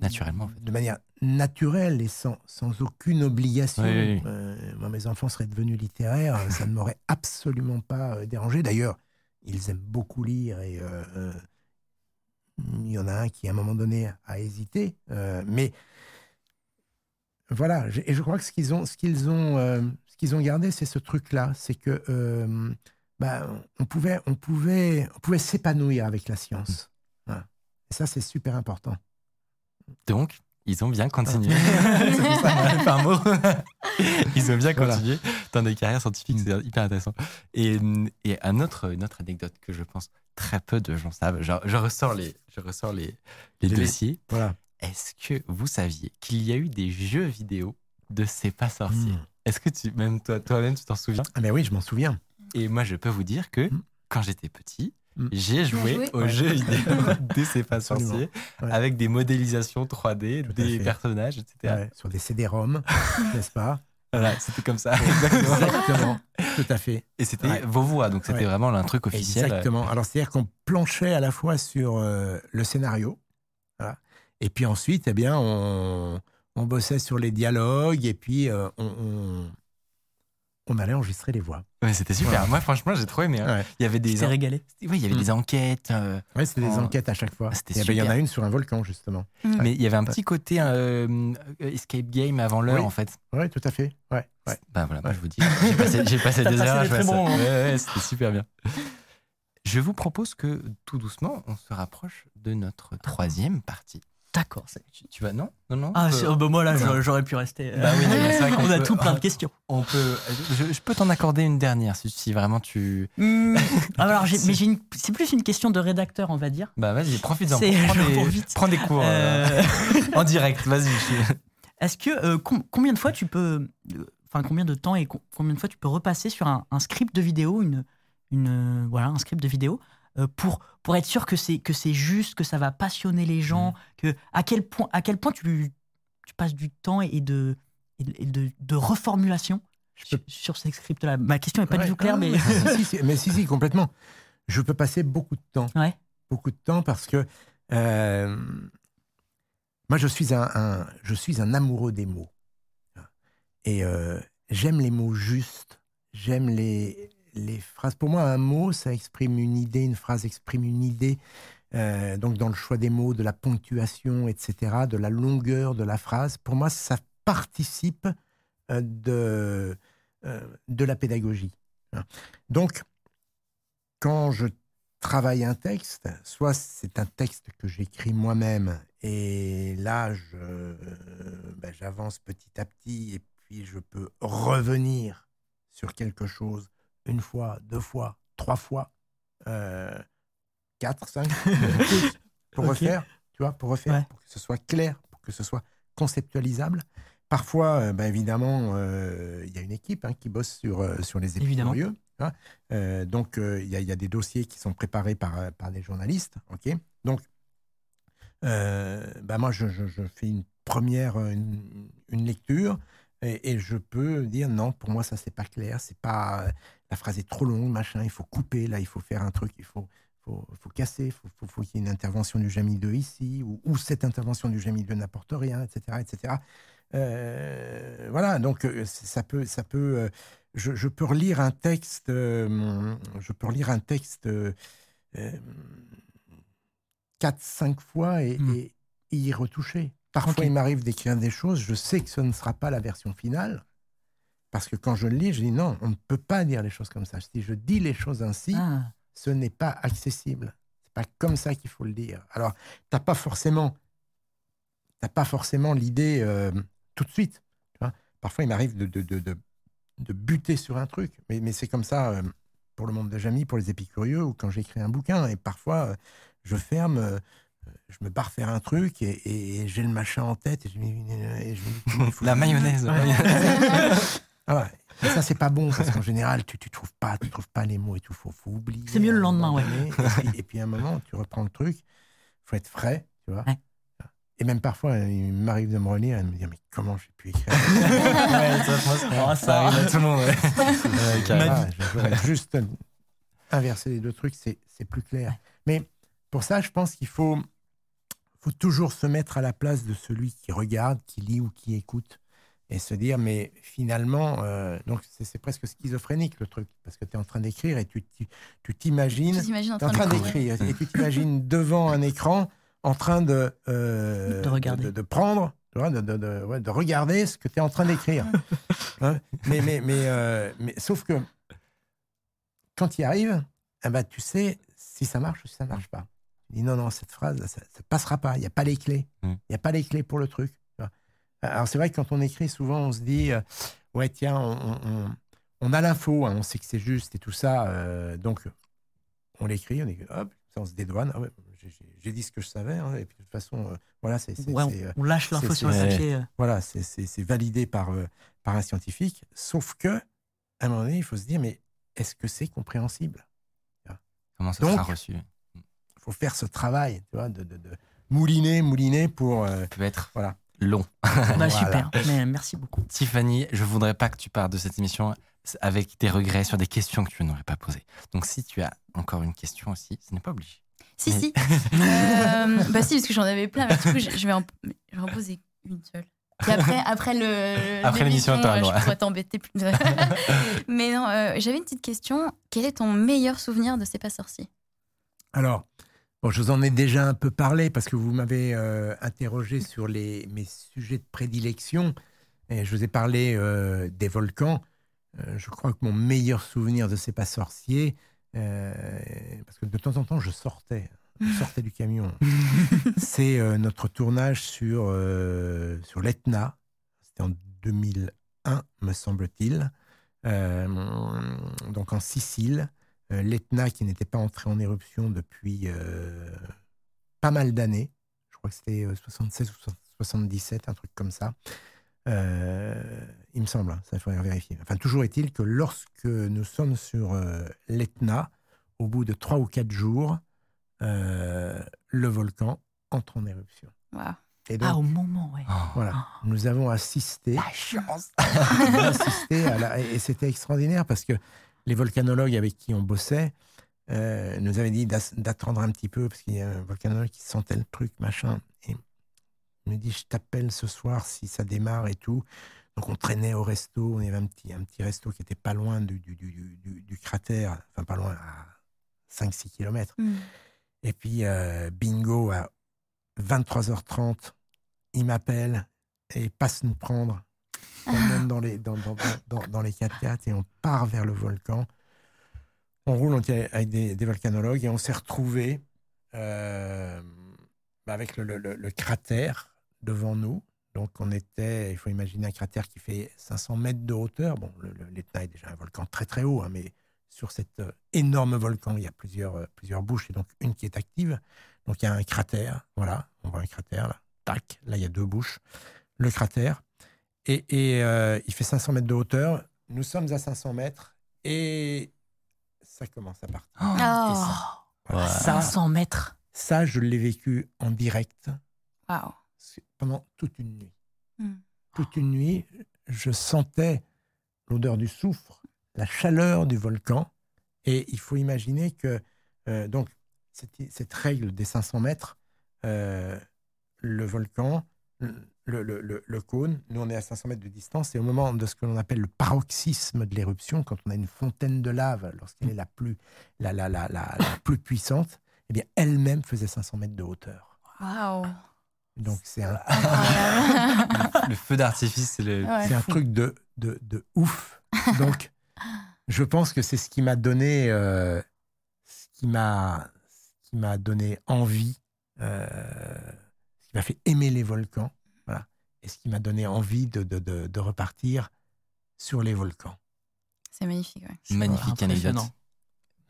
Naturellement, en fait. de manière naturelle et sans, sans aucune obligation. Oui, oui, oui. Euh, moi, mes enfants seraient devenus littéraires, ça ne m'aurait absolument pas dérangé. D'ailleurs, ils aiment beaucoup lire et euh, euh, il y en a un qui, à un moment donné, a hésité. euh, mais voilà, et je crois que ce qu'ils ont, ce qu'ils ont, euh, ce qu'ils ont gardé, c'est ce truc-là, c'est que euh, bah, on pouvait, on pouvait, on pouvait s'épanouir avec la science. Voilà. Et ça, c'est super important. Donc, ils ont bien continué. C'est pour ça, on a fait un mot. ils ont bien Voilà. continué dans des carrières scientifiques, c'est hyper intéressant. Et, et un autre, une autre anecdote que je pense très peu de gens savent, je, je ressors les, je ressors les, les Les- dossiers. Voilà. Est-ce que vous saviez qu'il y a eu des jeux vidéo de C'est pas sorcier Mm. Est-ce que tu, même toi, toi-même, tu t'en souviens Ah, mais oui, je m'en souviens. Et moi, je peux vous dire que Mm. quand j'étais petit, Mm. j'ai joué, joué aux Ouais. jeux vidéo de C'est pas sorcier Ouais. avec des modélisations 3D, Tout à des personnages, etc. Ouais, sur des CD-ROM, n'est-ce pas Voilà, c'était comme ça. Exactement. Exactement. Tout à fait. Et c'était Ouais. vos voix, donc c'était Ouais. vraiment un truc officiel. Exactement. Alors, c'est-à-dire qu'on planchait à la fois sur euh, le scénario, voilà, et puis ensuite, eh bien, on, on bossait sur les dialogues, et puis euh, on, on, on allait enregistrer les voix. Ouais, c'était super. Ouais. Moi, franchement, j'ai trop aimé. hein. Ouais, Il y avait des, en- régalé. oui, il y avait Mm. des enquêtes, euh, Ouais, c'était des enquêtes à chaque fois. Ah, eh ben, il y en a une sur un volcan, justement. mais il y avait un petit côté euh, euh, escape game avant l'heure, Oui. en fait. Oui, tout à fait. Ouais, ouais. Bah voilà, moi, Ouais. je vous dis, j'ai passé, j'ai passé T'as des heures à ça. ouais, c'était super bien. Je vous propose que tout doucement, on se rapproche de notre troisième partie. D'accord. Tu, tu vas non Non, non. Ah, peut- oh, bah, moi là, j'aurais- pu rester. Bah oui, vrai qu'on on a tout plein de questions. on peut. Je, je peux t'en accorder une dernière si, si vraiment tu. Hmm. Ah, alors, mais une- c'est plus une question de rédacteur, on va dire. Bah vas-y, profite-en. Prends, des- prends des cours euh, Euh, en direct. Vas-y. je- Est-ce que euh, com- combien de fois tu peux, euh, enfin combien de temps et co- combien de fois tu peux repasser sur un, un script de vidéo, une, une euh, voilà, un script de vidéo euh, pour pour être sûr que c'est que c'est juste, que ça va passionner les gens, Mm. que à quel point à quel point tu tu passes du temps et de et de, de- reformulation sur, sur ces scripts-là. Ma question est pas Ouais. du tout claire, Ah, mais si, si, si, mais si, si, complètement. Je peux passer beaucoup de temps. Ouais. Beaucoup de temps parce que euh, moi, je suis un, un- je suis un amoureux des mots. Et euh, j'aime les mots justes, j'aime les, les phrases. Pour moi, un mot, ça exprime une idée, une phrase exprime une idée. Euh, donc, dans le choix des mots, de la ponctuation, etc., de la longueur de la phrase, pour moi, ça participe euh, de, euh, de la pédagogie. Donc, quand je travaille un texte, soit c'est un texte que j'écris moi-même, et là, ben, j'avance petit à petit, et puis je peux revenir sur quelque chose une fois, deux fois, trois fois, euh, quatre, cinq, pour refaire, tu vois, pour refaire, pour que ce soit clair, pour que ce soit conceptualisable. Parfois, euh, ben, évidemment, euh, il y a une équipe hein, qui bosse sur, sur les épicurieux. Hein. donc, il y, a des dossiers qui sont préparés par, par des journalistes. ok donc, ben, moi, je, fais une première une, lecture et, je peux dire non, pour moi, ça, c'est pas clair. C'est pas, la phrase est trop longue, machin. Il faut couper, là, il faut faire un truc, il faut, faut, faut casser, il faut, faut, qu'il y ait une intervention du Jamy 2 ici, ou, ou cette intervention du Jamy 2 n'apporte rien, etc. etc. Euh, voilà, donc euh, ça peut, ça peut. Euh, je, peux relire un texte. je peux relire un texte quatre, cinq fois hmm. et, y retoucher. Parfois, il m'arrive d'écrire des choses. Je sais que ce ne sera pas la version finale. Parce que quand je le lis, je dis non, on ne peut pas dire les choses comme ça. Si je dis les choses ainsi, ah. ce n'est pas accessible. C'est pas comme ça qu'il faut le dire. Alors, t'as pas forcément, t'as pas forcément l'idée tout de suite. Parfois, il m'arrive de, de, de, de, buter sur un truc, mais, mais c'est comme ça euh, pour le monde de Jamie, pour les épicurieux, ou quand j'écris un bouquin. Et parfois, euh, je ferme, euh, je me barre faire un truc et, j'ai le machin en tête. Et je, et je La mayonnaise. ah ça, c'est pas bon, parce qu'en général, tu, tu trouves pas, tu trouves pas les mots et tout, faut, faut oublier. C'est mieux le lendemain, ouais. Et puis, à un moment, tu reprends le truc, faut être frais, tu vois. Et même parfois, il m'arrive de me relire et de me dire Mais comment j'ai pu écrire ça, ça, arrive à tout le monde. Ouais. juste inverser les deux trucs, c'est plus clair. Mais pour ça, je pense qu'il faut, faut toujours se mettre à la place de celui qui regarde, qui lit ou qui écoute et se dire mais finalement euh, donc c'est presque schizophrénique le truc parce que tu es en train d'écrire et tu t'imagines tu es en train d'écrire et tu t'imagines devant un écran en train de, euh, de, regarder. de, prendre, de, de, regarder ce que tu es en train d'écrire. Hein, mais, mais, mais, euh, mais, sauf que quand tu y arrives, eh ben, tu sais si ça marche ou si ça marche pas. Non, non, cette phrase, ça ne passera pas. Il n'y a pas les clés. Mm. Il n'y a pas les clés pour le truc. Alors c'est vrai que quand on écrit, souvent on se dit, euh, ouais, tiens, on, on, a l'info, hein, on sait que c'est juste et tout ça. donc on l'écrit, on, hop, on se dédouane. Ah j'ai dit ce que je savais. Hein, et puis de toute façon, euh, voilà, c'est. Euh, on, lâche l'info sur le papier. Euh. Voilà, c'est validé par, par un scientifique. Sauf que, à un moment donné, il faut se dire, mais est-ce que c'est compréhensible Comment ça sera reçu? Faut faire ce travail, tu vois, de, de, mouliner, mouliner pour. peut être. Voilà. Long. Bah, super, mais merci beaucoup. Tiffany, je voudrais pas que tu partes de cette émission avec des regrets sur des questions que tu n'aurais pas posées. Donc si tu as encore une question aussi, ce n'est pas obligé. Si, si. euh, bah si, parce que j'en avais plein. Mais du coup, je vais, en, je vais en poser une seule. Et après, après le après l'émission, je pourrais t'embêter plus. mais non, euh, j'avais une petite question. Quel est ton meilleur souvenir de C'est pas sorcier? Alors, bon, je vous en ai déjà un peu parlé parce que vous m'avez euh, interrogé sur les, mes sujets de prédilection. Et je vous ai parlé euh, des volcans. je crois que mon meilleur souvenir de C'est pas sorcier, euh, parce que de temps en temps, je sortais, je sortais du camion. C'est euh, notre tournage sur, euh, sur l'Etna. C'était en 2001, me semble-t-il. donc en Sicile. L'Etna qui n'était pas entré en éruption depuis pas mal d'années. Je crois que c'était 76 ou 77, un truc comme ça. Euh, il me semble, hein, ça il faudrait vérifier. Enfin, toujours est-il que lorsque nous sommes sur euh, l'Etna, au bout de trois ou quatre jours, euh, le volcan entre en éruption. Et donc, ah, au moment, oui. Voilà, ah. nous avons assisté. La chance assisté à la, Et c'était extraordinaire parce que les volcanologues avec qui on bossait nous avaient dit d'attendre un petit peu parce qu'il y a un volcanologue qui sentait le truc, machin. Et il me dit, je t'appelle ce soir si ça démarre et tout. Donc on traînait au resto, on avait un petit, un petit resto qui était pas loin du, du, du, du cratère, enfin pas loin, à 5-6 km. Mm. Et puis, euh, bingo, à 23h30, il m'appelle et passe nous prendre. Monte dans les, dans, dans, dans, dans les 4x4 et on part vers le volcan. On roule avec des, volcanologues et on s'est retrouvés euh, avec le, le- le- cratère devant nous. Donc, on était, il faut imaginer un cratère qui fait 500 mètres de hauteur. Bon, le- le- l'Etna est déjà un volcan très très haut, hein, mais sur cet euh, énorme volcan, il y a plusieurs, euh, plusieurs bouches et donc une qui est active. Donc, il y a un cratère. Voilà, on voit un cratère là. Tac, là, il y a deux bouches. Le cratère. Et, et, euh, il fait 500 mètres de hauteur. Nous sommes à 500 mètres et ça commence à partir. Oh, Et ça, voilà. ça, 500 mètres. ça, je l'ai vécu en direct pendant toute une nuit. Mm. Toute une nuit, je sentais l'odeur du soufre, la chaleur du volcan. Et il faut imaginer que, euh, donc, cette, cette règle des 500 mètres, euh, le volcan, le, le- le- le cône, nous on est à 500 mètres de distance, et au moment de ce que l'on appelle le paroxysme de l'éruption, quand on a une fontaine de lave, lorsqu'elle est la plus, la, la, la, la- la plus puissante, eh bien, elle-même faisait 500 mètres de hauteur. Waouh. Donc c'est un. Le feu d'artifice, c'est le. Ouais. c'est un truc de, de, de ouf. Donc, je pense que c'est ce qui m'a donné, euh, ce qui m'a, ce qui m'a donné envie, euh, ce qui m'a fait aimer les volcans, et ce qui m'a donné envie de, de, de, de repartir sur les volcans. C'est magnifique. ouais. Magnifique anecdote. Impressionnant.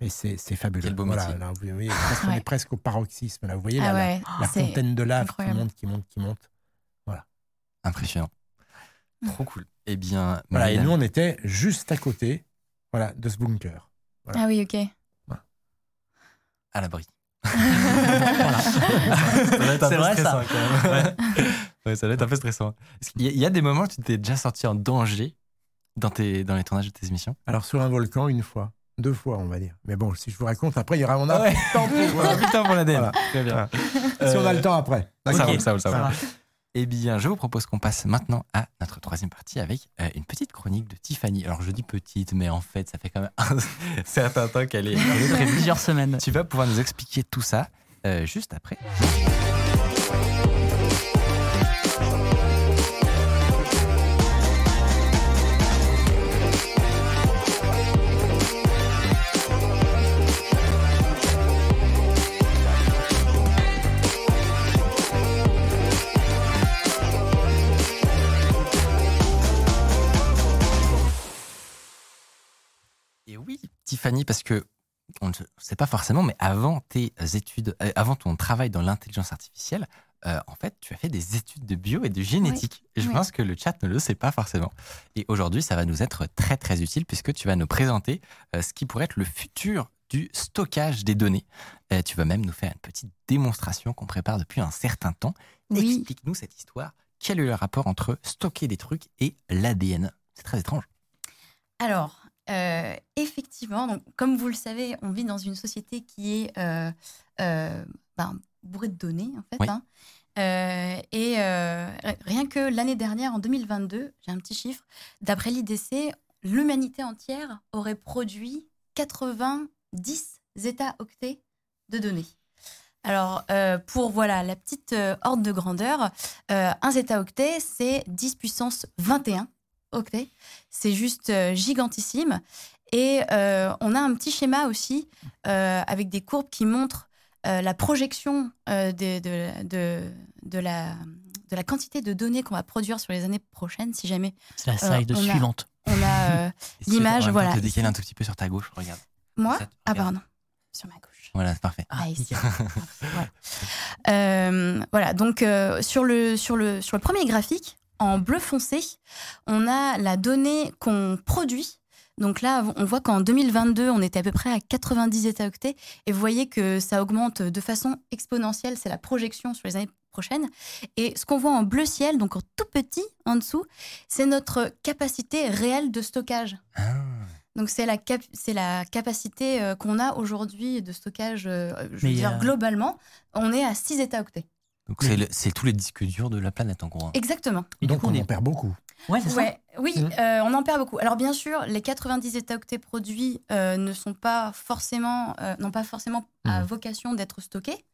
Mais c'est, c'est fabuleux. Quel beau voilà, métier. là, vous voyez, presque, on Ouais. est presque au paroxysme. Là, vous voyez Ah la, la- ouais, la c'est fontaine de lave qui monte, qui monte, qui monte. Impressionnant. Trop cool. Eh bien, Voilà, et nous, on était juste à côté, voilà, de ce bunker. Ah oui, ok. à l'abri. C'est vrai, ça. quand même. Ouais, ça doit être un peu stressant. Y Il y a des moments où tu t'es déjà sorti en danger dans, tes, dans les tournages de tes émissions? Alors, sur un volcan, une fois. Deux fois, on va dire. Mais bon, si je vous raconte, après, il y aura. On a Ouais. temps pour. On a plus le temps pour l'ADN. Voilà. Très bien. Si on a le temps après. Ça D'accord roule, ça roule, ça Ça roule. Eh bien, je vous propose qu'on passe maintenant à notre troisième partie avec euh, une petite chronique de Tiffany. Alors, je dis petite, mais en fait, ça fait quand même un certain temps qu'elle est, elle est plusieurs semaines. Tu vas pouvoir nous expliquer tout ça euh, juste après. Tiffany, parce que on ne sait pas forcément, mais avant tes études, euh, avant ton travail dans l'intelligence artificielle, euh, en fait, tu as fait des études de bio et de génétique. Je oui. pense que le chat ne le sait pas forcément. Et aujourd'hui, ça va nous être très très utile puisque tu vas nous présenter euh, ce qui pourrait être le futur du stockage des données. Euh, tu vas même nous faire une petite démonstration qu'on prépare depuis un certain temps. Oui. Explique-nous cette histoire. Quel est le rapport entre stocker des trucs et l'ADN C'est très étrange. Alors, euh, effectivement, donc, comme vous le savez, on vit dans une société qui est euh, euh, ben, bourrée de données, en fait. Oui. hein. Et rien que l'année dernière, en 2022, j'ai un petit chiffre, d'après l'IDC, l'humanité entière aurait produit 90 zeta-octets de données. Alors, euh, pour voilà la petite euh, ordre de grandeur, euh, un zeta-octet, c'est 10 puissance 21 octets. C'est juste euh, gigantissime. Et euh, on a un petit schéma aussi euh, avec des courbes qui montrent euh, la projection euh, de, de, de, de la, de la quantité de données qu'on va produire sur les années prochaines, si jamais C'est la slide on a- suivante. on a euh, L'image, voilà, te décaler un tout petit peu sur ta gauche, regarde. moi. Ça, Ah, regarde. pardon. Sur ma gauche. Voilà, c'est parfait. Ah. Voilà. Euh, voilà, donc euh, sur, le, sur, le, sur le premier graphique, en bleu foncé, on a la donnée qu'on produit. Donc là, on voit qu'en 2022, on était à peu près à 90 zeta-octets. Et vous voyez que ça augmente de façon exponentielle. C'est la projection sur les années prochaines. Et ce qu'on voit en bleu ciel, donc en tout petit en dessous, c'est notre capacité réelle de stockage. Ah. Donc c'est la, cap- c'est la capacité euh, qu'on a aujourd'hui de stockage, euh, je veux dire globalement, on est à 6 zeta-octets. Donc c'est tous les disques durs de la planète en gros. hein. Exactement. Et Donc, coup, on on est- en perd beaucoup. Ouais, c'est ça. Ouais, oui, Mhm. euh, on en perd beaucoup. Alors bien sûr, les 90 état-octets produits euh, ne sont pas forcément, euh, n'ont pas forcément à Mhm. vocation d'être stockés.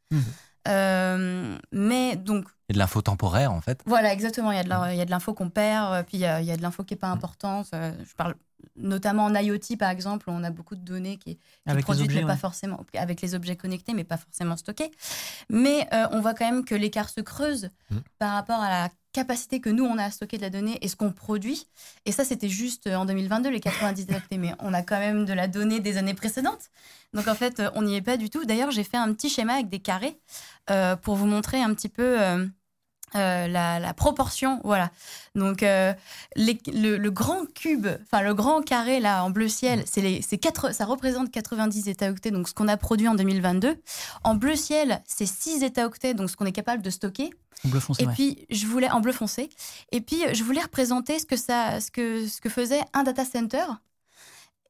Euh, mais donc Et de l'info temporaire, en fait. voilà, exactement. Il y a de il y a l'info qu'on perd, puis il y a, il y a de l'info qui est pas importante. Je parle notamment en IoT par exemple, on a beaucoup de données qui, qui Avec produites, objets, mais pas ouais. forcément avec les objets connectés, mais pas forcément stockés. Mais euh, on voit quand même que l'écart se creuse Mhm. par rapport à la capacité que nous on a à stocker de la donnée et ce qu'on produit. Et ça, c'était juste euh, en 2022 les 90 octets, mais on a quand même de la donnée des années précédentes. Donc en fait, euh, on n'y est pas du tout. D'ailleurs, j'ai fait un petit schéma avec des carrés euh, pour vous montrer un petit peu. euh, euh, la, la proportion, voilà. Donc euh, les- le, le grand cube, enfin le grand carré là en bleu ciel, c'est les, c'est quatre, ça représente 90 états-octets, donc ce qu'on a produit en 2022. En bleu ciel, c'est 6 états-octets, donc ce qu'on est capable de stocker. Bleu foncé, Et ouais. puis je voulais en bleu foncé. Et puis je voulais représenter ce que ça, ce que ce que faisait un data center.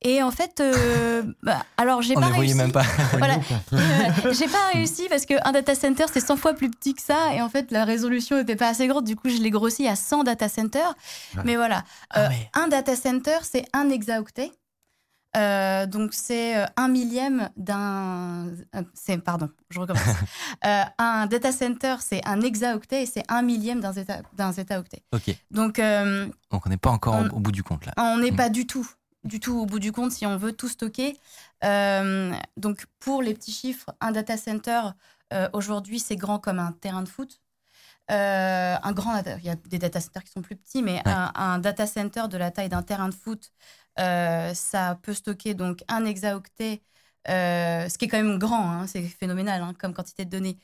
Et en fait, euh, bah, alors j'ai pas ne voyait réussi. même pas. Voilà. Euh, j'ai pas réussi parce qu'un data center c'est 100 fois plus petit que ça et en fait la résolution n'était pas assez grande. Du coup, je l'ai grossi à 100 data centers. Ouais. Mais voilà, Ah Euh, ouais. un data center c'est un hexaoctet. Euh, donc c'est un millième d'un. c'est pardon, je recommence. Euh, un data center c'est un hexaoctet et c'est un millième d'un zeta- d'un zetaoctet. Ok. Donc euh, Donc on n'est pas encore On- au bout du compte là. on n'est Mm. pas du tout, du tout au bout du compte si on veut tout stocker. Euh, donc pour les petits chiffres, un data center euh, aujourd'hui c'est grand comme un terrain de foot. Euh, un grand, il y a des data centers qui sont plus petits, mais un, un data center de la taille d'un terrain de foot, ça peut stocker donc un hexaoctet, ce qui est quand même grand, hein, c'est phénoménal hein, comme quantité de données.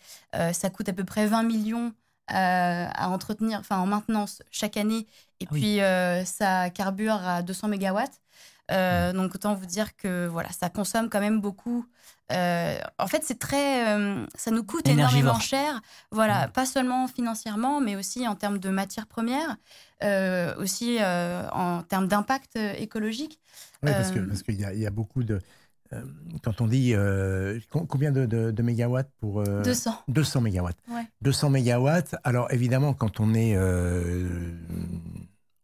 Ça coûte à peu près 20 millions euh, à entretenir, enfin en maintenance chaque année, et Ah oui. puis euh, ça carbure à 200 mégawatts. Euh, donc autant vous dire que voilà, ça consomme quand même beaucoup. Euh, en fait, c'est très, euh, ça nous coûte énormément cher. Voilà, pas seulement financièrement, mais aussi en termes de matières premières, aussi en termes d'impact écologique. Oui, parce que parce qu'il y, y a beaucoup de. quand on dit euh, com- combien de, de- de mégawatts pour euh, 200. 200 mégawatts. Ouais. 200 mégawatts. Alors évidemment, quand on est euh,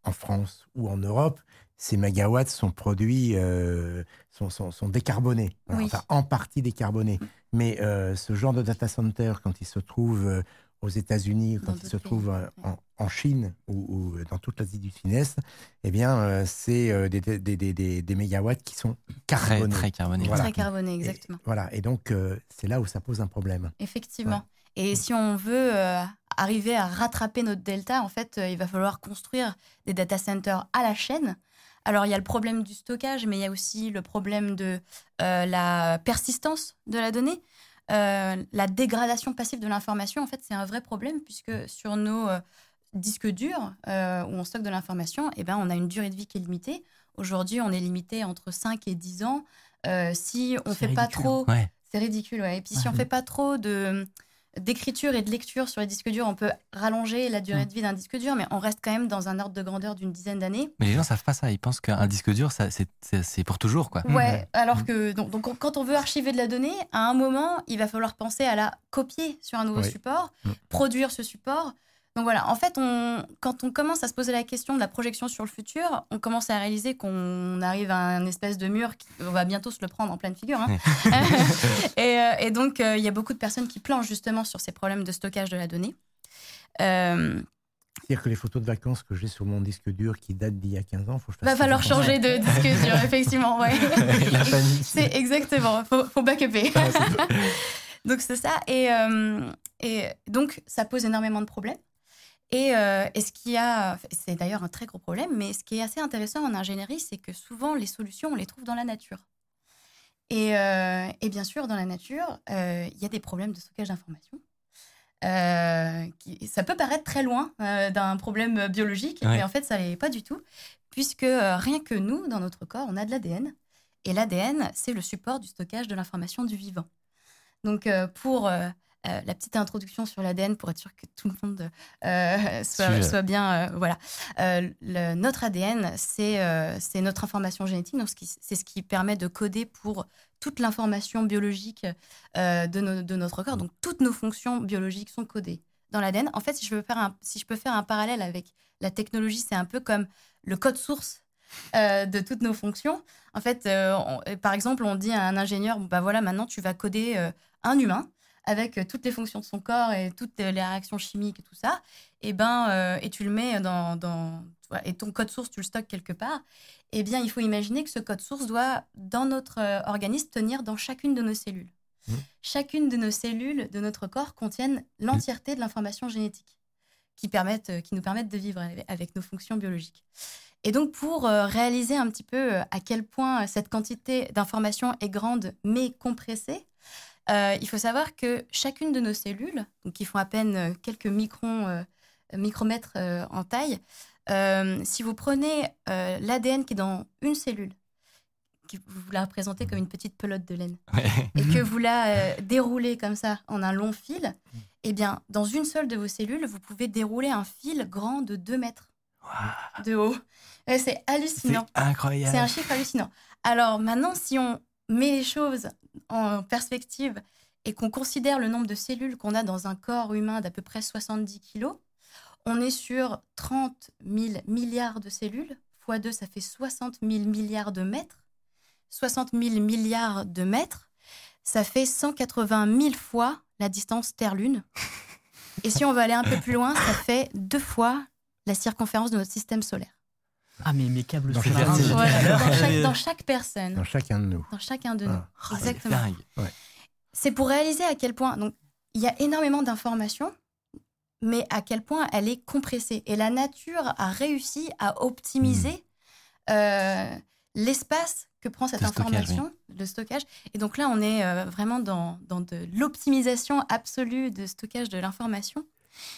en France ou en Europe, ces mégawatts sont produits, euh, sont, sont- sont décarbonés, Oui. enfin en partie décarbonés. Mais euh, ce genre de data center, quand il se trouve euh, aux États-Unis, Dans quand il se trouve pays, euh, en, en Chine ou, ou dans toute l'Asie du Sud-Est, eh bien, euh, c'est euh, des, des, des, des- des mégawatts qui sont Très carbonés. très carboné. Voilà. Très carboné, Et- exactement. voilà, et donc euh, c'est là où ça pose un problème. Effectivement. Et si on veut euh, arriver à rattraper notre delta, en fait, euh, il va falloir construire des data centers à la chaîne. Alors, il y a le problème du stockage, mais il y a aussi le problème de euh, la persistance de la donnée. Euh, la dégradation passive de l'information, en fait, c'est un vrai problème puisque sur nos euh, disques durs où on stocke de l'information, eh ben, on a une durée de vie qui est limitée. Aujourd'hui, on est limité entre 5 et 10 ans. Si on fait pas trop Ouais. c'est ridicule, ouais. Et puis si on fait pas trop de d'écriture et de lecture sur les disques durs, on peut rallonger la durée Mm. de vie d'un disque dur, mais on reste quand même dans un ordre de grandeur d'une dizaine d'années. Mais les gens savent pas ça. Ils pensent qu'un disque dur, ça, c'est- c'est c'est pour toujours quoi. Ouais, alors Mm. que donc, donc, quand on veut archiver de la donnée, à un moment, il va falloir penser à la copier sur un nouveau Oui. support, Mm. produire ce support. Donc voilà, en fait, on, quand on commence à se poser la question de la projection sur le futur, on commence à réaliser qu'on arrive à un espèce de mur qui on va bientôt se le prendre en pleine figure. hein. et, euh, et donc, euh, il y a beaucoup de personnes qui planchent justement sur ces problèmes de stockage de la donnée. Euh, C'est-à-dire que les photos de vacances que j'ai sur mon disque dur qui datent d'il y a 15 ans, faut que je va falloir changer de disque dur, effectivement. Ouais. C'est exactement, faut, faut backuper. donc c'est ça. Et, euh, et donc ça pose énormément de problèmes. Et, euh, et ce qui a, c'est d'ailleurs un très gros problème, mais ce qui est assez intéressant en ingénierie, c'est que souvent les solutions, on les trouve dans la nature. Et, euh, et bien sûr, dans la nature, euh, il y a des problèmes de stockage d'informations. Ça peut paraître très loin d'un problème biologique, Ouais. mais en fait, ça l'est pas du tout, puisque rien que nous, dans notre corps, on a de l'ADN. Et l'ADN, c'est le support du stockage de l'information du vivant. Donc, pour euh, la petite introduction sur l'ADN, pour être sûr que tout le monde euh, soit, bien. euh, voilà. Le- notre ADN, c'est notre information génétique. Donc, c'est ce qui permet de coder pour toute l'information biologique de, no- de notre corps. Donc, toutes nos fonctions biologiques sont codées dans l'ADN. En fait, si je, veux faire un, si je peux faire un parallèle avec la technologie, c'est un peu comme le code source euh, de toutes nos fonctions. En fait, euh, on- par exemple, on dit à un ingénieur, bah voilà, maintenant tu vas coder euh, un humain avec euh, toutes les fonctions de son corps et toutes les réactions chimiques et tout ça, et ben euh, et tu le mets dans, et ton code source tu le stockes quelque part. Eh bien, il faut imaginer que ce code source doit dans notre euh, organisme tenir dans chacune de nos cellules. Mhm. Chacune de nos cellules de notre corps contiennent l'entièreté de l'information génétique qui permettent, euh, qui nous permettent de vivre avec- nos fonctions biologiques. Et donc, pour euh, réaliser un petit peu euh, à quel point cette quantité d'informations est grande mais compressée, euh, il faut savoir que chacune de nos cellules, donc qui font à peine euh, quelques microns, euh, micromètres euh, en taille, si vous prenez l'ADN qui est dans une cellule, qui vous la représentez comme une petite pelote de laine, et que vous la déroulez comme ça en un long fil, eh bien, dans une seule de vos cellules, vous pouvez dérouler un fil grand de 2 mètres de haut. Ouais, c'est C'est hallucinant. incroyable. C'est un chiffre hallucinant. Alors maintenant, si on met les choses en perspective et qu'on considère le nombre de cellules qu'on a dans un corps humain d'à peu près 70 kilos, on est sur 30 000 milliards de cellules. Fois 2, ça fait 60 000 milliards de mètres. 60 000 milliards de mètres, ça fait 180 000 fois la distance Terre-Lune. Et si on veut aller un peu plus loin, ça fait deux fois la circonférence de notre système solaire. Ah, mais mes câbles Dans chaque- Voilà, dans, chaque, dans chaque personne, Dans chacun de nous. dans chacun de Ah. nous. Ah, c'est Exactement. C'est pour réaliser à quel point. Donc, il y a énormément d'informations, mais à quel point elle est compressée. Et la nature a réussi à optimiser euh, l'espace que prend cette Le stockage, information, le stockage. Et donc là, on est euh, vraiment dans, dans de l'optimisation absolue de stockage de l'information.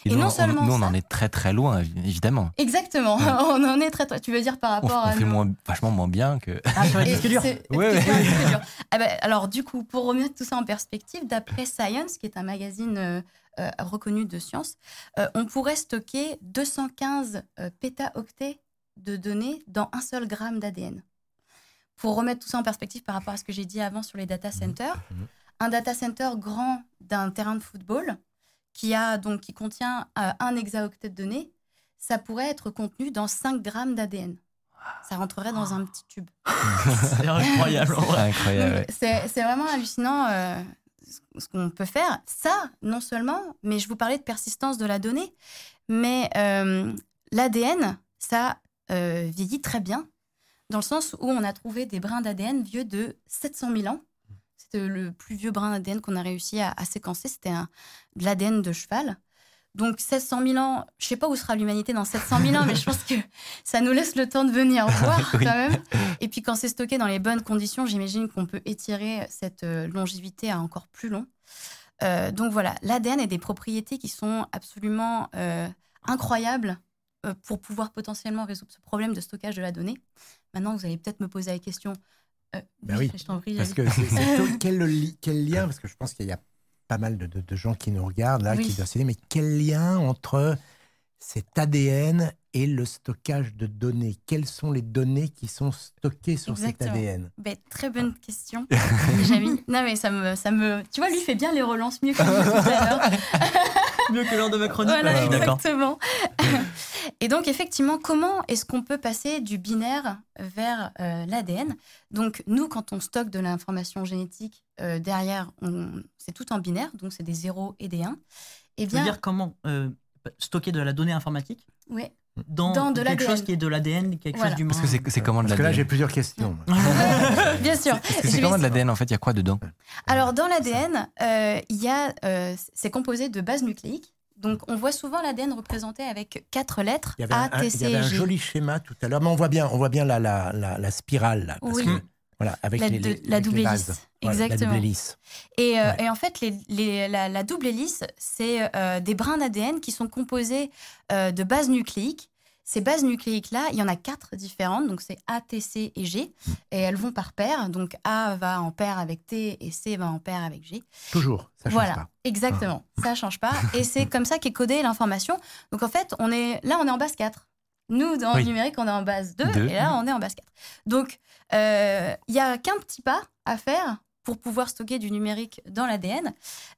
Et nous, non on- seulement nous, on en est très très loin, évidemment. Exactement. Ouais. on en est très, très. Tu veux dire par On, rapport on à fait nos- moins, vachement moins bien que. Ah, sur les Et disques durs. c'est- Ouais, c'est ouais. dur. Ah bah, alors, du coup, pour remettre tout ça en perspective, d'après Science, qui est un magazine euh, euh, reconnu de science, euh, on pourrait stocker 215 euh, pétaoctets de données dans un seul gramme d'ADN. Pour remettre tout ça en perspective par rapport à ce que j'ai dit avant sur les data centers, Mhm. un data center grand d'un terrain de football qui a donc qui contient euh, un hexaoctet de données, ça pourrait être contenu dans 5 grammes d'ADN. Ça rentrerait dans un petit tube. C'est incroyable. C'est c'est vraiment hallucinant euh, ce- ce qu'on peut faire. Ça, non seulement, mais je vous parlais de persistance de la donnée, mais euh, l'ADN, ça euh, vieillit très bien, dans le sens où on a trouvé des brins d'ADN vieux de 700 000 ans. C'était le plus vieux brin d'ADN qu'on a réussi à, à séquencer, c'était de l'ADN de cheval. Donc 700 000 ans, je sais pas où sera l'humanité dans 700 000 ans, mais je pense que ça nous laisse le temps de venir voir Oui. quand même. Et puis quand c'est stocké dans les bonnes conditions, j'imagine qu'on peut étirer cette euh, longévité à encore plus long. Euh, donc voilà, l'ADN a des propriétés qui sont absolument euh, incroyables euh, pour pouvoir potentiellement résoudre ce problème de stockage de la donnée. Maintenant, vous allez peut-être me poser la question. Euh, Ben oui, je t'en prie. Parce que c'est- c'est tout- quel, li- quel lien, parce que je pense qu'il y a pas mal de, de- de gens qui nous regardent là, Oui. qui doivent se dire, mais quel lien entre cet ADN et le stockage de données? Quelles sont les données qui sont stockées sur Exactement. cet ADN Ben, très bonne question. Non, mais ça me, ça me. Tu vois, lui fait bien les relances mieux que moi tout à l'heure. Mieux que lors de ma chronique. Voilà, d'accord. exactement. Et donc, effectivement, comment est-ce qu'on peut passer du binaire vers euh, l'ADN? Donc, nous, quand on stocke de l'information génétique, euh, derrière, on- c'est tout en binaire, donc c'est des 0 et des 1. Eh Tu veux bien, dire comment euh, stocker de la donnée informatique? Ouais. dans, Dans de quelque l'ADN. chose qui est de l'ADN, quelque Voilà. chose d'humain Parce que c'est comment de Parce que là, j'ai l'ADN plusieurs questions. bien sûr. C'est comment de l'ADN en fait? Il y a quoi dedans? Alors, dans l'ADN, euh, il y a, euh, c'est composé de bases nucléiques. Donc, on voit souvent l'ADN représenté avec quatre lettres Il y avait, un, A, T, il y C avait un G. joli schéma tout à l'heure, mais on voit bien, on voit bien la, la, la, la spirale là, parce Oui. que, voilà, avec La les, les- la avec double hélice. Voilà, Exactement. La double hélice. Et, euh, Ouais. et en fait, les, la double hélice, c'est euh, des brins d'ADN qui sont composés euh, de bases nucléiques. Ces bases nucléiques-là, il y en a quatre différentes, donc c'est A, T, C et G, et elles vont par paire. Donc A va en paire avec T et C va en paire avec G. Toujours, ça change voilà, pas. exactement, ça change pas. Et c'est comme ça qu'est codée l'information. Donc en fait, on est là, on est en base 4. Nous, dans Oui. le numérique, on est en base 2, Deux. et là, on est en base 4. Donc, euh, il y a qu'un petit pas à faire pour pouvoir stocker du numérique dans l'ADN,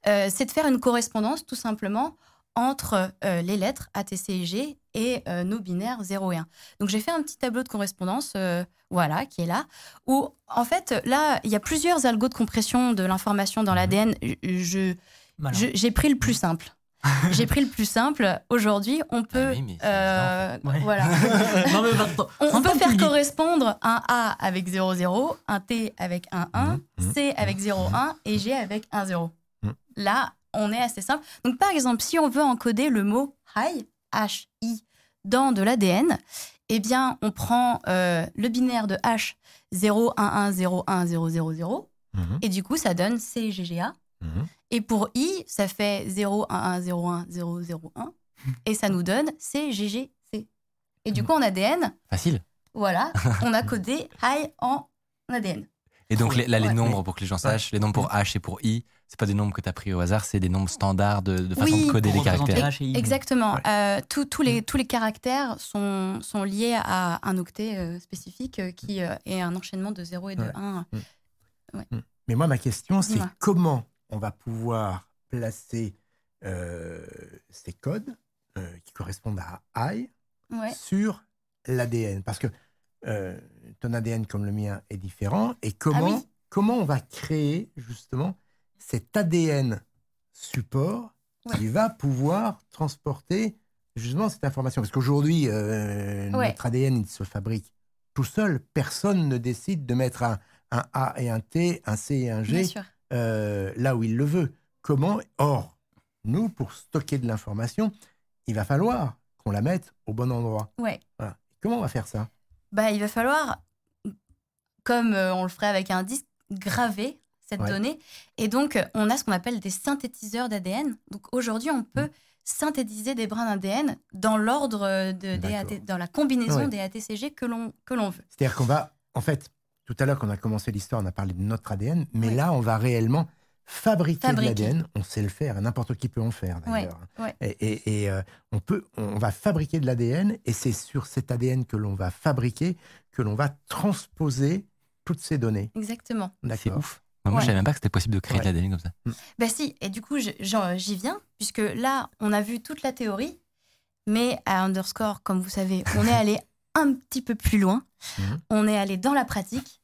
euh, c'est de faire une correspondance tout simplement entre euh, les lettres A, T, C et G et euh, nos binaires 0 et 1. Donc j'ai fait un petit tableau de correspondance, euh, voilà, qui est là, où en fait, là, il y a plusieurs algos de compression de l'information dans l'ADN. Je, j'ai pris le plus simple. j'ai pris le plus simple. Aujourd'hui, on peut, Ah oui, mais c'est euh, Ouais. voilà, non, mais attends, on, peut faire correspondre un A avec 0, 0, un T avec un 1, Mhm. C avec 0, 1 et G avec un 0. Mhm. Là, on est assez simple. Donc, par exemple, si on veut encoder le mot high, H-I, dans de l'ADN, eh bien, on prend euh, le binaire de H 0, 1, 1, 0, 1, 0, 0, 0, Mhm, et du coup, ça donne CGGA. mhm. Et pour I, ça fait 0, 1, 1, 0, 1, 0, 0, 1, et ça nous donne CGGC. Et du coup, en ADN, Facile. voilà, on a codé high en ADN. Et donc les- là, les Ouais. nombres, pour que les gens sachent, les nombres pour H et pour I, c'est pas des nombres que tu as pris au hasard, c'est des nombres standards de, de façon Oui, de coder les caractères. H et I. Exactement. Ouais. Euh, les, tous les caractères sont, sont liés à un octet euh, spécifique euh, qui euh, est un enchaînement de 0 et de Ouais. 1. Mais moi, ma question, c'est comment on va pouvoir placer euh, ces codes euh, qui correspondent à I Ouais. sur l'ADN Parce que euh, ton ADN comme le mien est différent. Et comment, Ah oui. comment on va créer justement cet ADN support qui va pouvoir transporter justement cette information? Parce qu'aujourd'hui, euh, Ouais. notre ADN, il se fabrique tout seul. Personne ne décide de mettre un, un A et un T, un C et un G euh, là où il le veut. Comment? Or, nous, pour stocker de l'information, il va falloir qu'on la mette au bon endroit. Ouais. Voilà. Comment on va faire ça? Bah, il va falloir, comme euh, on le ferait avec un disque, graver cette Ouais. donnée. Et donc, euh, on a ce qu'on appelle des synthétiseurs d'ADN. Donc, aujourd'hui, on Mmh. peut synthétiser des brins d'ADN dans l'ordre euh, de, dans la combinaison Ouais. des ATCG que l'on que l'on veut. C'est-à-dire qu'on va, en fait, tout à l'heure, quand on a commencé l'histoire, on a parlé de notre ADN, mais Ouais. là, on va réellement fabriquer, Fabriquer. de l'ADN. On sait le faire, et n'importe qui peut en faire d'ailleurs. ouais. Et, et- et, euh, on, peut, on va fabriquer de l'ADN, et c'est sur cet ADN que l'on va fabriquer que l'on va transposer toutes ces données. Exactement. C'est ouf. Moi, Ouais. je savais même pas que c'était possible de créer Ouais. de l'ADN comme ça. Bah si, et du coup, j'y viens, puisque là, on a vu toute la théorie, mais à Underscore, comme vous savez, on est allé un petit peu plus loin. Mhm. On est allé dans la pratique,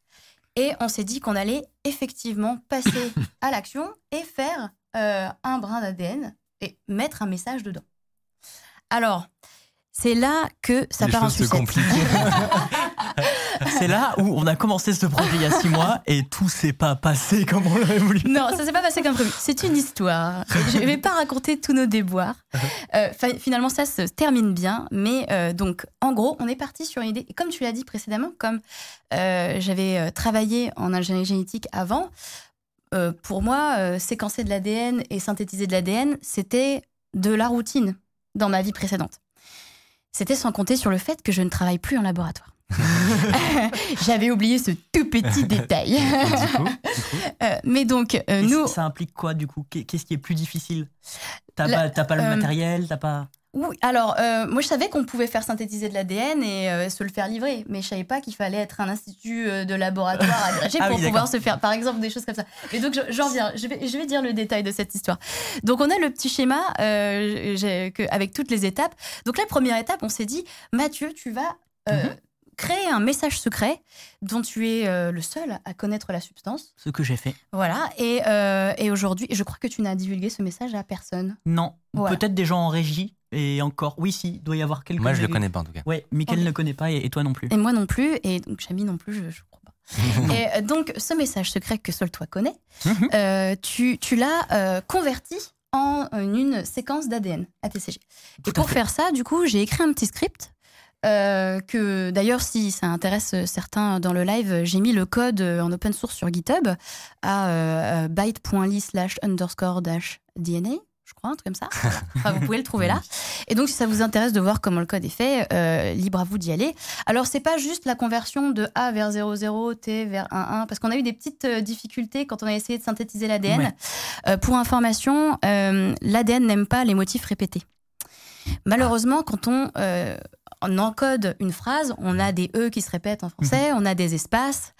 et on s'est dit qu'on allait effectivement passer à l'action et faire euh, un brin d'ADN et mettre un message dedans. Alors, c'est là que ça les part en sucette. C'est là où on a commencé ce projet il y a six mois et tout s'est pas passé comme on l'aurait voulu. Non, ça s'est pas passé comme prévu. C'est une histoire. Je vais pas raconter tous nos déboires. Euh, fi- finalement, ça se termine bien. Mais euh, donc, en gros, on est parti sur une idée. Et comme tu l'as dit précédemment, comme euh, j'avais travaillé en ingénierie génétique avant, pour moi, séquencer de l'ADN et synthétiser de l'ADN, c'était de la routine dans ma vie précédente. C'était sans compter sur le fait que je ne travaille plus en laboratoire. J'avais oublié ce tout petit détail. Du coup, Euh, mais donc, euh, nous, Ça implique quoi du coup? Qu'est- Qu'est-ce qui est plus difficile? T'as pas, le euh, matériel, t'as pas. Oui, alors euh, moi je savais qu'on pouvait faire synthétiser de l'ADN et euh, se le faire livrer, mais je savais pas qu'il fallait être un institut de laboratoire agrégé Ah pour oui, pouvoir se faire, par exemple, des choses comme ça. Et donc je- j'en viens, je vais, je vais dire le détail de cette histoire. Donc on a le petit schéma euh, que- avec toutes les étapes. Donc la première étape, on s'est dit, Mathieu, tu vas Mhm. Créer un message secret dont tu es euh, le seul à connaître la substance. Ce que j'ai fait. Voilà, et, euh, et aujourd'hui, je crois que tu n'as divulgué ce message à personne. Non. Voilà. Peut-être des gens en régie et encore. Oui, si, il doit y avoir quelques. moi, je le régies. connais pas en tout cas. Ouais, Mickaël ne connaît pas et, et toi non plus. Et moi non plus, et donc Chami non plus, je, je crois pas. et euh, donc, ce message secret que seul toi connais, Mhm. euh, tu, tu l'as euh, converti en une séquence d'ADN ATCG. Et pour fait. faire ça, du coup, j'ai écrit un petit script. Euh, que d'ailleurs, si ça intéresse certains dans le live, j'ai mis le code euh, en open source sur GitHub à euh, euh, byte.ly slash underscore dash DNA, je crois, un truc comme ça. Enfin, vous pouvez le trouver là. Et donc, si ça vous intéresse de voir comment le code est fait, euh, libre à vous d'y aller. Alors, c'est pas juste la conversion de A vers 00, T vers 11, parce qu'on a eu des petites euh, difficultés quand on a essayé de synthétiser l'ADN. Ouais. Euh, pour information, euh, l'ADN n'aime pas les motifs répétés. Malheureusement, quand on, euh, on encode une phrase, on a des E qui se répètent en français, on a des espaces.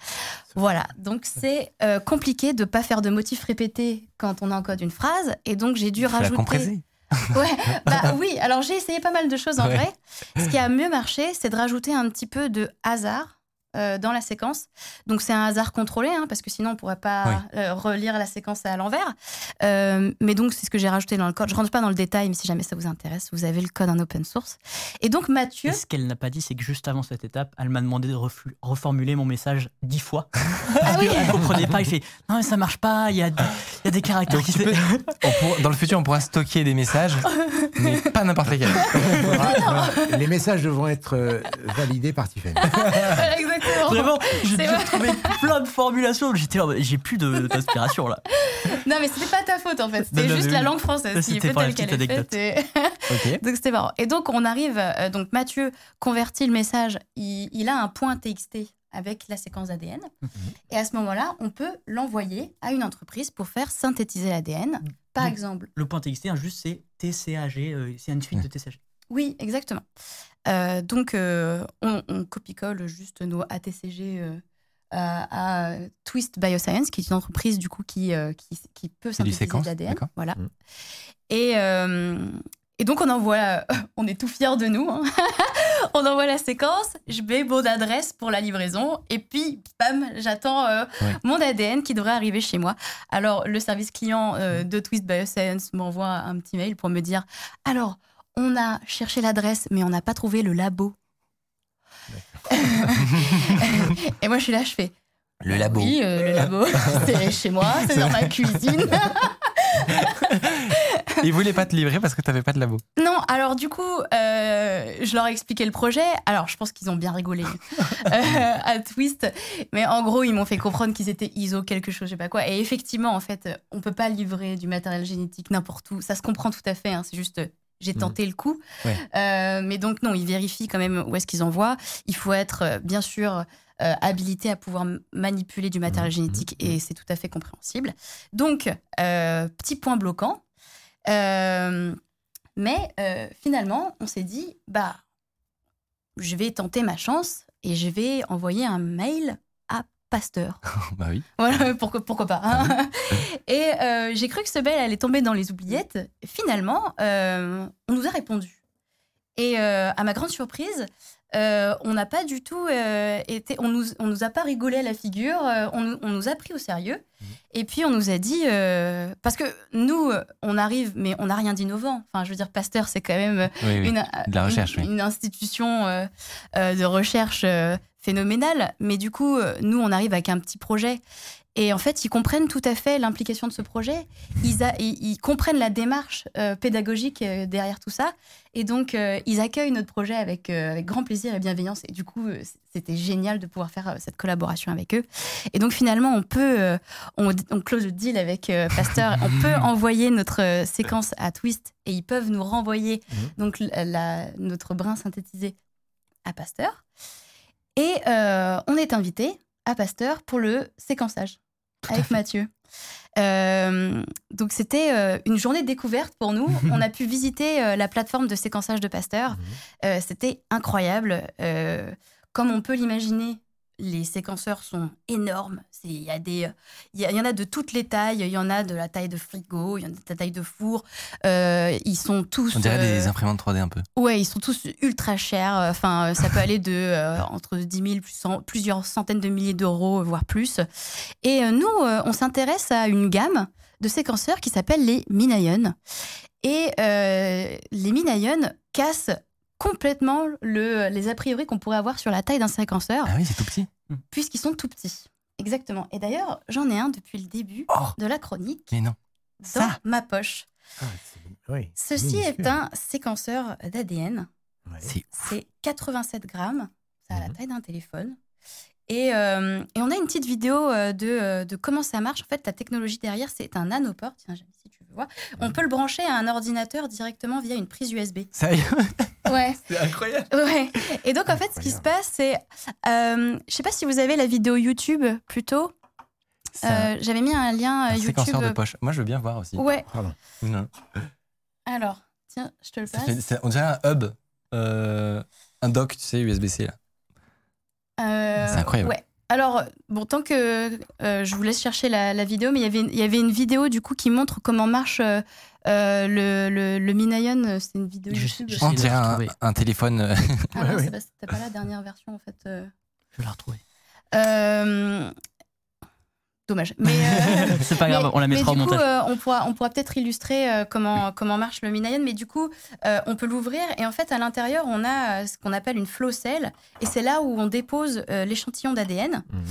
Voilà, donc c'est euh, compliqué de ne pas faire de motifs répétés quand on encode une phrase. Et donc, j'ai dû Faut rajouter... Ouais, bah oui, alors j'ai essayé pas mal de choses en Ouais. vrai. Ce qui a mieux marché, c'est de rajouter un petit peu de hasard euh, dans la séquence. Donc c'est un hasard contrôlé, hein, parce que sinon on pourrait pas Oui. euh, relire la séquence à l'envers. Euh, mais donc c'est ce que j'ai rajouté dans le code. Je rentre pas dans le détail, mais si jamais ça vous intéresse, vous avez le code en open source. Et donc Mathieu, Et ce qu'elle n'a pas dit, c'est que juste avant cette étape, elle m'a demandé de reformuler mon message dix fois. Parce oui. qu'elle comprenait pas. Il fait Non, mais ça marche pas, il y a, des- il y a des caractères qui peux- on pourra- dans le futur, on pourra stocker des messages, mais pas n'importe lesquels. Voilà, les messages devront être validés par Tiffany. Exactement. Vraiment, j'ai vrai. trouver plein de formulations. J'étais là, j'ai plus de- d'inspiration là. Non, mais c'était pas ta faute en fait. C'était juste la langue française qui est C'était faite pour la telle qu'elle petite est anecdote. faite. et- Ok. Donc c'était marrant. Et donc on arrive, euh, donc Mathieu convertit le message, il, il a un point TXT avec la séquence ADN. Mhm. Et à ce moment-là, on peut l'envoyer à une entreprise pour faire synthétiser l'ADN. Par Donc, exemple, Le point TXT, hein, juste c'est TCAG, euh, c'est une suite de TCAG. oui, exactement. Euh, donc euh, on, on copie-colle juste nos ATCG euh, à, à Twist Bioscience, qui est une entreprise du coup qui, qui, qui peut synthétiser de l'ADN. Voilà. Mm. Et, et donc on envoie, on est tout fiers de nous. hein. on envoie la séquence, je mets mon adresse pour la livraison, et puis bam, j'attends mon ADN qui devrait arriver chez moi. Alors le service client euh, de Twist Bioscience m'envoie un petit mail pour me dire alors on a cherché l'adresse, mais on n'a pas trouvé le labo. et moi je suis là, je fais Le labo. oui, euh, le labo, c'est chez moi, c'est dans ma cuisine. Ils voulaient pas te livrer parce que t'avais pas de labo. Non, alors du coup, euh, je leur ai expliqué le projet. Alors, je pense qu'ils ont bien rigolé euh, à Twist. Mais en gros, ils m'ont fait comprendre qu'ils étaient ISO quelque chose, je sais pas quoi. Et effectivement, en fait, on peut pas livrer du matériel génétique n'importe où. Ça se comprend tout à fait. hein. C'est juste, j'ai tenté le coup. Ouais. Euh, mais donc, non, ils vérifient quand même où est-ce qu'ils envoient. Il faut être, euh, bien sûr, euh, habilité à pouvoir manipuler du matériel Mhm, génétique. Et c'est tout à fait compréhensible. Donc, euh, petit point bloquant. Mais finalement, on s'est dit, bah, je vais tenter ma chance et je vais envoyer un mail Pasteur. bah oui. Voilà, pourquoi, pourquoi pas. hein. et euh, j'ai cru que ce mail allait tomber dans les oubliettes. Finalement, euh, on nous a répondu. Et euh, à ma grande surprise, euh, on n'a pas du tout euh, été. On nous, on nous a pas rigolé à la figure. euh, on, nous- on nous a pris au sérieux. Et puis on nous a dit parce que nous, on arrive, mais on n'a rien d'innovant. Enfin, je veux dire, Pasteur, c'est quand même Oui, oui. une, De la recherche, une, oui. une institution de recherche phénoménale. Mais du coup, nous, on arrive avec un petit projet. Et en fait, ils comprennent tout à fait l'implication de ce projet. Ils, a- ils, ils comprennent la démarche euh, pédagogique euh, derrière tout ça. Et donc, euh, ils accueillent notre projet avec, avec grand plaisir et bienveillance. Et du coup, c'était génial de pouvoir faire cette collaboration avec eux. Et donc, finalement, on peut, on, on close le deal avec Pasteur. on peut envoyer notre séquence à Twist et ils peuvent nous renvoyer Mhm. donc la- notre brin synthétisé à Pasteur. Et on est invité à Pasteur pour le séquençage avec Mathieu. Euh, donc c'était euh, une journée de découverte pour nous. On a pu visiter euh, la plateforme de séquençage de Pasteur. Mhm. C'était incroyable. Comme on peut l'imaginer, les séquenceurs sont énormes. Il y, a des- il y, en a de toutes les tailles. Il y en a de la taille de frigo, il y en a de la taille de four. Euh, ils sont tous. On dirait euh, des imprimantes 3D un peu. Ouais, ils sont tous ultra chers. Enfin, euh, ça peut aller de euh, entre 10 000 plus plusieurs centaines de milliers d'euros, voire plus. Et euh, nous, euh, on s'intéresse à une gamme de séquenceurs qui s'appelle les Minayon. Et euh, les Minayon cassent complètement le, les a priori qu'on pourrait avoir sur la taille d'un séquenceur, Ah oui, c'est tout petit. puisqu'ils sont tout petits. Exactement. Et d'ailleurs, j'en ai un depuis le début Oh, de la chronique mais non. dans Ça ma poche. Ah, oui, Ceci est un séquenceur d'ADN. Ouais. C'est C'est 87 grammes, ça a la Mhm. taille d'un téléphone. Et, euh, et on a une petite vidéo euh, de, euh, de comment ça marche. En fait, la technologie derrière, c'est un nanoport. Tiens, si On peut le brancher à un ordinateur directement via une prise USB. Sérieux? Ouais, C'est incroyable. ouais. Et donc, en fait, ce qui se passe, c'est. Euh, je sais pas si vous avez la vidéo YouTube plutôt. Euh, J'avais mis un lien euh, un séquenceur YouTube. de poche. Moi, je veux bien voir aussi. Ouais, Pardon. Non. alors, tiens, je te le Ça passe. fait- on dirait un hub, euh, un dock, tu sais, USB-C là. Euh, C'est incroyable. Ouais. Alors, bon, tant que euh, je vous laisse chercher la, la vidéo, mais il y avait- il y avait une vidéo du coup qui montre comment marche euh, euh, le, le, le Minayon. C'est une vidéo Je- YouTube. je dirait un, téléphone. euh, Ah non, Ouais, c'est pas- c'était pas la dernière version en fait. euh. Je vais la retrouver. Dommage. Mais, euh, C'est pas grave, mais- on la mettra mais au du coup, montage. euh, on pourra, on pourra peut-être illustrer euh, comment, comment marche le Minayon. Mais du coup, euh, on peut l'ouvrir et en fait, à l'intérieur, on a ce qu'on appelle une flow cell. Et c'est là où on dépose euh, l'échantillon d'ADN. Mhm.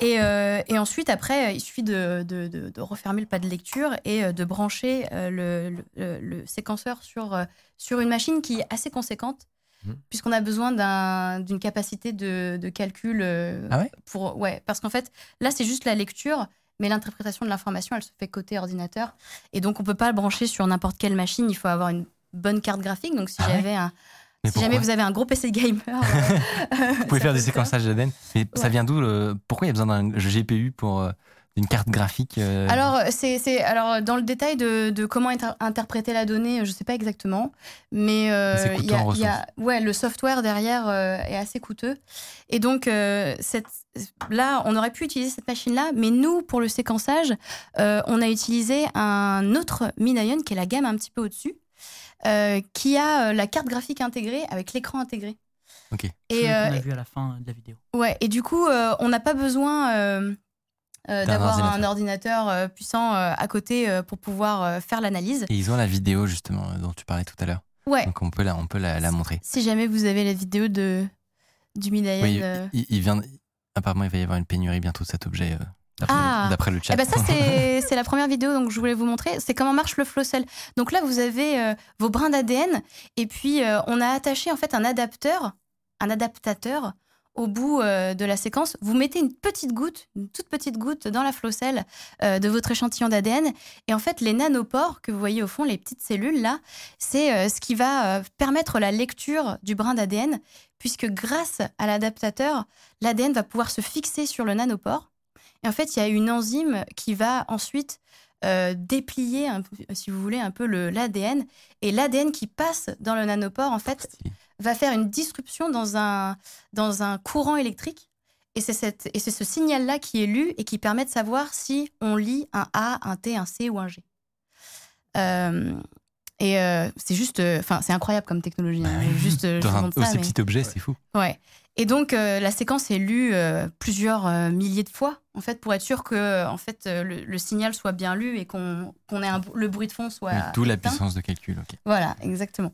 Et, euh, et ensuite, après, il suffit de, de- de- de refermer le pas de lecture et de brancher le, le- séquenceur sur, sur une machine qui est assez conséquente, Mhm. puisqu'on a besoin d'un- d'une capacité de, de calcul. euh, Ah ouais? pour, ouais, Parce qu'en fait, là, c'est juste la lecture, mais l'interprétation de l'information, elle se fait côté ordinateur. Et donc, on peut pas le brancher sur n'importe quelle machine, il faut avoir une bonne carte graphique. Donc, si Ah ouais? j'avais un. Mais Si jamais vous avez un gros PC gamer, euh, Vous pouvez faire des séquençages d'ADN. Mais ça vient d'où le... Pourquoi il y a besoin d'un GPU pour une carte graphique euh, Alors, c'est, c'est- alors, dans le détail de, de comment inter- interpréter la donnée, je ne sais pas exactement. Mais euh, il y a- y a- ouais, le software derrière euh, est assez coûteux. Et donc, euh, cette, là, on aurait pu utiliser cette machine-là. Mais nous, pour le séquençage, euh, on a utilisé un autre Minayon qui est la gamme un petit peu au-dessus. euh, qui a euh, la carte graphique intégrée avec l'écran intégré. Ok. Et, euh, qu'on a vu à la fin de la vidéo. Ouais, et du coup, euh, on n'a pas besoin euh, d'avoir un ordinateur euh, puissant euh, à côté pour pouvoir faire l'analyse. Et ils ont la vidéo justement dont tu parlais tout à l'heure. Ouais, Donc on peut la, on peut la, la montrer. si jamais vous avez la vidéo de, du Minayon. Oui, il, il vient. Apparemment, il va y avoir une pénurie bientôt de cet objet. d'après Ah. le- chat. Eh ben ça, c'est la première vidéo donc je voulais vous montrer. C'est comment marche le flow cell. Donc là, vous avez vos brins d'ADN et puis on a attaché en fait un adapteur, un adaptateur au bout euh, de la séquence. Vous mettez une petite goutte, une toute petite goutte dans la flow cell euh, de votre échantillon d'ADN et en fait les nanopores que vous voyez au fond, les petites cellules là, c'est euh, ce qui va permettre la lecture du brin d'ADN puisque grâce à l'adaptateur, l'ADN va pouvoir se fixer sur le nanopore. Et en fait, il y a une enzyme qui va ensuite déplier, si vous voulez, un peu l'ADN. Et l'ADN qui passe dans le nanopore, en fait. Va faire une disruption dans un, dans un courant électrique. Et c'est cette- et c'est ce signal-là qui est lu et qui permet de savoir si on lit un A, un T, un C ou un G. Euh, et euh, c'est juste, euh, enfin, c'est incroyable comme technologie. Bah hein. Juste, Dans vous un ça, mais- petit objet, c'est fou. Ouais. Et donc la séquence est lue plusieurs milliers de fois en fait pour être sûr que en fait le, le signal soit bien lu et qu'on qu'on ait un, le bruit de fond soit Oui, D'où la puissance de calcul. ok. Voilà, exactement.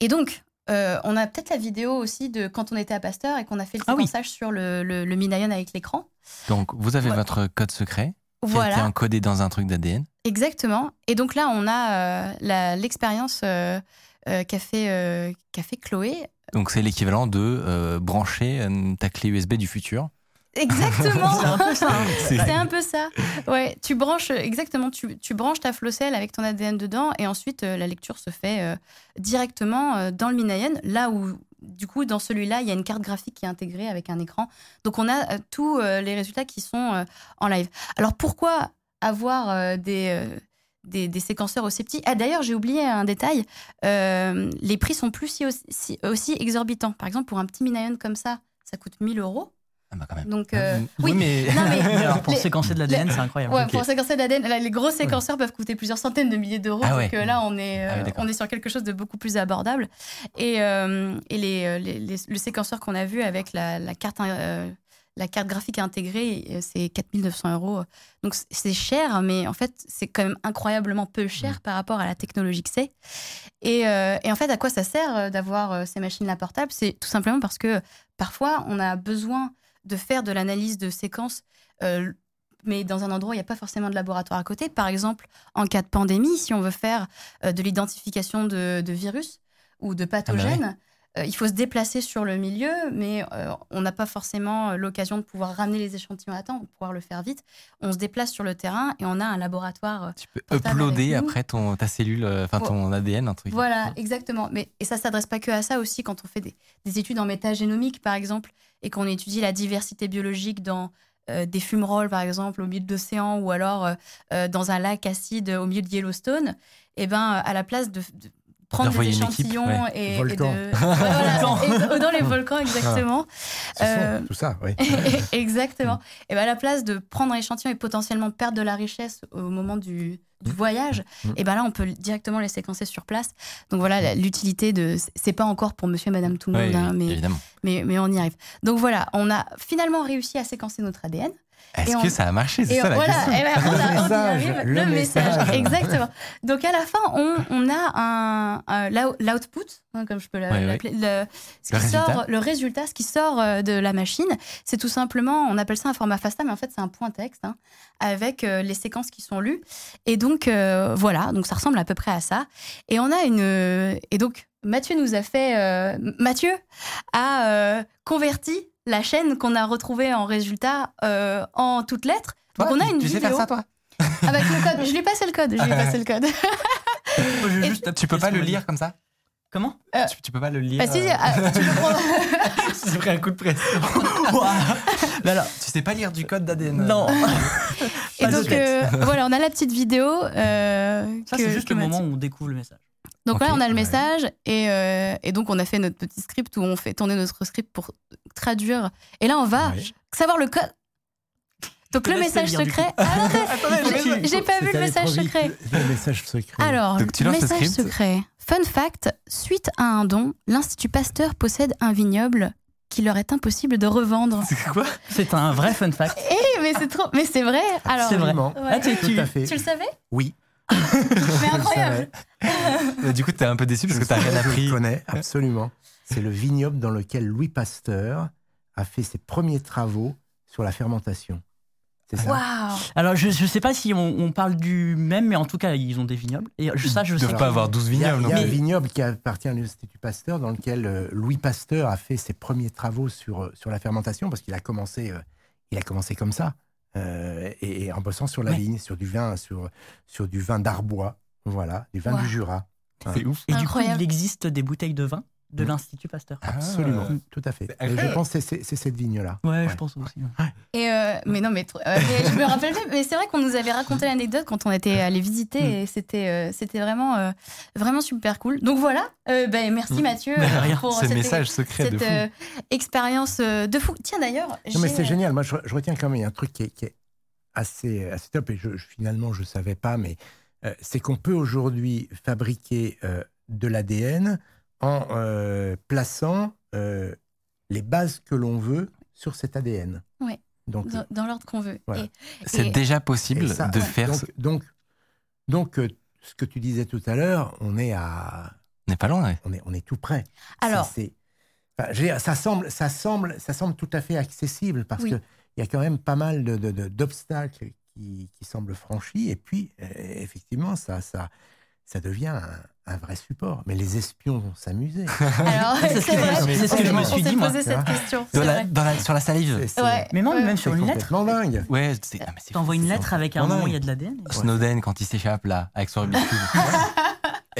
Et donc euh, on a peut-être la vidéo aussi de quand on était à Pasteur et qu'on a fait le Ah oui. sur le, le, le Minayon avec l'écran. Donc, vous avez Ouais. votre code secret qui a été Voilà, encodé dans un truc d'ADN. exactement. Et donc là on a euh, l'expérience euh, qu'a fait, fait Chloé Donc, c'est l'équivalent de brancher ta clé USB du futur. Exactement. C'est un peu ça. hein. C'est un peu ça. Ouais, tu branches exactement, tu, tu branches ta flocelle avec ton ADN dedans et ensuite euh, la lecture se fait euh, directement euh, dans le Minayon, là où du coup dans celui-là il y a une carte graphique qui est intégrée avec un écran. Donc on a euh, tous euh, les résultats qui sont euh, en live. Alors pourquoi avoir euh, des, euh, des des séquenceurs aussi petits? Ah d'ailleurs j'ai oublié un détail. Euh, les prix sont plus si aussi, si- aussi exorbitants. Par exemple pour un petit Minayon comme ça, ça coûte 1000 euros. Ah bah quand même. Donc euh, Euh, oui. mais. Non, mais- Alors, pour Les- séquencer de l'ADN, c'est incroyable. Ouais, pour séquencer l'ADN, là, les gros séquenceurs peuvent coûter plusieurs centaines de milliers d'euros. Ah ouais. Donc euh, là, on est, Ah euh, on est sur quelque chose de beaucoup plus abordable. Et, euh, et les, les- les- le séquenceur qu'on a vu avec la, la carte, euh, la carte graphique intégrée, c'est 4900 euros. Donc c'est cher, mais en fait, c'est quand même incroyablement peu cher Mm. par rapport à la technologie que c'est. Et, euh, et en fait, à quoi ça sert d'avoir ces machines-là portables? C'est tout simplement parce que parfois, on a besoin de faire de l'analyse de séquences euh, mais dans un endroit où il n'y a pas forcément de laboratoire à côté. Par exemple, en cas de pandémie, si on veut faire euh, de l'identification de, de virus ou de pathogènes, euh, il faut se déplacer sur le milieu, mais euh, on n'a pas forcément euh, l'occasion de pouvoir ramener les échantillons à temps, de pouvoir le faire vite. On se déplace sur le terrain et on a un laboratoire. euh, Tu peux uploader après ton, ta cellule, euh, enfin ton ADN, un truc. Voilà, exactement. Mais, et ça s'adresse pas que à ça aussi quand on fait des, des études en métagénomique, par exemple, et qu'on étudie la diversité biologique dans euh, des fumerolles, par exemple, au milieu de l'océan, ou alors euh, euh, dans un lac acide au milieu de Yellowstone. Et ben, à la place de, de prendre des D'envoyer une équipe, échantillons ouais. et, de voilà, et dans les volcans exactement. Sont Euh, tout ça, oui. Exactement. Et ben à la place de prendre un échantillon et potentiellement perdre de la richesse au moment du, du voyage, Mm. et ben là on peut directement les séquencer sur place. Donc voilà l'utilité de. c'est pas encore pour Monsieur et Madame tout le Oui, monde, hein, mais mais on y arrive. Donc voilà, on a finalement réussi à séquencer notre ADN. Est-ce que ça a marché? C'est ça la voilà, question. eh ben, on, a- Le message, arrive. le le message, message. exactement. Donc à la fin, on, on a un, un- l'out- l'output, hein, comme je peux la- Ouais, ouais. l'appeler, le, ce Le qui résultat. sort, le résultat, ce qui sort euh, de la machine, c'est tout simplement, on appelle ça un format FASTA, mais en fait c'est un point texte hein, avec euh, les séquences qui sont lues. Et donc euh, voilà, donc ça ressemble à peu près à ça. Et on a une, et donc Mathieu nous a fait, euh, Mathieu a euh, converti la chaîne qu'on a retrouvée en résultat euh, en toutes lettres. Donc on a tu- une tu sais vidéo faire ça, toi avec le code. Je lui ai passé le code. Je lui ai passé le code. Je juste Tu peux pas le lire comme ça Comment Euh, tu, tu peux pas le lire Bah si, euh, ah, tu peux prendre. J'ai pris un coup de pression. Là, là. tu sais pas lire du code d'ADN Non. Et donc euh, voilà, on a la petite vidéo. euh, Ça, c'est juste le moment où on découvre le message. Donc Ok, là, on a le ouais. message et, euh, et donc on a fait notre petit script où on fait tourner notre script pour traduire. Et là, on va Ouais. savoir le code. Donc le message secret. Ah, j'ai- pas vu le message secret. Le, message secret. Alors, Donc, tu message secret. Fun fact, suite à un don, l'Institut Pasteur possède un vignoble qu'il leur est impossible de revendre. C'est quoi? C'est un vrai fun fact. Eh, mais c'est trop, mais c'est vrai. Alors, C'est vrai. Absolument. Ouais. Ah, tu- tu- tu le savais? Oui. Mais je le incroyable. Du coup, t'es un peu déçu parce que Je t'as sais, rien Je appris. le connais, absolument. C'est le vignoble dans lequel Louis Pasteur a fait ses premiers travaux sur la fermentation. C'est ça Waouh. Alors, je, je sais pas si on, on parle du même, mais en tout cas, ils ont des vignobles. Et je- ça, je doivent pas. avoir 12 Il y a, vignobles. il y a non un vignoble qui appartient à l'Institut Pasteur dans lequel euh, Louis Pasteur a fait ses premiers travaux sur, euh, sur la fermentation parce qu'il a commencé, euh, il a commencé comme ça euh, et, et en bossant sur la Ouais. vigne, sur du vin, sur, sur du vin d'Arbois, voilà, du vin Wow. du Jura. C'est ouf. Et du coup, Incroyable. il existe des bouteilles de vin? De Mm. l'Institut Pasteur. Absolument, Ah. tout à fait. Et je pense que c'est- cette vigne-là. Ouais, Ouais. je pense aussi. Et euh, mais non, mais, euh, mais je me rappelle plus. Mais c'est vrai qu'on nous avait raconté l'anecdote quand on était allé visiter et c'était euh, c'était vraiment euh, vraiment super cool. Donc voilà. euh, ben merci. Mathieu euh, rien. pour le cette, message secret de cette fou. euh, expérience de fou. Tiens d'ailleurs. Non, mais c'est euh, génial. Moi, je, je retiens quand même il y a un truc qui est, qui est assez, assez top et je, je- finalement, je ne savais pas, mais euh, c'est qu'on peut aujourd'hui fabriquer euh, de l'ADN en euh, plaçant euh, les bases que l'on veut sur cet ADN. Ouais. Donc, Dans, dans l'ordre qu'on veut. Voilà. C'est et- déjà possible ça- de ouais. faire. Donc, ce- donc, donc, euh, ce que tu disais tout à l'heure, on est à, On n'est pas loin. ouais. on est, on est tout près. Alors. C'est- c'est- enfin, ça semble, ça semble, ça semble tout à fait accessible parce Oui. que il y a quand même pas mal de, de- de- d'obstacles qui, qui semblent franchis et puis euh, effectivement ça, ça, ça devient un, un vrai support. Mais les espions vont s'amuser. Alors C'est ce c'est que- vrai. c'est ce que je me On suis dit, moi. posé cette question. Dans c'est la, vrai. dans la- sur la salive. C'est- c'est- Ouais. Mais même, Ouais. même c'est sur une lettre. complètement dingue. Ouais, c'est ah, c'est T'envoies une c'est lettre avec un moment, il y a de l'ADN. Snowden quand il s'échappe là avec son Rubik's Cube.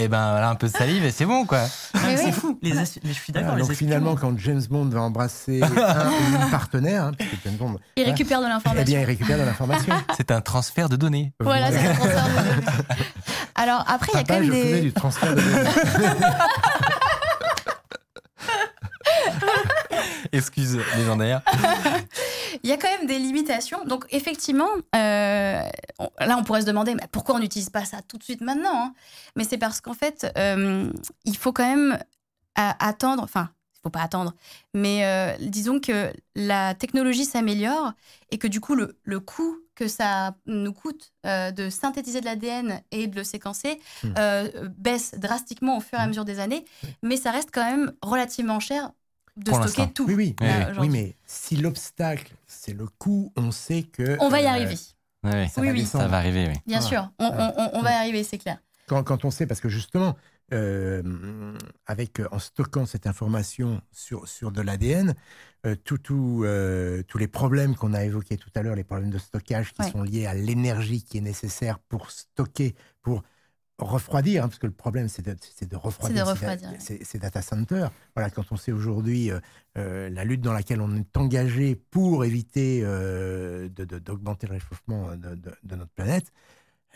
Et ben voilà un peu de salive et c'est bon quoi. Mais C'est oui. fou. Les es- mais je suis d'accord. Donc finalement, quand James Bond va embrasser un ou une partenaire, hein, puisque James Bond, Il récupère de eh l'information. bien, il récupère de l'information. C'est un transfert de données. Voilà, c'est le transfert de données. Alors après, il y a Papa, quand même je faisais des. du transfert de données. Excuse légendaire. Il y a quand même des limitations. Donc, effectivement, euh, on- là, on pourrait se demander mais pourquoi on n'utilise pas ça tout de suite maintenant hein? Mais c'est parce qu'en fait, euh, il faut quand même euh, attendre. Enfin, il faut pas attendre. Mais euh, disons que la technologie s'améliore et que du coup, le, le coût que ça nous coûte euh, de synthétiser de l'ADN et de le séquencer Hmm. euh, baisse drastiquement au fur et à Hmm. mesure des années. Mais ça reste quand même relativement cher de Pour stocker tout. Oui, oui. Oui, là, oui. Oui, mais si l'obstacle, c'est le coût, on sait que. On va y euh, arriver. Ouais. Ça Oui, va oui. Ça va arriver, oui. Bien sûr, on, on- on- on va y arriver, c'est clair. Quand, quand on sait, parce que justement, euh, avec, en stockant cette information sur, sur de l'ADN, euh, tout, tout, euh, tous les problèmes qu'on a évoqués tout à l'heure, les problèmes de stockage qui Ouais. sont liés à l'énergie qui est nécessaire pour stocker, pour refroidir, hein, parce que le problème, c'est de, refroidir, de ces refroidir, da- ouais. ces, ces data centers. Voilà, quand on sait aujourd'hui euh, euh, la lutte dans laquelle on est engagé pour éviter euh, d'augmenter le réchauffement de, notre planète,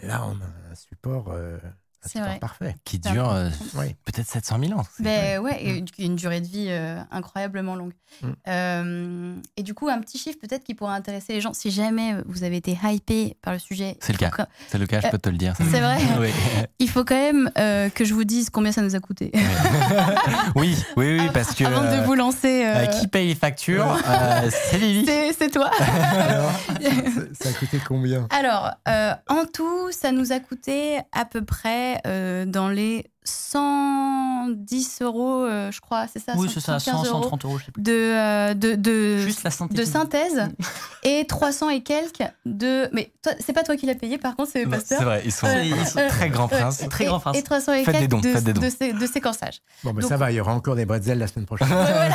là, on a un support... euh, C'est vrai. parfait. Qui dure euh, Oui. peut-être 700 000 ans. Ben ouais, et une- une durée de vie euh, incroyablement longue. Mm. Euh, et du coup, un petit chiffre peut-être qui pourrait intéresser les gens. Si jamais vous avez été hypé par le sujet, C'est le cas. quand- C'est le cas, je peux te le dire. C'est vrai Oui. il faut quand même euh, que je vous dise combien ça nous a coûté. oui, oui, oui, parce que. Avant de vous lancer, euh, euh, qui paye les factures Euh, C'est Lily. c'est toi. Alors, ça, ça a coûté combien? Alors, euh, en tout, ça nous a coûté à peu près euh, dans les 110 euros, euh, je crois, c'est ça Oui, c'est ça, 115 100, euros 130 euros, je sais plus. de, euh, de, de, Juste la synthèse. de synthèse et 300 et quelques de. Mais c'est pas toi qui l'as payé, par contre, c'est pasteur. C'est vrai, ils sont, ils sont très grands princes. Très et- grand prince. Et 300 et Faites des quelques dons, de, faites des dons. de, sé- de séquençage. Bon, ben Donc- ça va, il y aura encore des bretzels la semaine prochaine. voilà.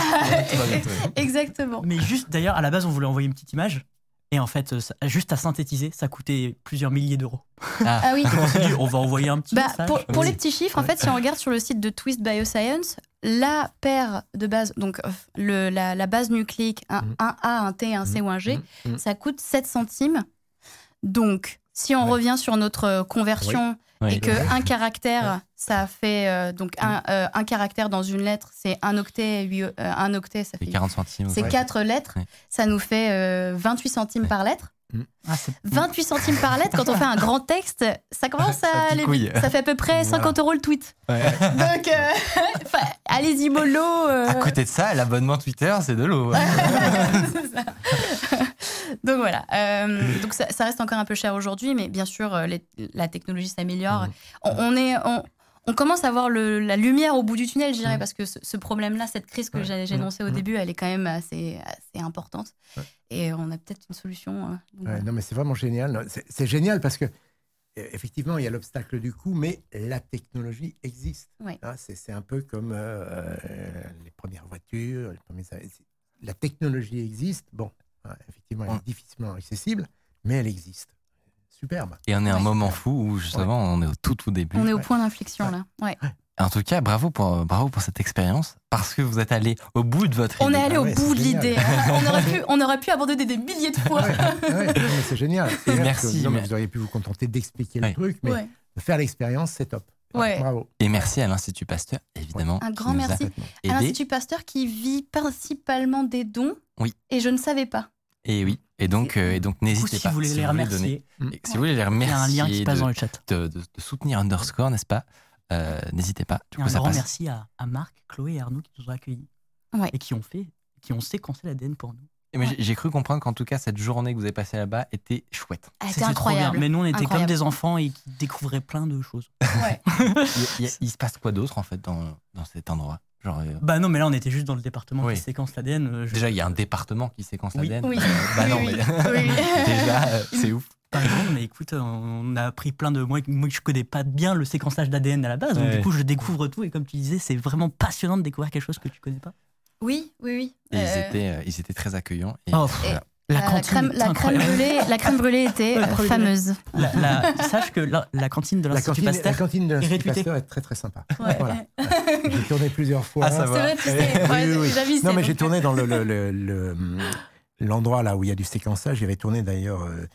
Exactement. Mais juste, d'ailleurs, à la base, on voulait envoyer une petite image. Et en fait, ça- juste à synthétiser, ça coûtait plusieurs milliers d'euros. Ah, Ah oui. On s'est dit, on va envoyer un petit Bah, message. pour, pour Oui. les petits chiffres, en fait, si on regarde sur le site de Twist Bioscience, la paire de base, donc euh, le, la, la base nucléique, un, Mhm. un A, un T, un C ou un G, Mhm. ça coûte 7 centimes. Donc, si on Ouais. revient sur notre euh, conversion oui. et que un caractère, ça fait euh, donc un, euh, un caractère dans une lettre, c'est un octet, huit- euh, un octet, ça C'est fait 40 centimes. c'est quatre lettres, ça nous fait euh, 28 centimes par lettre. Ah, c'est- 28 centimes par lettre, quand on fait un grand texte, ça commence à aller picouille. vite. Ça fait à peu près Voilà. 50 euros le tweet. Ouais. Donc, euh, allez-y, mollo. euh. À côté de ça, l'abonnement Twitter, c'est de l'eau. C'est ça. donc voilà. Euh, donc ça, ça reste encore un peu cher aujourd'hui, mais bien sûr, euh, les- la technologie s'améliore. Mhm. On, on est, on, on commence à voir le- la lumière au bout du tunnel, je dirais, parce que ce, ce problème-là, cette crise que Ouais. énoncée au début, elle est quand même assez, assez importante. Ouais. Et on a peut-être une solution. donc Ouais, voilà. non, mais c'est vraiment génial. C'est- génial parce que, euh, effectivement, il y a l'obstacle du coût, mais la technologie existe. Hein, c'est un peu comme euh, les premières voitures. Les premiers... La technologie existe. Bon, hein, effectivement, elle est difficilement accessible, mais elle existe. Superbe. Et on est à un moment fou où justement on est au tout tout début. On est au point d'inflexion là. Ouais. En tout cas, bravo pour, bravo pour cette expérience parce que vous êtes allé au bout de votre On est idée. allé Ah au ouais, bout c'est de génial. l'idée. on, aurait pu, on aurait pu abandonner des milliers de fois. Ouais, ouais, c'est génial. Que, merci, non, mais Vous auriez pu vous contenter d'expliquer Ouais. le truc, mais faire l'expérience, c'est top. Ouais. Bravo. Et merci à l'Institut Pasteur, évidemment. Un grand merci. À l'Institut Pasteur qui vit principalement des dons. Oui. Et je ne savais pas. Et oui. Et donc, euh, et donc Du coup, n'hésitez si pas. vous voulez les donner- remercier, et si vous voulez les il y remercier, a un lien qui passe de, dans le chat. de- de- de soutenir Underscore, n'est-ce pas? Euh, N'hésitez pas. Du coup, un ça grand passe. merci à, à Marc, Chloé et Arnaud qui nous ont accueillis. Ouais. Et qui ont fait, qui ont séquencé l'ADN pour nous. Moi, j'ai- cru comprendre qu'en tout cas, cette journée que vous avez passée là-bas était chouette. Elle était C'était trop incroyable. bien. Mais nous, on était comme des enfants et qui découvraient plein de choses. Ouais. Il, se passe quoi d'autre en fait dans, dans cet endroit? Genre, euh, Bah non, mais là, on était juste dans le département Oui. qui séquence l'ADN. euh, je- Déjà, il y a un département qui séquence Oui. l'ADN. Oui. Euh, bah non, oui. mais Oui. déjà, euh, c'est ouf. Par exemple, mais écoute, on a appris plein de. Moi, moi je connais pas bien le séquençage d'ADN à la base, donc Ouais. du coup, je découvre tout. Et comme tu disais, c'est vraiment passionnant de découvrir quelque chose que tu connais pas. Oui, oui, oui. Et ils, Euh, étaient, euh, ils étaient très accueillants. Et, Oh, voilà. La crème, la, crème brûlée, la crème brûlée était euh, fameuse. La- la- sache que la, la cantine de La l'Institut Pasteur. réputée. Est très très sympa. Ouais. Voilà. J'ai tourné plusieurs fois. Ah, ça C'est va. vrai, tu sais. Ouais, oui, oui. Non, mais j'ai tourné dans le, le- le- le- l'endroit là où il y a du séquençage. J'avais tourné d'ailleurs euh,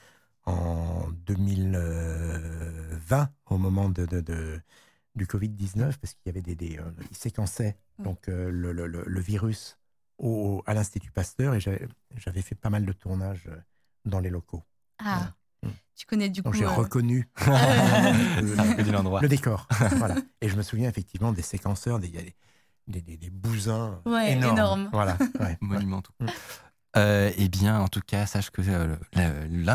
en 2020 au moment de, de- de- du Covid-19 parce qu'il y avait des, des, euh, ils séquençaient Mm. donc euh, le, le- le- le virus au, à l'Institut Pasteur et j'avais fait pas mal de tournages euh, dans les locaux. Ah, Mm. tu connais du coup. Donc j'ai euh, reconnu le, le décor. voilà. Et je me souviens effectivement des séquenceurs, des, il y a des, des, des- bousins Ouais, énormes. énormes. Voilà. ouais. monumentaux. Euh, eh bien, en tout cas, sache que euh,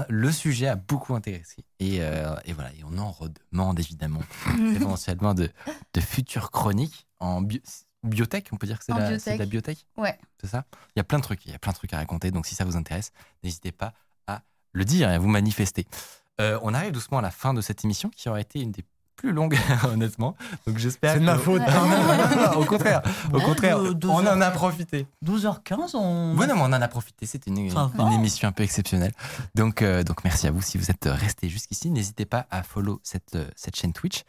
le, sujet a beaucoup intéressé. Et, euh, et voilà, et on en redemande évidemment éventuellement de, de futures chroniques en bio- biotech. On peut dire que c'est la- de la biotech? Ouais. C'est ça? Il y a plein de trucs, il y a plein de trucs à raconter. Donc si ça vous intéresse, n'hésitez pas à le dire et à vous manifester. On arrive doucement à la fin de cette émission qui aura été une des plus longues, honnêtement. Donc j'espère. C'est de ma que- faute. Ouais. Non, non, non, non, non, au contraire, au contraire, on en a profité. 12h15, on. Ouais, non, mais on en a profité. C'était une, émission un peu exceptionnelle. Donc, euh, donc, merci à vous si vous êtes restés jusqu'ici. N'hésitez pas à follow cette, euh, cette chaîne Twitch.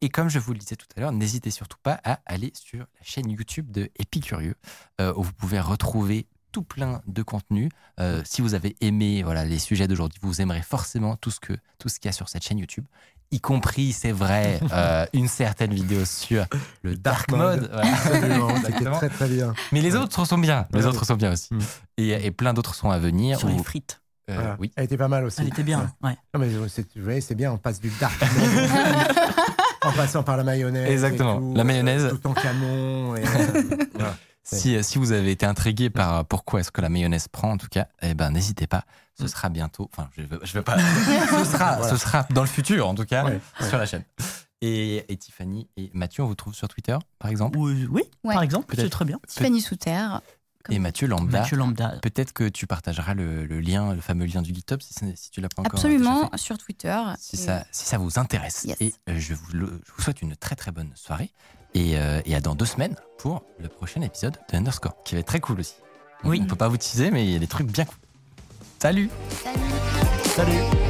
Et comme je vous le disais tout à l'heure, n'hésitez surtout pas à aller sur la chaîne YouTube de Épicurieux, euh, où vous pouvez retrouver tout plein de contenu. Euh, si vous avez aimé voilà, les sujets d'aujourd'hui, vous aimerez forcément tout ce que tout ce qu'il y a sur cette chaîne YouTube. Y compris, c'est vrai, euh, une certaine vidéo sur le dark, Dark mode. mode. Voilà. C'était très très bien. Mais les autres sont bien. Les Ouais. autres sont bien aussi. Mm. Et, et plein d'autres sont à venir. Sur les frites. euh, Voilà. oui. Elle était pas mal aussi. Elle était bien. Ouais. Non, mais c'est, vous voyez, c'est bien, on passe du dark mode en passant par la mayonnaise. et Exactement. tout, La euh, mayonnaise. tout en canon. Et, euh, voilà. Si, euh, si vous avez été intrigué par pourquoi est-ce que la mayonnaise prend, en tout cas, eh ben, n'hésitez pas. Ce sera bientôt. Enfin, je veux, je veux pas. ce, sera, Voilà. ce sera dans le futur, en tout cas, Ouais, sur la chaîne. Et, et Tiffany et Mathieu, on vous trouve sur Twitter, par exemple? Ou- euh, oui, Ouais. par exemple, Peut-être. c'est très bien. Tiffany sous Et Mathieu Lambda. Mathieu Lambda. Peut-être que tu partageras le, le lien, le fameux lien du GitHub, si, c'est- si tu l'as pas encore. Absolument, fait. sur Twitter. Si Et- ça, si ça vous intéresse. Yes. Et euh, je, vous le- je vous souhaite une très très bonne soirée. Et, euh, et à dans deux semaines pour le prochain épisode de Underscore, qui va être très cool aussi. Oui. On peut pas vous teaser, mais il y a des trucs bien cool. Salut Salut. Salut.